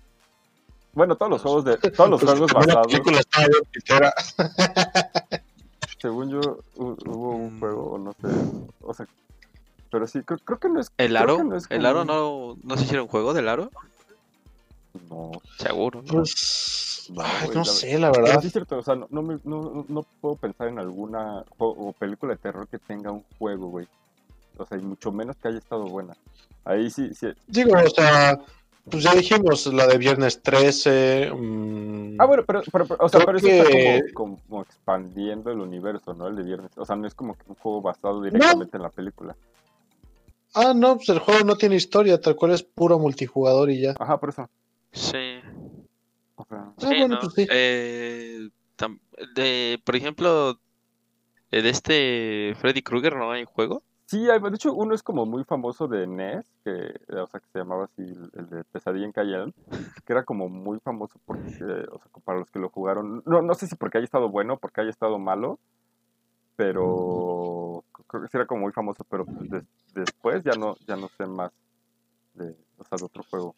Bueno, todos los juegos de. Todos los Pues, juegos basados. Según yo, hu- hubo un Mm. juego, no sé. O sea. Pero sí, creo, creo que no es. ¿El aro? que no es ¿El aro no, no se hicieron juego del aro? No, Seguro. ¿no? Pues, No, ay, güey, no la- sé, la verdad. sí es cierto, o sea, no, no, me- no, no puedo pensar en alguna juego o película de terror que tenga un juego, güey. O sea, y mucho menos que haya estado buena. Ahí sí, sí. Digo, o sea, pues ya dijimos la de Viernes 13. mm, Ah, bueno, pero, pero, pero, o sea, pero eso que- está como, como expandiendo el universo, ¿no? El de viernes. O sea, no es como que un juego basado directamente en la película. Ah, no, pues el juego no tiene historia, tal cual es puro multijugador y ya. Ajá, por eso. Sí. O sea, Ah, Sí, bueno, ¿no? pues sí. Eh, de, por ejemplo, eh, de este Freddy Krueger no hay juego. sí, hay- de hecho, uno es como muy famoso de NES, que, eh, o sea, que se llamaba así, el, de Pesadilla en Calle que era como muy famoso porque, o sea, para los que lo jugaron. No, no sé si porque haya estado bueno, porque haya estado malo, pero creo que sí era como muy famoso, pero pues, des- después ya no, ya no sé más de, o sea, de otro juego.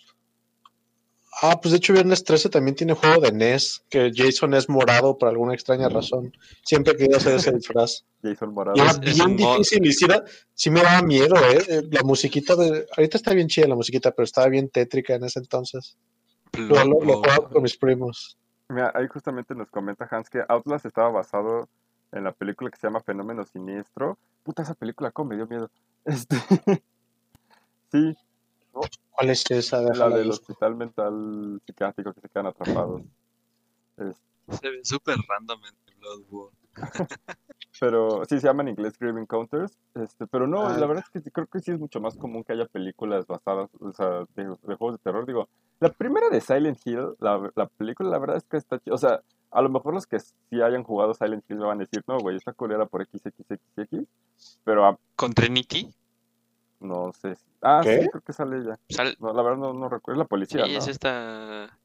Ah, pues de hecho Viernes 13 también tiene juego de NES, que Jason es morado por alguna extraña razón. Siempre he querido hacer ese disfraz. Jason Morado. Y era es bien difícil, y sí, era- sí me daba miedo, ¿eh? Eh, La musiquita de... Ahorita está bien chida la musiquita, pero estaba bien tétrica en ese entonces. Lo, lo, lo jugaba con mis primos. Mira, ahí justamente nos comenta Hans que Outlast estaba basado en la película que se llama Fenómeno Siniestro. Puta, esa película, cómo me dio miedo. Este... sí, ¿Cuál es esa? la Déjala del hospital mental psiquiátrico que se quedan atrapados. Es- Se ve súper random en Blood Bowl. Pero sí se llama en inglés Grave Encounters. Este, pero no, Ah. la verdad es que sí- creo que sí es mucho más común que haya películas basadas, o sea, de, de juegos de terror. Digo, la primera de Silent Hill, la, la película, la verdad es que está chida. O sea, a lo mejor los que sí hayan jugado Silent Hill me van a decir, no, güey, esta culera por XXXX. Pero Con Trinity. no sé. si- Ah, ¿Qué? sí, creo que sale ella. Sal- No, la verdad no, no recuerdo. Es la sí, policía, ¿no? es esta.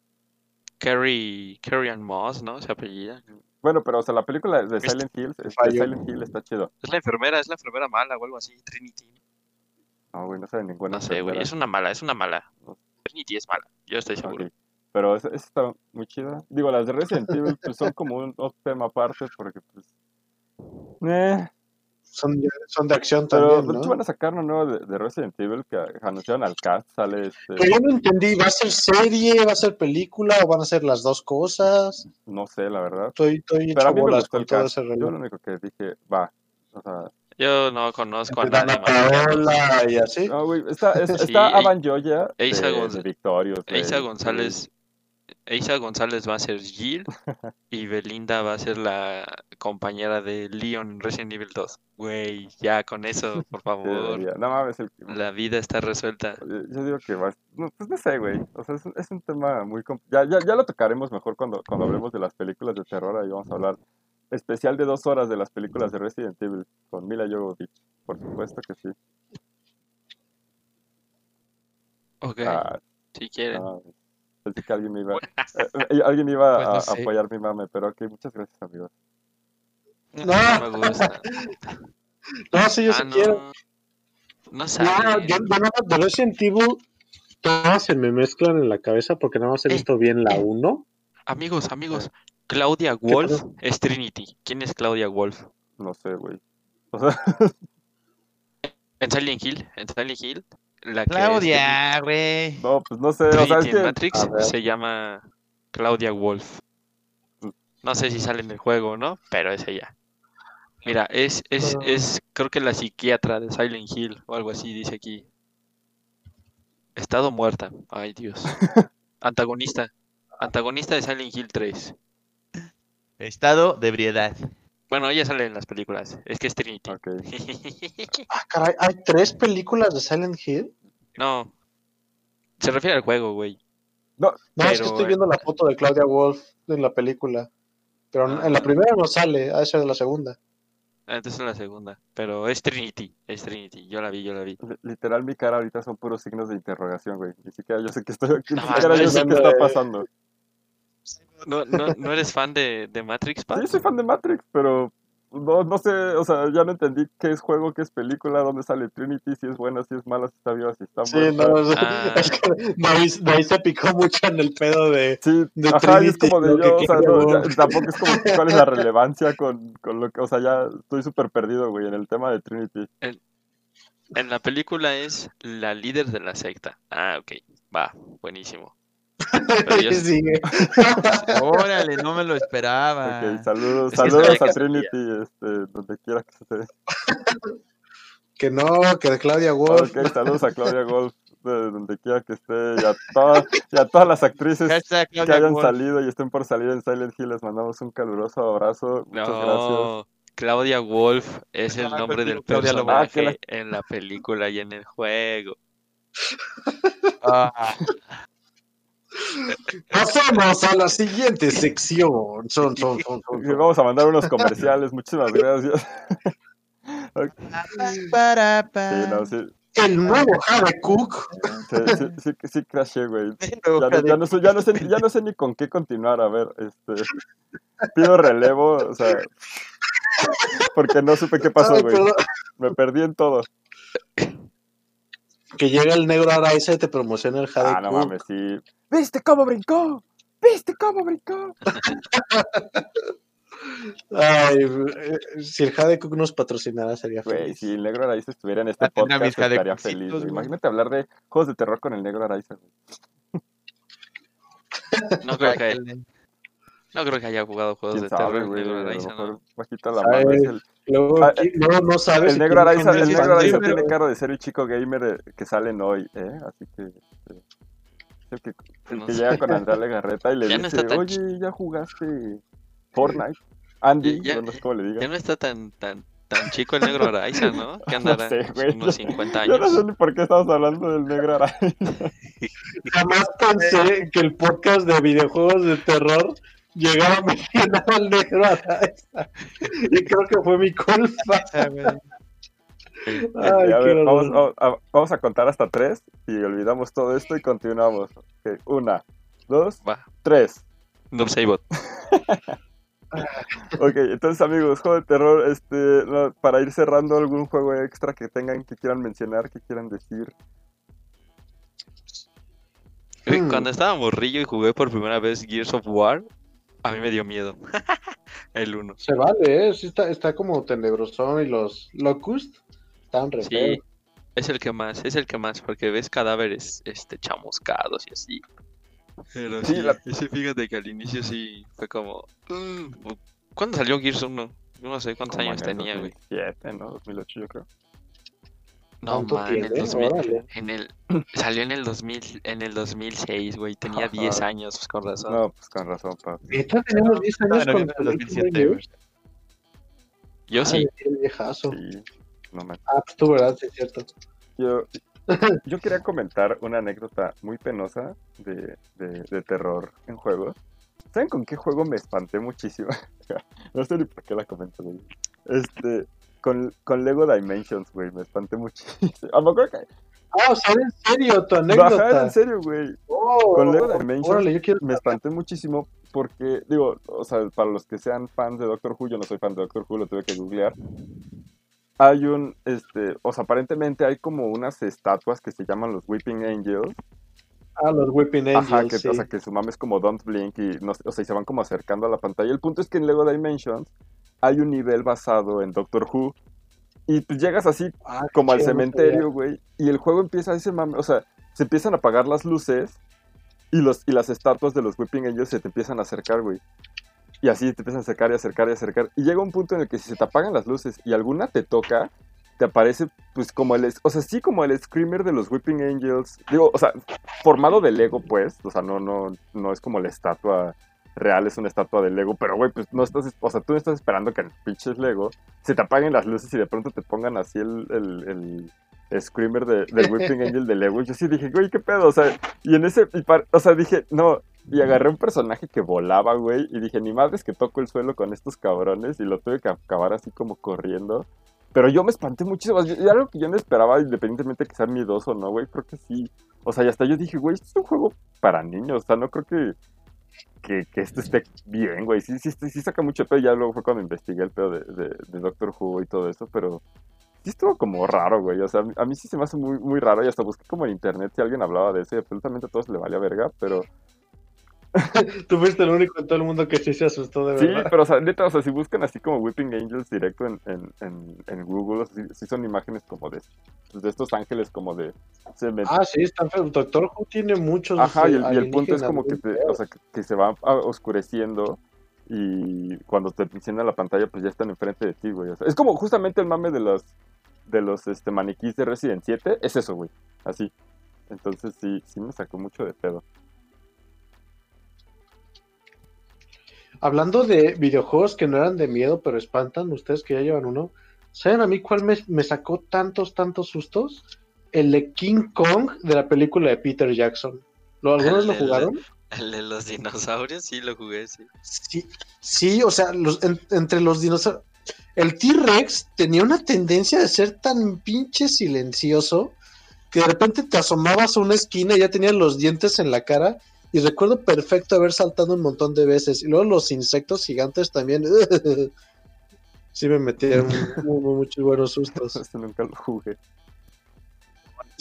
Carrie, Carrie Ann Moss, ¿no? Se apellida. Bueno, pero o sea, la película de Silent Hill, este, Fallo. Silent Hill está chido. Es la enfermera, es la enfermera mala o algo así. Trinity. No, güey, no sabe ninguna. No sé, güey. Es una mala, es una mala. No. Trinity es mala. Yo estoy seguro. Ok. Pero esa, esa está muy chida. Digo, las de Resident Evil pues, son como un, tema aparte porque, pues... Eh, Son, son de acción pero también, de hecho ¿no? van a sacar uno nuevo de, de Resident Evil que anunciaron al cast. Sale este... Pero yo no entendí, ¿va a ser serie, va a ser película o van a ser las dos cosas? No sé, la verdad. Estoy, estoy Pero a mí me gustó el cast. ese Yo lo único que dije, va. O sea, Yo no conozco a nadie más. y así. no, güey, está, es- Avan Joya de, de Eiza de- González. Eiza González va a ser Jill y Belinda va a ser la compañera de Leon en Resident Evil 2. Güey, ya con eso, por favor. debería- No mames, el, La vida está resuelta. Yo yo digo que va, no, pues no sé, güey. O sea, es, un- es un tema muy... Ya, ya, ya lo tocaremos mejor cuando, cuando hablemos de las películas de terror. Ahí vamos a hablar especial de dos horas de las películas de Resident Evil con Mila Jovovich. Por supuesto que sí. Ok, Ah, si quieren. no, pensé que alguien me iba, eh, eh, alguien iba Pues no a, sé. apoyar mi mame, pero ok, muchas gracias, amigos. No, No me gusta. no, sí, yo Ah, sí quiero. no. No No, sale. yo, más de Resident Evil, todas se me mezclan en la cabeza porque nada más he Eh, visto bien la eh. 1. Amigos, amigos. Claudia Wolf es Trinity. ¿Quién es Claudia Wolf? No sé, güey. O sea, En Silent Hill, en Silent Hill, la Claudia, güey. no, pues no sé. Trinity, O sea, es Trinity en que... Matrix se llama Claudia Wolf. No sé si sale en el juego o no, pero es ella. Mira, es, es, es creo que la psiquiatra de Silent Hill o algo así dice aquí. Estado muerta. Ay, Dios. Antagonista. Antagonista de Silent Hill 3. Estado de ebriedad. Bueno, ella sale en las películas. Es que es Trinity. Ok. Ah, caray, hay tres películas de Silent Hill. No. Se refiere al juego, güey. No, es que estoy eh, viendo la foto de Claudia Wolf en la película. Pero Ah. en la primera no sale, ha de ser de la segunda. Ah, Entonces es la segunda. Pero es Trinity. Es Trinity. Yo la vi, yo la vi. Li- Literal, mi cara ahorita son puros signos de interrogación, güey. Ni siquiera yo sé qué estoy aquí, ni No, siquiera no yo sé qué está pasando. ¿No, no, ¿no eres fan de, de Matrix, Pat? Sí, soy fan de Matrix, pero no, no sé, o sea, ya no entendí qué es juego, qué es película, dónde sale Trinity, si es buena, si es mala, si está viva, si está Sí, muerta. no, es, Ah. es que Maíz, Maíz se picó mucho en el pedo de. Sí, de ajá, es como de yo, o sea, no, ya- tampoco es como cuál es la relevancia con, con lo que, o sea, ya estoy súper perdido, güey, en el tema de Trinity. En la película es la líder de la secta. Ah, ok. Va, buenísimo. Pero yo- Sigue. Órale, no me lo esperaba. Saludos, saludos a. Trinity, este, donde quiera que esté. Que no, que de Claudia Wolf. Ok, saludos a Claudia Golf, de donde quiera que esté, y a todas, y a todas las actrices que hayan Wolf. salido y estén por salir en Silent Hill, les mandamos un caluroso abrazo. Muchas gracias. Claudia Wolf es el Ah, nombre del. Ah, personaje en la película y en el juego. Ah, Pasamos a la siguiente sección. Son, son, son, son, Y son. Vamos a mandar unos comerciales, muchísimas gracias. para, Sí, no, sí, El nuevo Cook. sí, sí, sí, sí crashé, güey. Ya, no- ya no sé, ya, no sé, ya no sé ni con qué continuar, a ver, este... Pido relevo, o sea... Porque no supe qué pasó, güey. Me perdí en todo. Que llega el negro Araiza y te promociona el Jade Ah, no Cook. mames, sí. ¿Viste cómo brincó? ¿Viste cómo brincó? Ay, eh, si el Jade Cook nos patrocinara sería Güey, feliz. si el negro Araiza estuviera en este podcast, mis jade estaría feliz. güey. güey. Imagínate hablar de juegos de terror con el negro Araiza. güey. No creo que, no creo que haya jugado juegos ¿Quién de terror. sabe, el güey? negro A lo Araiza, mejor ¿no? bajita la mano. es el, Luego, Ah, luego no sabes. el negro Araiza, el negro Araiza tiene cara de ser el chico gamer eh, que salen hoy, ¿eh? Así que... es el que, el No que llega con Andrea Legarreta y le Ya no dice, tan oye, ¿ya jugaste Fortnite? Andy, Ya- yo no sé cómo le Ya digan. no está tan, tan, tan chico el negro Araiza, ¿no? Que andará sé, güey. unos 50 Yo no sé años. ni por qué estamos hablando del negro araña. Jamás pensé que el podcast de videojuegos de terror llegara a mencionar al negro Araiza. Y creo que fue mi culpa. Ay, a qué ver, vamos, a, vamos a contar hasta tres y olvidamos todo esto y continuamos. Una, dos, Va, tres. no sé, bot. Ok, entonces amigos, juego de terror, este, no, para ir cerrando algún juego extra que tengan, que quieran mencionar, que quieran decir. Hmm. Cuando estaba morrillo y jugué por primera vez Gears of War, a mí me dio miedo. el 1. Se vale, ¿eh? Sí está, está como tenebrosón y los Locust están re Sí, feos. es el que más, es el que más, porque ves cadáveres este, chamuscados y así. Pero Sí, sí, la- ese fíjate que al inicio sí fue como... "Mm, ¿Cuándo salió Gears 1? Yo no sé cuántos años en el tenía, güey. 2007, ¿no? 2008 yo creo. No, ¿Cuánto man, en el, tiene? 2000, Órale. en el salió en el 2000, en el 2006, güey. Tenía 10 Ajá. años, pues con razón. No, pues con razón, papi. Neta, tenemos 10 años en con noviembre del el 2007, güey. Yo sí. Ay, qué viejazo. Sí, no me Ah, pues tú, ¿verdad? Sí, es cierto. Yo, yo quería comentar una anécdota muy penosa de, de, de terror en juegos. ¿Saben con qué juego me espanté muchísimo? no sé ni por qué la comento, güey. Este, con, con Lego Dimensions, güey, me espanté muchísimo. Ah, me acuerdo que... Ah, o sea, en serio tu Bajar, anécdota. en serio, güey. Oh, Con Lego Dimensions Órale, yo quiero Me espanté muchísimo porque, digo, o sea, para los que sean fans de Doctor Who, yo no soy fan de Doctor Who, lo tuve que googlear. Hay un, este, o sea, aparentemente hay como unas estatuas que se llaman los Weeping Angels. Ah, los Whipping Angels. Ajá, que, sí. o sea, que su mame es como Don't Blink y, no, sé, o sea, y se van como acercando a la pantalla. El punto es que en Lego Dimensions hay un nivel basado en Doctor Who y pues llegas así Ah, como al cementerio, güey, y el juego empieza a ese mame, o sea, se empiezan a apagar las luces y, los, y las estatuas de los Whipping Angels se te empiezan a acercar, güey. Y así te empiezan a acercar y acercar y acercar. Y llega un punto en el que si se te apagan las luces y alguna te toca, te aparece pues como el, o sea, sí como el screamer de los Whipping Angels. Digo, o sea, formado de Lego, pues, o sea, no, no, no es como la estatua real, es una estatua de Lego, pero güey, pues no estás, o sea, tú no estás esperando que en pinches Lego se te apaguen las luces y de pronto te pongan así el, el, el screamer de, del Whipping Angel de Lego. Yo sí dije, güey, qué pedo, o sea, y en ese, y par- o sea, dije, no, y agarré un personaje que volaba, güey, y dije, ni madres que toco el suelo con estos cabrones, y lo tuve que acabar así como corriendo. Pero yo me espanté muchísimo, y algo que yo no esperaba, independientemente de que sea miedoso o no, güey, creo que sí. O sea, y hasta yo dije, güey, esto es un juego para niños, o sea, no creo que, que, esto esté bien, güey. Sí, sí, sí, saca mucho pedo, ya luego fue cuando investigué el pedo de, de, Doctor Who y todo eso, pero sí estuvo como raro, güey. O sea, a mí sí se me hace muy, muy raro y hasta busqué como en internet si alguien hablaba de eso y absolutamente a todos le valía verga, pero Tú fuiste el único en todo el mundo que sí se asustó de sí, verdad. pero o sea, neta, o sea, si buscan así como Whipping Angels directo en, en, en, en Google, o sea, sí, sí son imágenes como de, de estos ángeles como de cemento. Ah, sí, están feos. Doctor Who tiene muchos. Ajá, y el, y el punto es como que, te- o sea, que, que se va oscureciendo y cuando te enciende la pantalla, pues ya están enfrente de ti, güey. O sea, es como justamente el mame de los, de los este, maniquís de Resident 7, es eso, güey, así. Entonces sí, sí me sacó mucho de pedo. Hablando de videojuegos que no eran de miedo, pero espantan, ustedes que ya llevan uno, ¿saben a mí cuál me, me sacó tantos, tantos sustos? El de King Kong de la película de Peter Jackson. ¿Lo, ¿Algunos El lo jugaron? El de los dinosaurios sí lo jugué, sí. Sí, sí, o sea, los- en- entre los dinosaurios. El T-Rex tenía una tendencia de ser tan pinche silencioso que de repente te asomabas a una esquina y ya tenían los dientes en la cara. Y recuerdo perfecto haber saltado un montón de veces. Y luego los insectos gigantes también. sí, me metieron muy- muy- muchos buenos sustos. Este nunca lo jugué.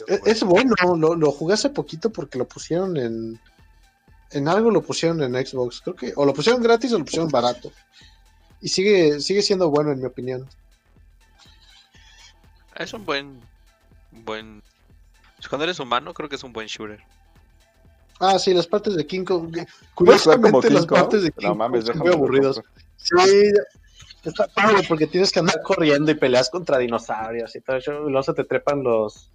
Es, es bueno, lo, lo jugué hace poquito porque lo pusieron en. En algo lo pusieron en Xbox, creo que. O lo pusieron gratis o lo pusieron barato. Y sigue, sigue siendo bueno, en mi opinión. Es un buen. buen. pues Cuando eres humano, creo que es un buen shooter. Ah, sí, las partes de King Kong. ¿Puedes jugar como Curiosamente, King las Kong? partes de King No mames, Kong son muy compro. Sí, está padre porque tienes que andar corriendo y peleas contra dinosaurios y todo eso. Y luego se te trepan los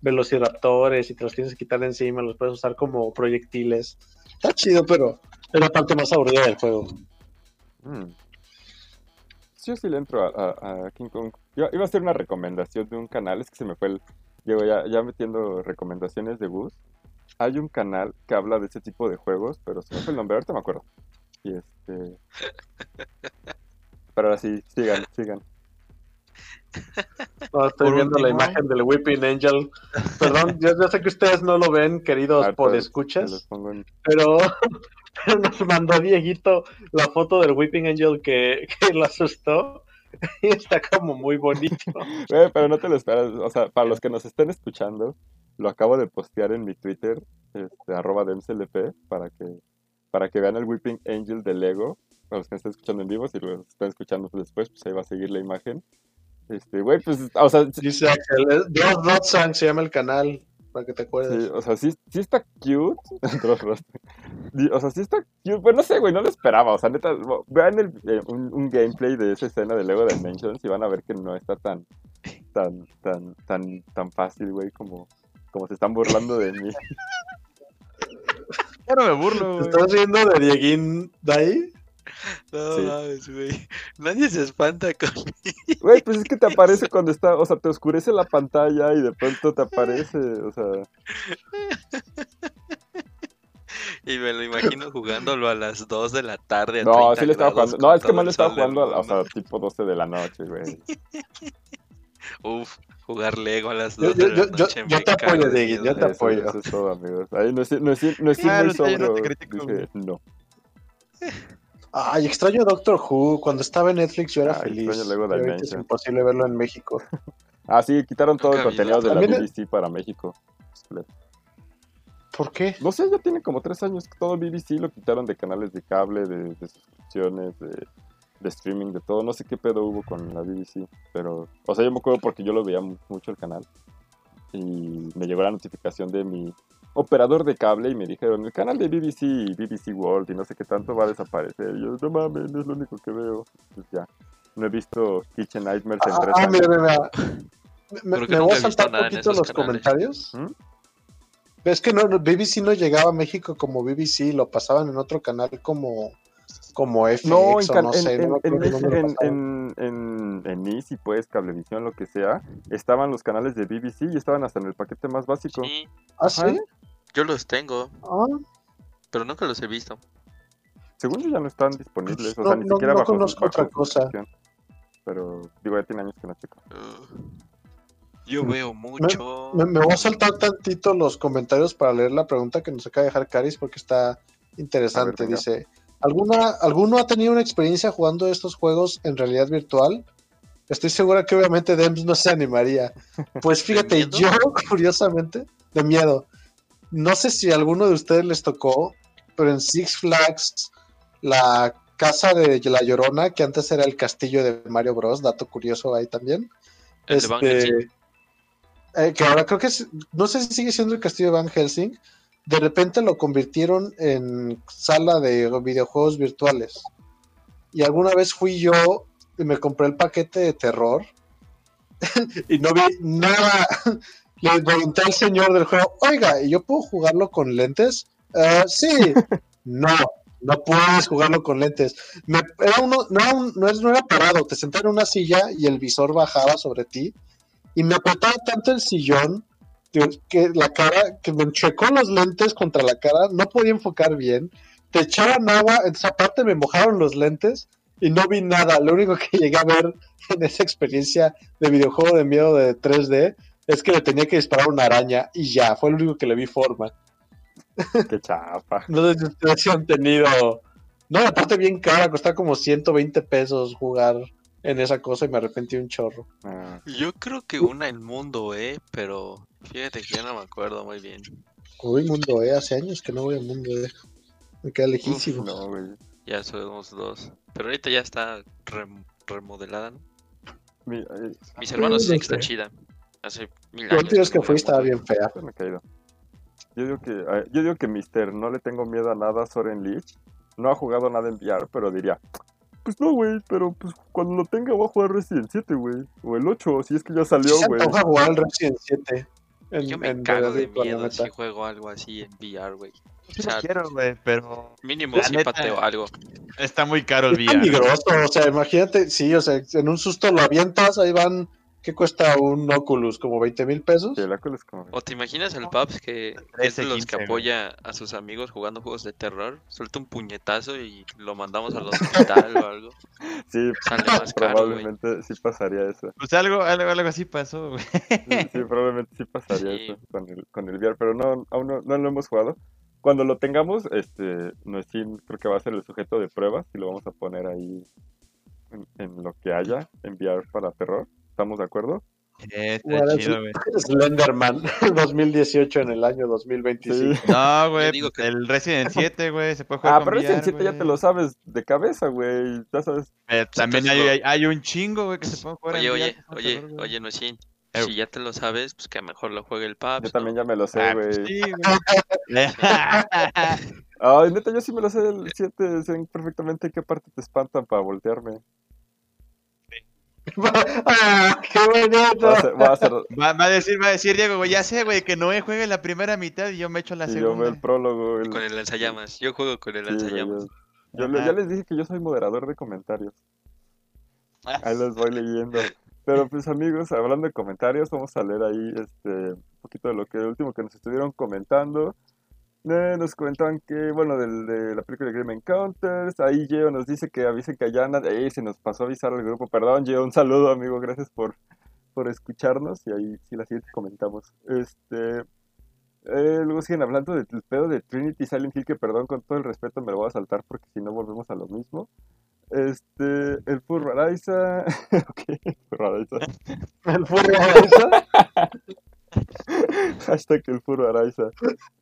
velociraptores y te los tienes que quitar de encima, los puedes usar como proyectiles. Está chido, pero es la parte más aburrida del juego. Mm. yo sí le entro a, a- a King Kong. Yo iba a hacer una recomendación de un canal, es que se me fue el... Llego ya, ya metiendo recomendaciones de Gus. Hay un canal que habla de ese tipo de juegos, pero se me fue el nombre, ahorita me acuerdo. Y este... Pero ahora sí, sigan, sigan. No, estoy Por viendo la imagen del Whipping Angel. Perdón, yo, yo sé que ustedes no lo ven, queridos pongo en- pero, pero nos mandó Dieguito la foto del Whipping Angel que, que lo asustó y está como muy bonito. Pero no te lo esperas. O sea, para los que nos estén escuchando, lo acabo de postear en mi Twitter, este, arroba DemsLP, para que, para que vean el Whipping Angel de Lego. Para los que me estén escuchando en vivo, si lo están escuchando después, pues ahí va a seguir la imagen. Este, güey, pues, o sea, sí, Dice Dross Rodsang se llama el canal, para que te acuerdes. o sea, sí, sí está cute. O sea, sí está cute. Pues no sé, güey, no lo esperaba. O sea, neta, vean el, eh, un, un gameplay de esa escena de Lego Dimensions y van a ver que no está tan, tan, tan, tan, tan fácil, güey, como, como se están burlando de mí. Ya no me burlo, ¿Te güey. estás riendo de Dieguín de ahí? No Sí. mames, güey. Nadie se espanta con. Güey, pues es que te aparece cuando está, o sea, te oscurece la pantalla y de pronto te aparece, o sea, Y me lo imagino jugándolo a las 2 de la tarde. a no, 30 sí le estaba jugando, no, es que más le estaba jugando, a- o sea, mundo. tipo 12 de la noche, güey. Uf, jugar Lego a las Yo, 2 yo, de la yo, yo, noche. yo me te apoyo, miedo. yo te Eso, apoyo. eso es todo, amigos. Ahí no es, no Ah, muy no te sobrio, critico, dije, no. Ay, extraño Doctor Who. Cuando estaba en Netflix yo era Ay, feliz. extraño Lego ahorita es Dimension. imposible verlo en México. Ah, sí, quitaron todo el Nunca contenido de la BBC para México. ¿Por qué? No sé, ya tiene como tres años que todo BBC lo quitaron de canales de cable, de, de suscripciones, de, de streaming, de todo. No sé qué pedo hubo con la BBC, pero, o sea, yo me acuerdo porque yo lo veía mu- mucho el canal y me llegó la notificación de mi operador de cable y me dijeron, el canal de BBC y BBC World y no sé qué tanto va a desaparecer. Y yo, no mames, es lo único que veo. Pues ya, no he visto Kitchen Nightmares en tres Ah, años. mira, mira. Me, me voy a saltar un poquito los canales. comentarios. ¿Mm? Es que no, no, BBC no llegaba a México como BBC, lo pasaban en otro canal como, como FX No, en, o no en, sé. no me en, en, Easy, pues, Cablevisión, lo que sea, estaban los canales de BBC y estaban hasta en el paquete más básico. Sí, ¿Ah, sí? yo los tengo, Ah, pero nunca los he visto. Según yo ya no están disponibles, o No, sea, ni no- siquiera no bajo, su- conozco bajo otra cosa. Pero, digo, ya tiene años que no checo. Uh, yo veo mucho. me, me voy a saltar tantito los comentarios para leer la pregunta que nos acaba de dejar Caris porque está interesante. Ver. Dice, ¿alguna, ¿alguno ha tenido una experiencia jugando estos juegos en realidad virtual? Estoy segura que obviamente Dems no se animaría. Pues fíjate, yo curiosamente, de miedo, no sé si a alguno de ustedes les tocó, pero en Six Flags, la casa de La Llorona, que antes era el castillo de Mario Bros, dato curioso ahí también. El de Van Helsing. eh, que ahora creo que es, no sé si sigue siendo el castillo de Van Helsing, de repente lo convirtieron en sala de videojuegos virtuales. Y alguna vez fui yo y me compré el paquete de terror y no vi nada. Le pregunté al señor del juego, oiga, ¿y yo puedo jugarlo con lentes? "Eh, sí, no, no puedes jugarlo con lentes. Me- era uno, no, era un- no, es- no era parado, te sentaba en una silla y el visor bajaba sobre ti y me apretaba tanto el sillón que, que la cara, que me enchecó los lentes contra la cara, no podía enfocar bien, te echaban agua, entonces aparte me mojaron los lentes y no vi nada, lo único que llegué a ver en esa experiencia de videojuego de miedo de 3D es que le tenía que disparar una araña y ya, fue lo único que le vi forma. Qué chapa. No sé si ustedes han tenido. No, aparte bien cara, costaba como 120 pesos jugar en esa cosa y me arrepentí un chorro. Ah, Yo creo que una en mundo, eh, pero fíjate que ya no me acuerdo muy bien. Uy, mundo E, hace años que no voy al mundo E. Me queda lejísimo. no, güey. Ya somos dos. Pero ahorita ya está rem- remodelada, ¿no? Mi- ay, Mis hermanos no dicen que está chida. Hace mil años. que fui voy a estaba bien fea. me caído. Yo digo que, yo digo que Mister, no le tengo miedo a nada a Soren Lich. No ha jugado nada en VR, pero diría, pues no, güey, pero pues cuando lo tenga voy a jugar Resident 7, güey. O el 8, si es que ya salió, güey. antoja jugar el Resident 7. En, Yo me en cago de miedo si juego algo así en VR, güey. Sí O sea, lo quiero, güey, pero Mínimo si neta- pateo algo. está muy caro el Es VR. peligroso, o sea, imagínate, sí, o sea, en un susto lo avientas, ahí van, ¿qué cuesta un Oculus? ¿Como 20 mil pesos? Sí, el Oculus como... ¿O te imaginas el Paps que es de 13, los 15, que apoya a sus amigos jugando juegos de terror? Suelta un puñetazo y lo mandamos al hospital o algo. Sí, Sale más caro, probablemente sí pasaría eso. Pues algo, algo, algo así pasó, güey. Sí, sí, probablemente sí pasaría Sí. eso con el, con el VR, pero no, aún no, no lo hemos jugado. Cuando lo tengamos, este, Noestin creo que va a ser el sujeto de pruebas y lo vamos a poner ahí en, en lo que haya en VR para terror. ¿Estamos de acuerdo? Eh, Bueno, está sí. chido, güey. Slenderman 2018 en el año 2025. Sí. No, güey, pues, que- el Resident 7, güey, se puede jugar Ah, con pero VR, 7 ya güey. te lo sabes de cabeza, güey. Ya sabes. Eh, también Entonces, hay, lo- hay, hay un chingo, güey, que se puede jugar Oye, en oye, VR, oye, favor, güey. oye, Nosin. Eh. Si ya te lo sabes, pues que mejor lo juegue el Paps. Yo también ¿no? ya me lo sé, Ah, güey. pues sí, güey. Ay, neta, yo sí me lo sé del 7. Sé perfectamente qué parte te espantan para voltearme. ¡Ah, qué bonito! Va a ser, va a ser va, va a decir, va a decir Diego, güey, ya sé, güey, que Noé juegue la primera mitad y yo me echo la y yo veo segunda. el prólogo. el- Con el lanzallamas. Yo juego con el sí, lanzallamas. yo, yo le- Ajá. ya les dije que yo soy moderador de comentarios. Ah, Ahí los voy leyendo. Pero pues amigos, hablando de comentarios, vamos a leer ahí este un poquito de lo que último que nos estuvieron comentando. Eh, nos comentaban que, bueno, del, de la película de Grim Encounters. Ahí Geo nos dice que avisen que allá anda. Eh, se nos pasó a avisar al grupo. Perdón, Geo, un saludo, amigo. Gracias por, por escucharnos. Y ahí sí la siguiente comentamos. Este. eh, luego siguen hablando del pedo de Trinity Silent Hill, que perdón, con todo el respeto me lo voy a saltar porque si no volvemos a lo mismo. Este, el Furro Araiza. ok, Furro Araiza. El furro Araiza. Hashtag el Furro Araiza.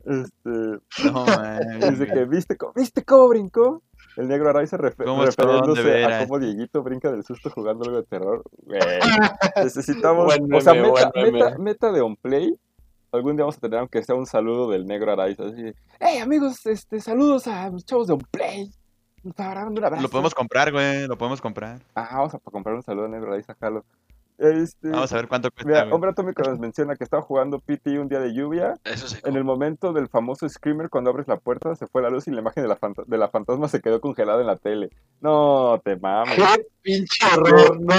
Este, No, man. dice que, ¿viste, cómo- ¿viste cómo brincó? El negro Araiza refe- ¿Cómo son, de refiriéndose a cómo Dieguito brinca del susto jugando algo de terror. Necesitamos, Buen o sea, meta, buen meta, meta de on play. Algún día vamos a tener aunque sea un saludo del negro Araiza. Así, de, hey amigos, este, saludos a mis chavos de on play. Para darme un abrazo. Lo podemos comprar, güey, lo podemos comprar. Ah, vamos a comprar un saludo al negro Araiza, jalo. Este, Vamos a ver cuánto cuesta, Mira. Hombre Atómico nos menciona que estaba jugando PT un día de lluvia. Eso se En el momento del famoso screamer, cuando abres la puerta, se fue la luz y la imagen de la, de la fantasma se quedó congelada en la tele. No, te mames. ¡Qué pinche horror! No,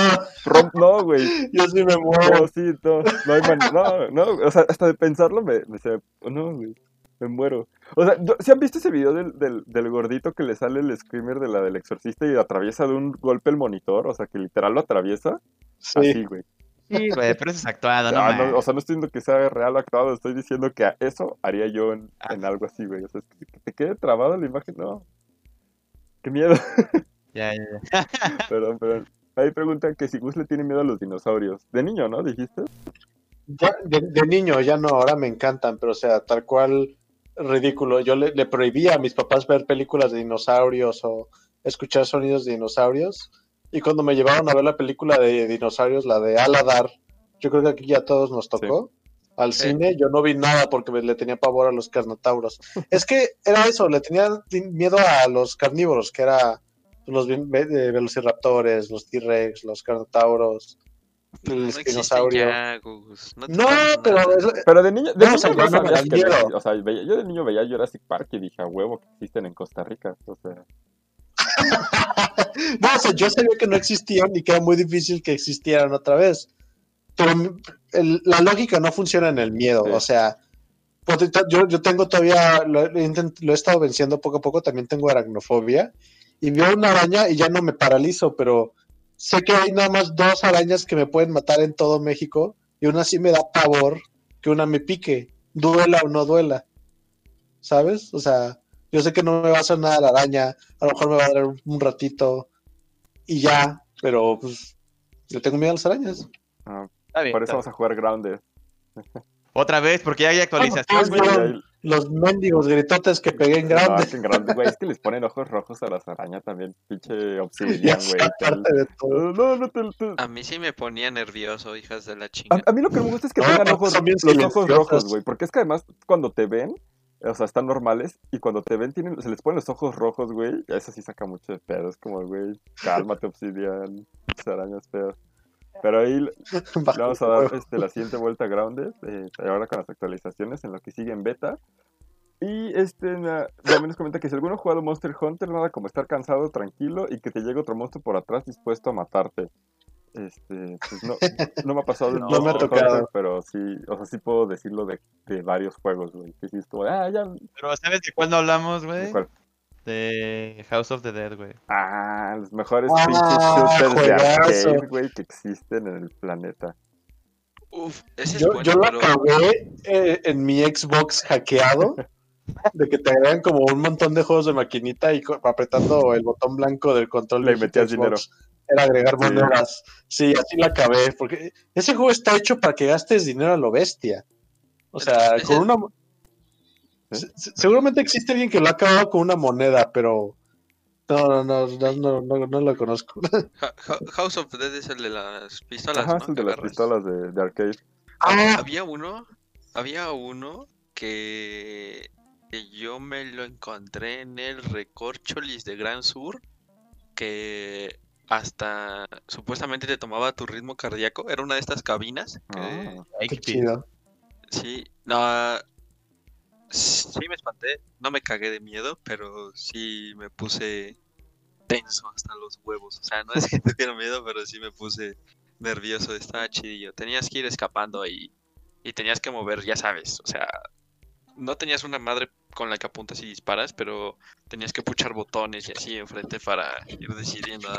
Rom- No, güey. yo sí me muero. No, sí, no. No, hay man- no, no. O sea, hasta de pensarlo me, me se- No, güey. Me muero. O sea, ¿sí han visto ese video del, del, del gordito que le sale el screamer de la del exorcista y atraviesa de un golpe el monitor? O sea, que literal lo atraviesa. Sí. Así, güey. Sí, güey, pero eso es actuado, no, Ah, no, o sea, no estoy diciendo que sea real o actuado, estoy diciendo que a eso haría yo en, en algo así, güey. O sea, es que, que te quede trabada la imagen, no. Qué miedo. Ya, ya, ya. perdón, perdón. Ahí preguntan que si Gus le tiene miedo a los dinosaurios. De niño, ¿no? Dijiste. Ya, de, de niño ya no, ahora me encantan, pero o sea, tal cual ridículo. Yo le, le prohibía a mis papás ver películas de dinosaurios o escuchar sonidos de dinosaurios. Y cuando me llevaron a ver la película de dinosaurios, la de Aladar, yo creo que aquí ya a todos nos tocó. Al Sí. cine yo no vi nada porque me- le tenía pavor a los carnotauros. es que era eso, le tenía miedo a los carnívoros, que era los ve- velociraptores, los T-Rex, los carnotauros, el No dinosaurio. ya. No, pero es- Pero de niño, de No, niño sea, no me que O sea, veía- yo de niño veía Jurassic Park y dije, a huevo, que existen en Costa Rica. O sea, no, o sea, yo sabía que no existían y que era muy difícil que existieran otra vez. Pero el- la lógica no funciona en el miedo. Sí. O sea, to- yo, yo tengo todavía, lo, lo he estado venciendo poco a poco, también tengo aracnofobia. Y veo una araña y ya no me paralizo, pero sé que hay nada más dos arañas que me pueden matar en todo México. Y una sí me da pavor que una me pique, duela o no duela. ¿Sabes? O sea, yo sé que no me va a hacer nada la araña, a lo mejor me va a dar un, ratito y ya, pero pues yo tengo miedo a las arañas. ah, Está bien, por eso está vamos a jugar Grounded. Otra vez, porque ya hay actualización, Bueno, güey. pues, ahí- Los mendigos gritotes que pegué en grande. No, que en grande, güey. Es que les ponen ojos rojos a las arañas también. Pinche obsidian, güey. No, no te, te- A mí sí me ponía nervioso, hijas de la A, chinga. a mí lo que me gusta es que No, tengan ojos, los ojos rojos, güey. Porque es que además cuando te ven, o sea, están normales y cuando te ven tienen, se les ponen los ojos rojos, güey. Y eso sí saca mucho de pedo. Es como, güey, cálmate, obsidian. Arañas feas. Pero ahí le vamos a dar este, la siguiente vuelta a Grounded, eh, ahora con las actualizaciones en lo que sigue en beta. Y este, na- también nos comenta que si alguno ha jugado Monster Hunter, nada como estar cansado, tranquilo y que te llegue otro monstruo por atrás dispuesto a matarte. Este, pues no, no me ha pasado en No me ha tocado. Pero sí, o sea, sí puedo decirlo de, de varios juegos, güey. Que sí es como, ah, ya, Pero ¿sabes de cuándo hablamos, güey? De House of the Dead, güey. Ah, los mejores Ah, pinches shooters de arcade, güey, que existen en el planeta. Uf, ese es Yo, bueno, yo pero acabé eh, en mi Xbox hackeado. De que te agregan como un montón de juegos de maquinita y apretando el botón blanco del control Le metías Xbox Era agregar monedas. Sí, así la acabé. Porque ese juego está hecho para que gastes dinero a lo bestia. O sea, con una. Se- se- Seguramente existe alguien que lo ha acabado con una moneda, pero. No, no, no, no, no, no, no lo conozco. House of the Dead es el de las pistolas, Ajá, ¿no? es el de las agarras. pistolas de, de arcade. Ah, Había uno, había uno que, que yo me lo encontré en el Recorcholis de Gran Sur, que hasta supuestamente te tomaba tu ritmo cardíaco. Era una de estas cabinas que, Ah. Qué chido. sí, no, sí me espanté, no me cagué de miedo, pero sí me puse tenso hasta los huevos. O sea, no es que tuviera miedo, pero sí me puse nervioso, estaba chidillo. Tenías que ir escapando y, y tenías que mover, ya sabes, o sea, no tenías una madre con la que apuntas y disparas, pero tenías que puchar botones y así enfrente para ir decidiendo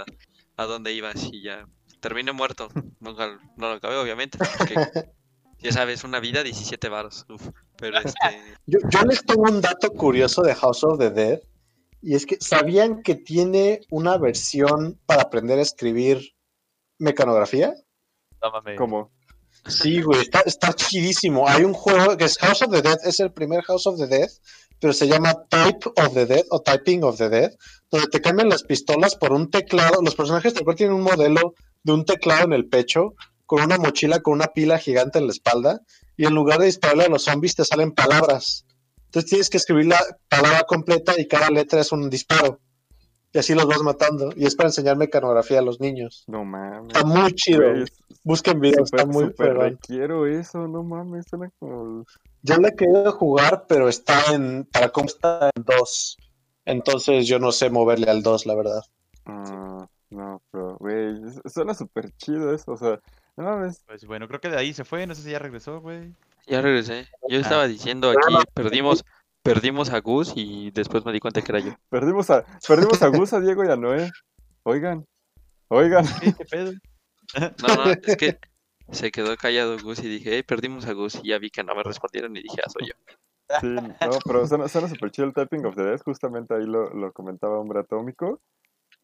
a, dónde ibas y ya. Terminé muerto, nunca no lo acabé obviamente, porque ya sabes, una vida 17 varos, uf, pero este... Yo, yo les tengo un dato curioso de House of the Dead. Y es que sabían que tiene una versión para aprender a escribir mecanografía. No. ¿Cómo? Sí, güey, está, está chidísimo. Hay un juego que es House of the Dead, es el primer House of the Dead, pero se llama Type of the Dead o Typing of the Dead, donde te cambian las pistolas por un teclado. Los personajes tal tienen un modelo de un teclado en el pecho, con una mochila con una pila gigante en la espalda, y en lugar de dispararle a los zombies te salen palabras. Entonces tienes que escribir la palabra completa y cada letra es un disparo. Y así los vas matando. Y es para enseñar mecanografía a los niños. No mames. Está muy chido. Busquen videos, está muy súper fregón. requiero eso, no mames, suena como... Yo le he querido jugar, pero está en. Para cómo está en 2. Entonces yo no sé moverle al 2, la verdad. Ah, no, pero, güey, suena súper chido eso, o sea, no mames. Pues bueno, creo que de ahí se fue, no sé si ya regresó, güey. Ya regresé. Yo estaba diciendo aquí, perdimos, perdimos a Gus y después me di cuenta que era yo. Perdimos a, perdimos a Gus, a Diego y a Noé. Oigan, oigan. ¿Qué, qué pedo? No, no, es que se quedó callado Gus y dije, hey, perdimos a Gus y ya vi que no me respondieron y dije, ah, soy yo. Sí, no, pero suena, suena súper chido el Typing of the Dead, justamente ahí lo, lo comentaba Hombre Atómico.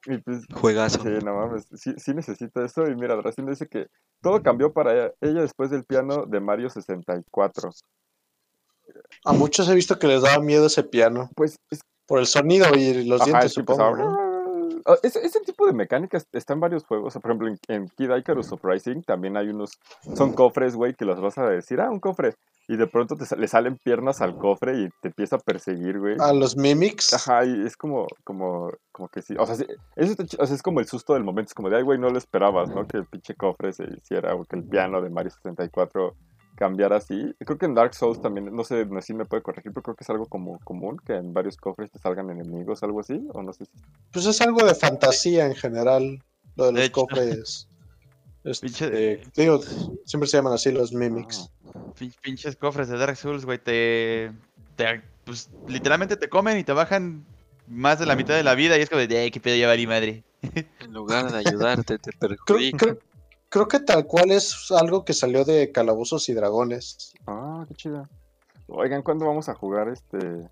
Y pues, Juegazo. sí, no mames, sí, sí necesito eso. Y mira, Dracindo dice que todo cambió para ella, ella después del piano de Mario 64. A muchos he visto que les daba miedo ese piano. Pues es Por el sonido y los Ajá, dientes, supongo. ¿no? Ah, Ese, ese tipo de mecánicas está en varios juegos. por ejemplo, en, en Kid Icarus Uprising también hay unos. Son cofres, güey, que los vas a decir, ah, un cofre. Y de pronto te le salen piernas al cofre y te empieza a perseguir, güey. A los mimics. Ajá, y es como, como, como que sí. O sea, sí, eso o sea, es como el susto del momento. Es como de, ay, güey, no lo esperabas, ¿no? Que el pinche cofre se hiciera o que el piano de Mario 64 cambiara así. Creo que en Dark Souls también, no sé si me puede corregir, pero creo que es algo como común que en varios cofres te salgan enemigos, algo así. O no sé si. Pues es algo de fantasía en general. Lo de los cofres. Este, digo, siempre se llaman así los mimics. Pin- Pinches cofres de Dark Souls, güey, te, te- Pues literalmente te comen y te bajan más de la mitad de la vida y es como de, ay, qué pedo, ya valí madre. En lugar de ayudarte, te perjudica. creo- creo que tal cual es algo que salió de Calabozos y Dragones. Ah, qué chido. Oigan, ¿cuándo vamos a jugar este?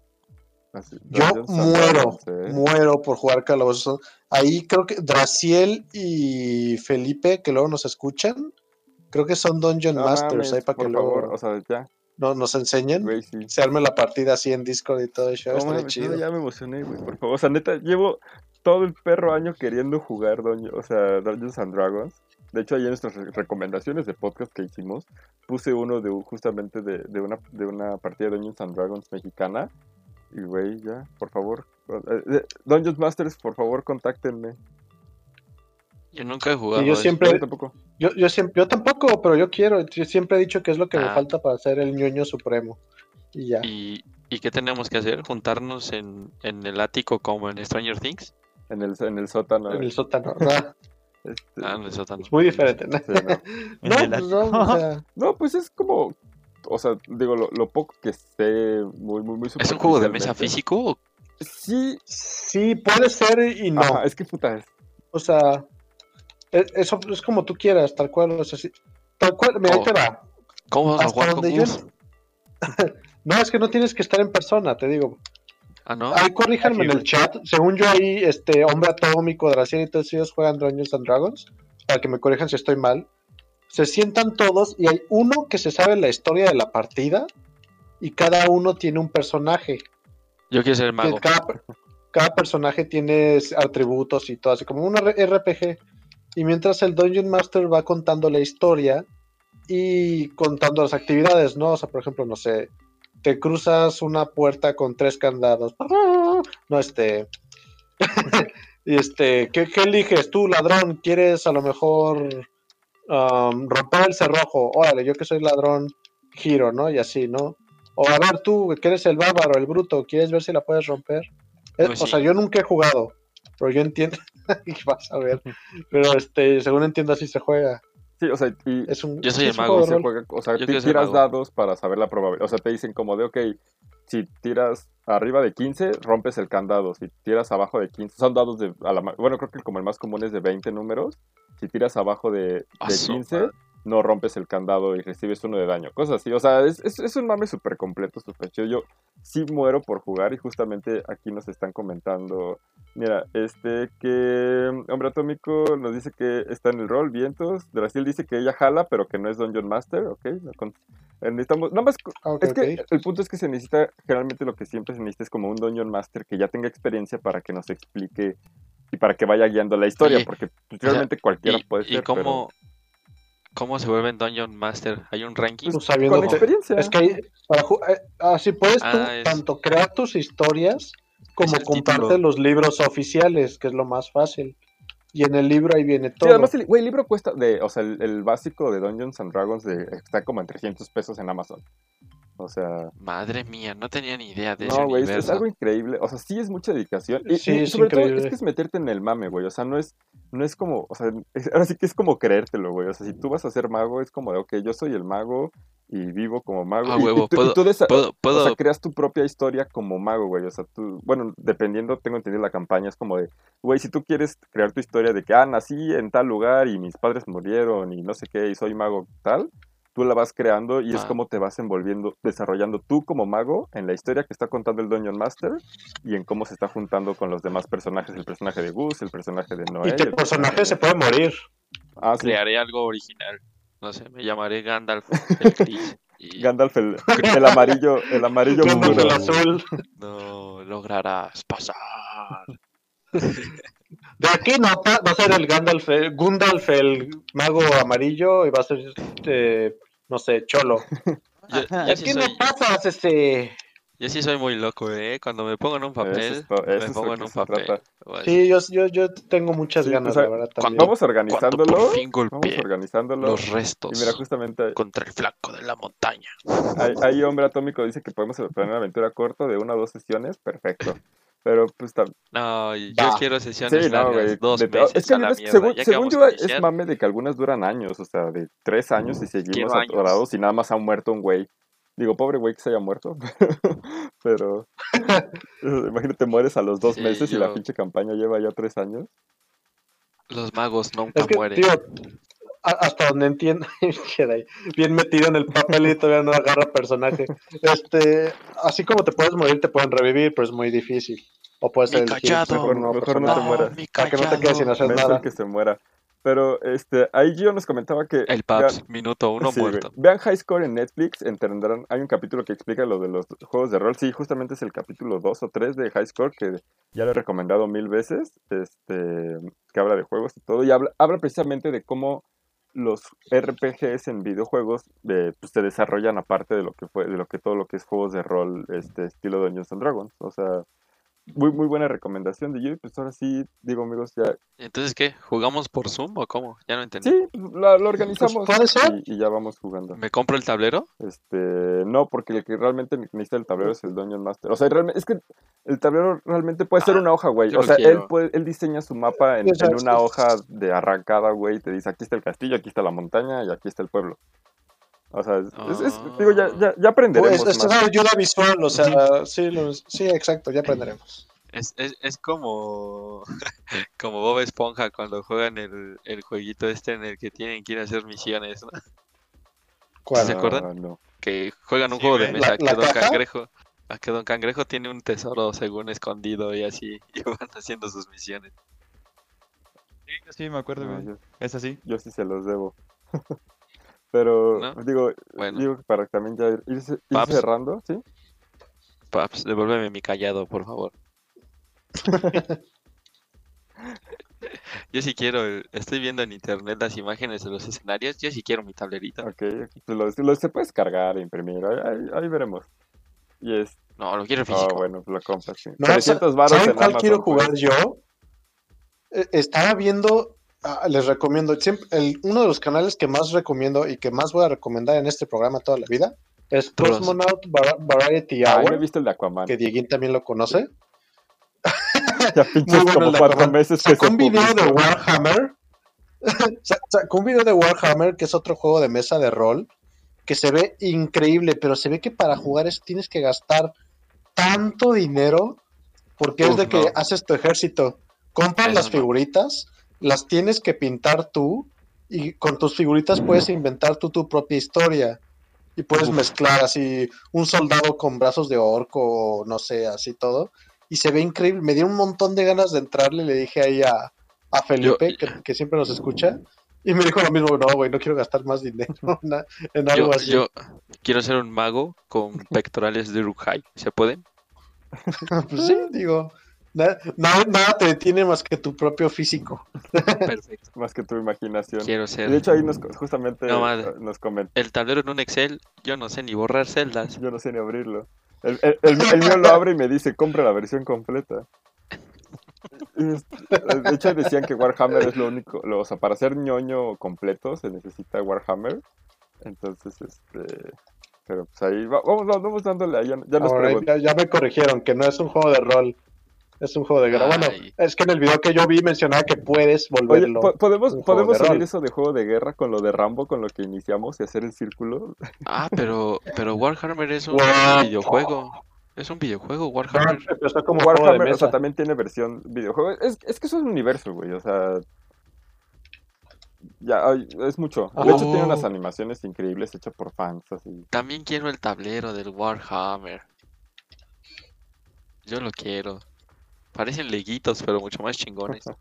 así, Yo muero, Dragons, eh? muero por jugar Calabozos. Ahí creo que Draciel y Felipe, que luego nos escuchan, creo que son Dungeon No Masters, mames, ahí para que por luego favor, o sea, ya, no- nos enseñen. sí. Se arme la partida así en Discord y todo eso. No mames, chido. ya me emocioné, güey, por favor. O sea, neta, llevo todo el perro año queriendo jugar Dungeons, o sea, Dungeons and Dragons. De hecho, ahí en nuestras re- recomendaciones de podcast que hicimos, puse uno de justamente de, de una, de una partida de Dungeons and Dragons mexicana. Y, güey, ya, por favor. eh, eh, Dungeons Masters, por favor, contáctenme. Yo nunca he jugado. Y yo siempre, Yo tampoco. yo, yo siempre, yo tampoco, pero yo quiero. Yo siempre he dicho que es lo que me Ah. falta para ser el ñoño supremo. Y ya. ¿Y, ¿Y qué tenemos que hacer? ¿Juntarnos en, en el ático como en Stranger Things? En el, en el sótano. En el sótano. No, este, Ah, en el sótano. es muy diferente. ¿no? sí, no. Pues no, o sea, No, pues es como. O sea, digo, lo, lo poco que sé, muy, muy, muy ¿Es un juego de mesa físico? o- Sí, sí, puede ser y no. ajá, es que puta es. O sea, e- eso es como tú quieras, tal cual. O sea, sí, tal cual, mira, ahí te va. ¿Cómo vamos a Hasta jugar con donde yo-? No, es que no tienes que estar en persona, te digo. Ah, ¿no? Ahí corríjanme en el chat. Según yo ahí, este, Hombre Atómico, Draciel y todos ellos juegan Dungeons and Dragons. Para que me corrijan si estoy mal. Se sientan todos y hay uno que se sabe la historia de la partida. Y cada uno tiene un personaje. Yo quiero ser el mago. Cada, cada personaje tiene atributos y todo, así como un RPG. Y mientras el Dungeon Master va contando la historia y contando las actividades, ¿no? O sea, por ejemplo, no sé, te cruzas una puerta con tres candados. No, este. y este, ¿qué, qué eliges tú, ladrón? ¿Quieres a lo mejor um, romper el cerrojo? Órale, yo que soy ladrón, giro, ¿no? Y así, ¿no? O a ver, tú, que eres el bárbaro, el bruto, ¿quieres ver si la puedes romper? Pues o sea, yo nunca he jugado, pero yo entiendo. y vas a ver. Pero este, según entiendo, así se juega. Sí, o sea, y Es un, Yo soy el mago, se juega, o sea, tiras dados para saber la probabilidad. O sea, te dicen como de, ok, si tiras arriba de 15, rompes el candado. Si tiras abajo de 15, son dados de, a la ma- bueno, creo que como el más común es de 20 números. Si tiras abajo de, Ah, de su 15, madre. No rompes el candado y recibes uno de daño. Cosas así. O sea, es, es, es un mame súper completo, súper chido. Yo sí muero por jugar y justamente aquí nos están comentando. Mira, este que Hombre Atómico nos dice que está en el rol, vientos. Brasil dice que ella jala, pero que no es Dungeon Master, ok. eh, Necesitamos, nada más, Ah, ok, es que el punto es que se necesita, generalmente lo que siempre se necesita es como un Dungeon Master que ya tenga experiencia para que nos explique y para que vaya guiando la historia, Oye, porque pues, sea, realmente cualquiera ¿Y, puede y ser, pero cómo, se vuelven Dungeon Master? ¿Hay un ranking? Pues con sabiéndote- experiencia. Es que ju- eh, así puedes tú Ah, es- tanto crear tus historias como título. los libros oficiales, que es lo más fácil. Y en el libro ahí viene Sí, todo. además, el, güey, el libro cuesta, de, o sea, el, el básico de Dungeons and Dragons de, está como en 300 pesos en Amazon. O sea, Madre mía, no tenía ni idea de ese no, güey, es, algo increíble. O sea, sí es mucha dedicación. Y, Sí, y es sobre todo increíble. es que es meterte en el mame, güey. O sea, no es, no es como, o sea, es- ahora sí que es como creértelo, güey. O sea, si tú vas a ser mago, es como de, ok, yo soy el mago y vivo como mago. Ah, y, y huevo, tú, y puedo- tú desa- Puedo, O sea, creas tu propia historia como mago, güey. O sea, tú, bueno, dependiendo, tengo entendido la campaña, es como de, güey, si tú quieres crear tu historia de que, ah, nací en tal lugar y mis padres murieron y no sé qué, y soy mago tal, tú la vas creando y es Ah. como te vas envolviendo, desarrollando tú como mago en la historia que está contando el Dungeon Master y en cómo se está juntando con los demás personajes, el personaje de Gus, el personaje de Noé. y que el personaje se puede morir. Ah, sí. crearé algo original. No sé, me llamaré Gandalf el gris. Y Gandalf el, el amarillo, el amarillo Gandalf el azul. no lograrás pasar. De aquí no va a ser el Gandalf, el- Gundalf, el mago amarillo, y va a ser, este, no sé, cholo. Yo, De yo sí aquí no soy, pasas, este. Yo sí soy muy loco, ¿eh? Cuando me pongo en un Eso papel, es to- eso me pongo en un papel. trata. Sí, yo, yo, yo tengo muchas Sí, ganas, pues, la verdad, cuando- también. Vamos Cuando organizándolo. por fin Vamos organizándolo. los Y restos mira, justamente contra el flanco de la montaña. ahí, ahí Hombre Atómico dice que podemos planear una aventura corta de una o dos sesiones. Perfecto. Pero pues tam- No, yo quiero sesiones sí, no, dos de- meses es que a la es- mierda. según, según vamos yo es mame de que algunas duran años, o sea, de tres años y seguimos Quiero años. atorados y nada más ha muerto un güey. Digo, pobre güey que se haya muerto. Pero imagínate, mueres a los dos Sí, meses y la pinche campaña lleva ya tres años. Los magos nunca Es que, mueren. tío, hasta donde entiendo, bien metido en el papel y todavía no agarra personaje. Este, así como te puedes morir, te pueden revivir, pero es muy difícil. O puedes Mi elegir callado. mejor nuevo Mejor no te mueras. Para que no te quedes sin hacer nada. que se muera. Pero este, ahí Gio nos comentaba que El vean- Paps, minuto uno sí, güey. muerto. Vean High Score en Netflix, entenderán, hay un capítulo que explica lo de los juegos de rol. Sí, justamente es el capítulo 2 o 3 de High Score que ya lo he recomendado mil veces, este, que habla de juegos y todo, y habla, habla precisamente de cómo los RPGs en videojuegos eh, pues, se desarrollan aparte de lo que fue, de lo que todo lo que es juegos de rol, este estilo Dungeons and Dragons. O sea, muy, muy buena recomendación de Yui. Pues ahora sí, digo, amigos, ya. Entonces, ¿qué? ¿Jugamos por Zoom o cómo? Ya no entendí. Sí, lo, lo organizamos. puede ser. Y, y ya vamos jugando. ¿Me compro el tablero? Este, no, porque el que realmente necesita el tablero es el Dungeon Master. O sea, realmente, es que el tablero realmente puede ser Ah, una hoja, güey. O sea, él, puede, él diseña su mapa en, en una hoja de arrancada, güey. y Te dice, aquí está el castillo, aquí está la montaña y aquí está el pueblo. O sea, es, es- es- digo, ya, ya, ya aprenderemos Pues, es más. una ayuda visual, o sea, sí, lo- sí, exacto, ya aprenderemos. Es, es, es como, como Bob Esponja cuando juegan el, el jueguito este en el que tienen que ir a hacer misiones, ¿no? ¿Cuál? ¿Se acuerdan? Ah, no. Que juegan un Sí, juego de mesa ¿La- que la Don? Cangrejo, a que Don Cangrejo tiene un tesoro según escondido y así, y van haciendo sus misiones. Sí, sí, me acuerdo, No, yo, Es así. yo sí se los debo. Pero, ¿No? digo, Bueno. digo para también ya ir, ir ce- ir Paps. cerrando, ¿sí? Paps, devuélveme mi callado, por favor. Yo sí quiero, estoy viendo en internet las imágenes de los escenarios, yo sí quiero mi tablerita. Ok, lo, lo- se puede descargar e imprimir, ahí, ahí- ahí veremos. Y es, No, lo quiero ah, físico. bueno, lo compras, sí. No, 300 sa- varos ¿Saben en cuál Amazon, quiero pues. jugar yo? Eh, Estaba viendo, ah, les recomiendo, siempre, el- uno de los canales que más recomiendo y que más voy a recomendar en este programa toda la vida es. Cosmonaut Var- Variety Ah, yo he Hour, visto el de Aquaman. que Dieguín también lo conoce. Ya pinches bueno como cuatro Aquaman. meses que Sacó se un video de. Warhammer. Sa- Sacó un video de Warhammer, que es otro juego de mesa de rol, que se ve increíble, pero se ve que para jugar eso tienes que gastar tanto dinero, porque es de que no. haces tu ejército, compras Eso las figuritas, las tienes que pintar tú, y con tus figuritas puedes inventar tú tu propia historia. Y puedes Uf. mezclar así un soldado con brazos de orco, o no sé, así todo y se ve increíble. Me dio un montón de ganas de entrarle. Le dije ahí a, a Felipe, que, que siempre nos escucha, y me dijo lo mismo: No, güey, no quiero gastar más dinero en, algo Yo, así. yo quiero ser un mago con pectorales de Uruk-hai. ¿Se puede? pues sí, digo, na- nada, nada te detiene más que tu propio físico. Perfecto. Más que tu imaginación. Quiero ser de hecho ahí nos, justamente No, madre. eh, nos comentó, el tablero en un Excel. Yo no sé ni borrar celdas. yo no sé ni abrirlo. El, el- el- el mío lo abre y me dice, compra la versión completa. Y es- De hecho decían que Warhammer es lo único, lo- o sea, para ser ñoño completo se necesita Warhammer. Entonces, este... Pero pues ahí, va- vamos, vamos dándole ahí, ya, ya nos ya, ya me corrigieron que no es un juego de rol, es un juego de guerra. Bueno, es que en el video que yo vi mencionaba que puedes Oye, volverlo. po- ¿podemos, podemos de unir eso de juego de guerra con lo de Rambo, con lo que iniciamos y hacer el círculo? Ah, pero, pero Warhammer es un videojuego. Es un videojuego, No, Warhammer. empezó como de Warhammer, o sea, también tiene versión videojuego. Es, es que eso es un universo, güey, o sea... Ya, ay, es mucho. De hecho, tiene unas Oh. animaciones increíbles hechas por fans, así. También quiero el tablero del Warhammer. Yo lo quiero. Parecen leguitos, pero mucho más chingones.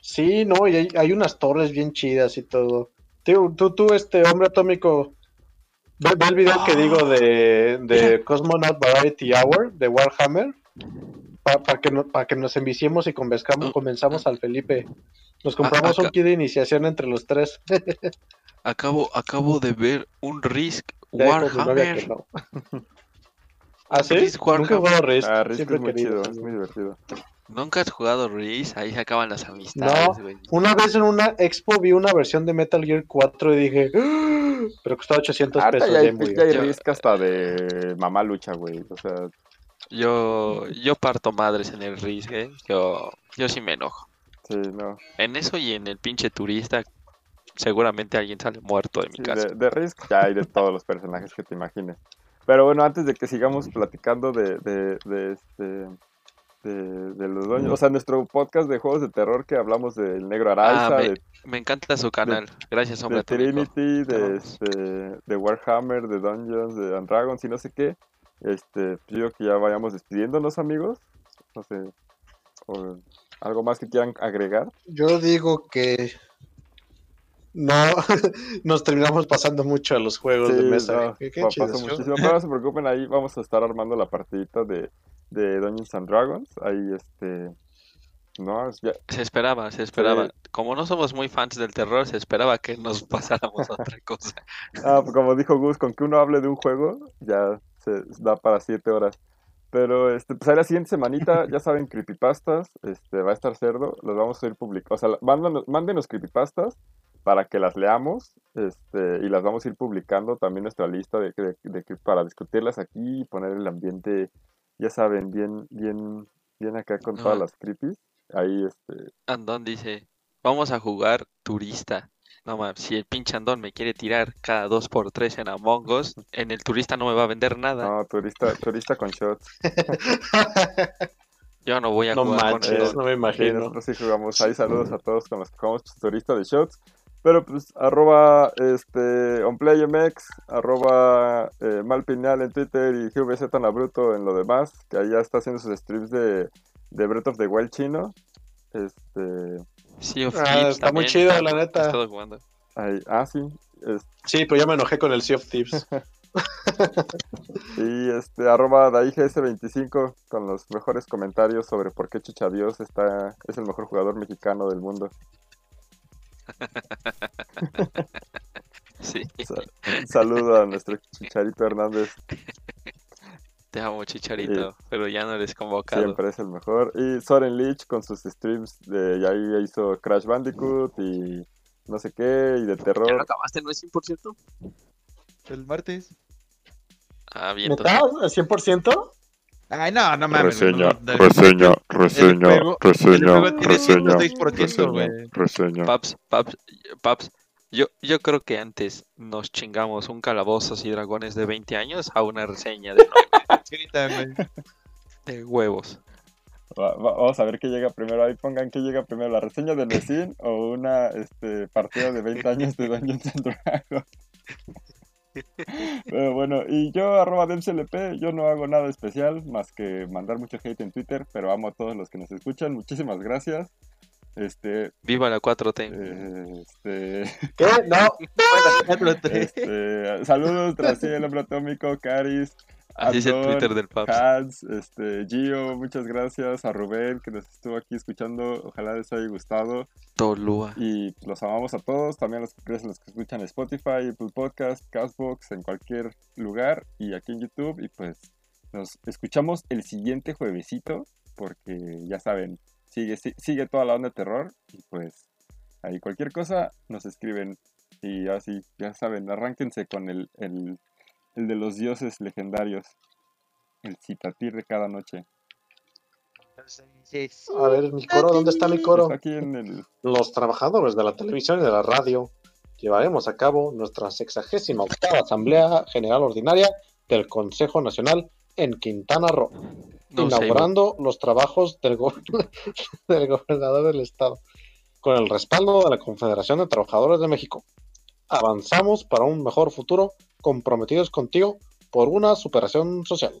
Sí, no, y hay, hay unas torres bien chidas y todo. Tú, tú, tú, este hombre atómico, ve, ve el video que digo de, de Cosmonaut Variety Hour de Warhammer para que, no- pa' que nos enviciemos y convenzcamos, convenzamos al Felipe. Nos compramos un kit de iniciación entre los tres. Acabo, acabo de ver un Risk Warhammer. no. ¿Ah, sí? Risk Nunca he jugado Risk. Ah, Risk siempre es muy querido. chido, es muy divertido. Nunca has jugado Risk, ahí se acaban las amistades, güey. Una vez en una expo vi una versión de Metal Gear 4 y dije, "Ah", pero costaba 800 Ahorita pesos. ya hay, ya hay Yo- Risk hasta de mamá lucha, güey. O sea, Yo, yo parto madres en el Risk, eh. Yo, yo sí me enojo. sí, no. En eso y en el pinche turista, seguramente alguien sale muerto de mi Sí, casa. de, de Risk ya hay de todos los personajes que te imagines. Pero bueno, antes de que sigamos platicando de, de, de este. De, de los dueños, o sea, nuestro podcast de juegos de terror que hablamos del Negro Araiza, Ah, me, de, me encanta su canal. Gracias, hombre. de. Trinity, de, este, de Warhammer, de Dungeons, de and Dragons y no sé qué. Este, pues yo digo que ya vayamos despidiéndonos, amigos. No sé, o algo más que quieran agregar. Yo digo que no nos terminamos pasando mucho a los juegos de Sí, mesa. no, Qué- qué chido. muchísimo. Pero no se preocupen, ahí vamos a estar armando la partidita de, de Dungeons and Dragons. Ahí, este. No, es ya- Se esperaba, se esperaba. Como no somos muy fans del terror, se esperaba que nos pasáramos a otra cosa. Ah, pues como dijo Gus, con que uno hable de un juego, ya se da para siete horas. Pero este, pues ahí la siguiente semanita, ya saben, creepypastas, este, va a estar cerdo, los vamos a ir publicando. O sea, mándanos, mándenos creepypastas para que las leamos, este, y las vamos a ir publicando también nuestra lista de, de, de- para discutirlas aquí y poner el ambiente, ya saben, bien, bien, bien acá con todas las creepies. Ahí, este, Andón dice, vamos a jugar turista. No mames, si el pinche Andón me quiere tirar cada dos por tres en Among Us, en el turista no me va a vender nada. no, turista, turista con shots. Yo no voy a no jugar con manches, Andón. no me Sí, imagino. nosotros sí jugamos. Ahí saludos a todos con los que jugamos turista de shots. Pero pues arroba este OnPlayMX, arroba eh, Malpineal en Twitter y GVZ Bruto en lo demás, que ahí ya está haciendo sus streams de, de Breath of the Wild chino. Este Sea of Ah, está muy chido, está- la neta. ah sí. es- Sí, pero ya me enojé con el Sea of Thieves. y este arroba DaiGS25 con los mejores comentarios sobre por qué Chicha Dios está, es el mejor jugador mexicano del mundo. Sí, un saludo a nuestro Chicharito Hernández. te amo, Chicharito, pero ya no eres convocado. Siempre es el mejor. Y Soren Lich con sus streams de y ahí hizo Crash Bandicoot y no sé qué, y de ¿Ya lo terror. acabaste, no es 100%? El martes. Ah, bien. ¿Al 100%? Ay, no, no mames. Reseña, no, no, reseña, reseña, juego- reseña, reseña, 106%, güey. reseña, reseña. Paps, Paps, Paps, yo, yo creo que antes nos chingamos un calabozos y dragones de 20 años a una reseña de, de huevos. Va- va- vamos a ver qué llega primero. Ahí pongan qué llega primero, la reseña del vecino o una este, partida de 20 años de Dungeons and Dragons. Pero bueno, y yo, arroba DemCLP, yo no hago nada especial más que mandar mucho hate en Twitter, pero amo a todos los que nos escuchan. Muchísimas gracias. Este, Viva la 4T. eh, este, ¿Qué? No. este, saludos, Traciel, el hombre atómico, Caris, Así es el Twitter del Paps. Hans, este, Gio, muchas gracias, a Rubén que nos estuvo aquí escuchando, ojalá les haya gustado. Tolúa. y los amamos a todos, también a los, los que escuchan Spotify, Apple Podcast, Castbox, en cualquier lugar y aquí en YouTube. Y pues nos escuchamos el siguiente juevesito porque ya saben, sigue, si- sigue toda la onda de terror. Y pues ahí cualquier cosa nos escriben. Y así, ya saben, arránquense con el, el, el de los dioses legendarios, el citatir de cada noche. A ver, mi coro, ¿dónde está mi coro? Está aquí en el... Los trabajadores de la televisión y de la radio llevaremos a cabo nuestra sexagésima octava Asamblea General Ordinaria del Consejo Nacional en Quintana Roo, No sé, inaugurando los trabajos del, go- del gobernador del estado, con el respaldo de la Confederación de Trabajadores de México. Avanzamos para un mejor futuro, comprometidos contigo por una superación social.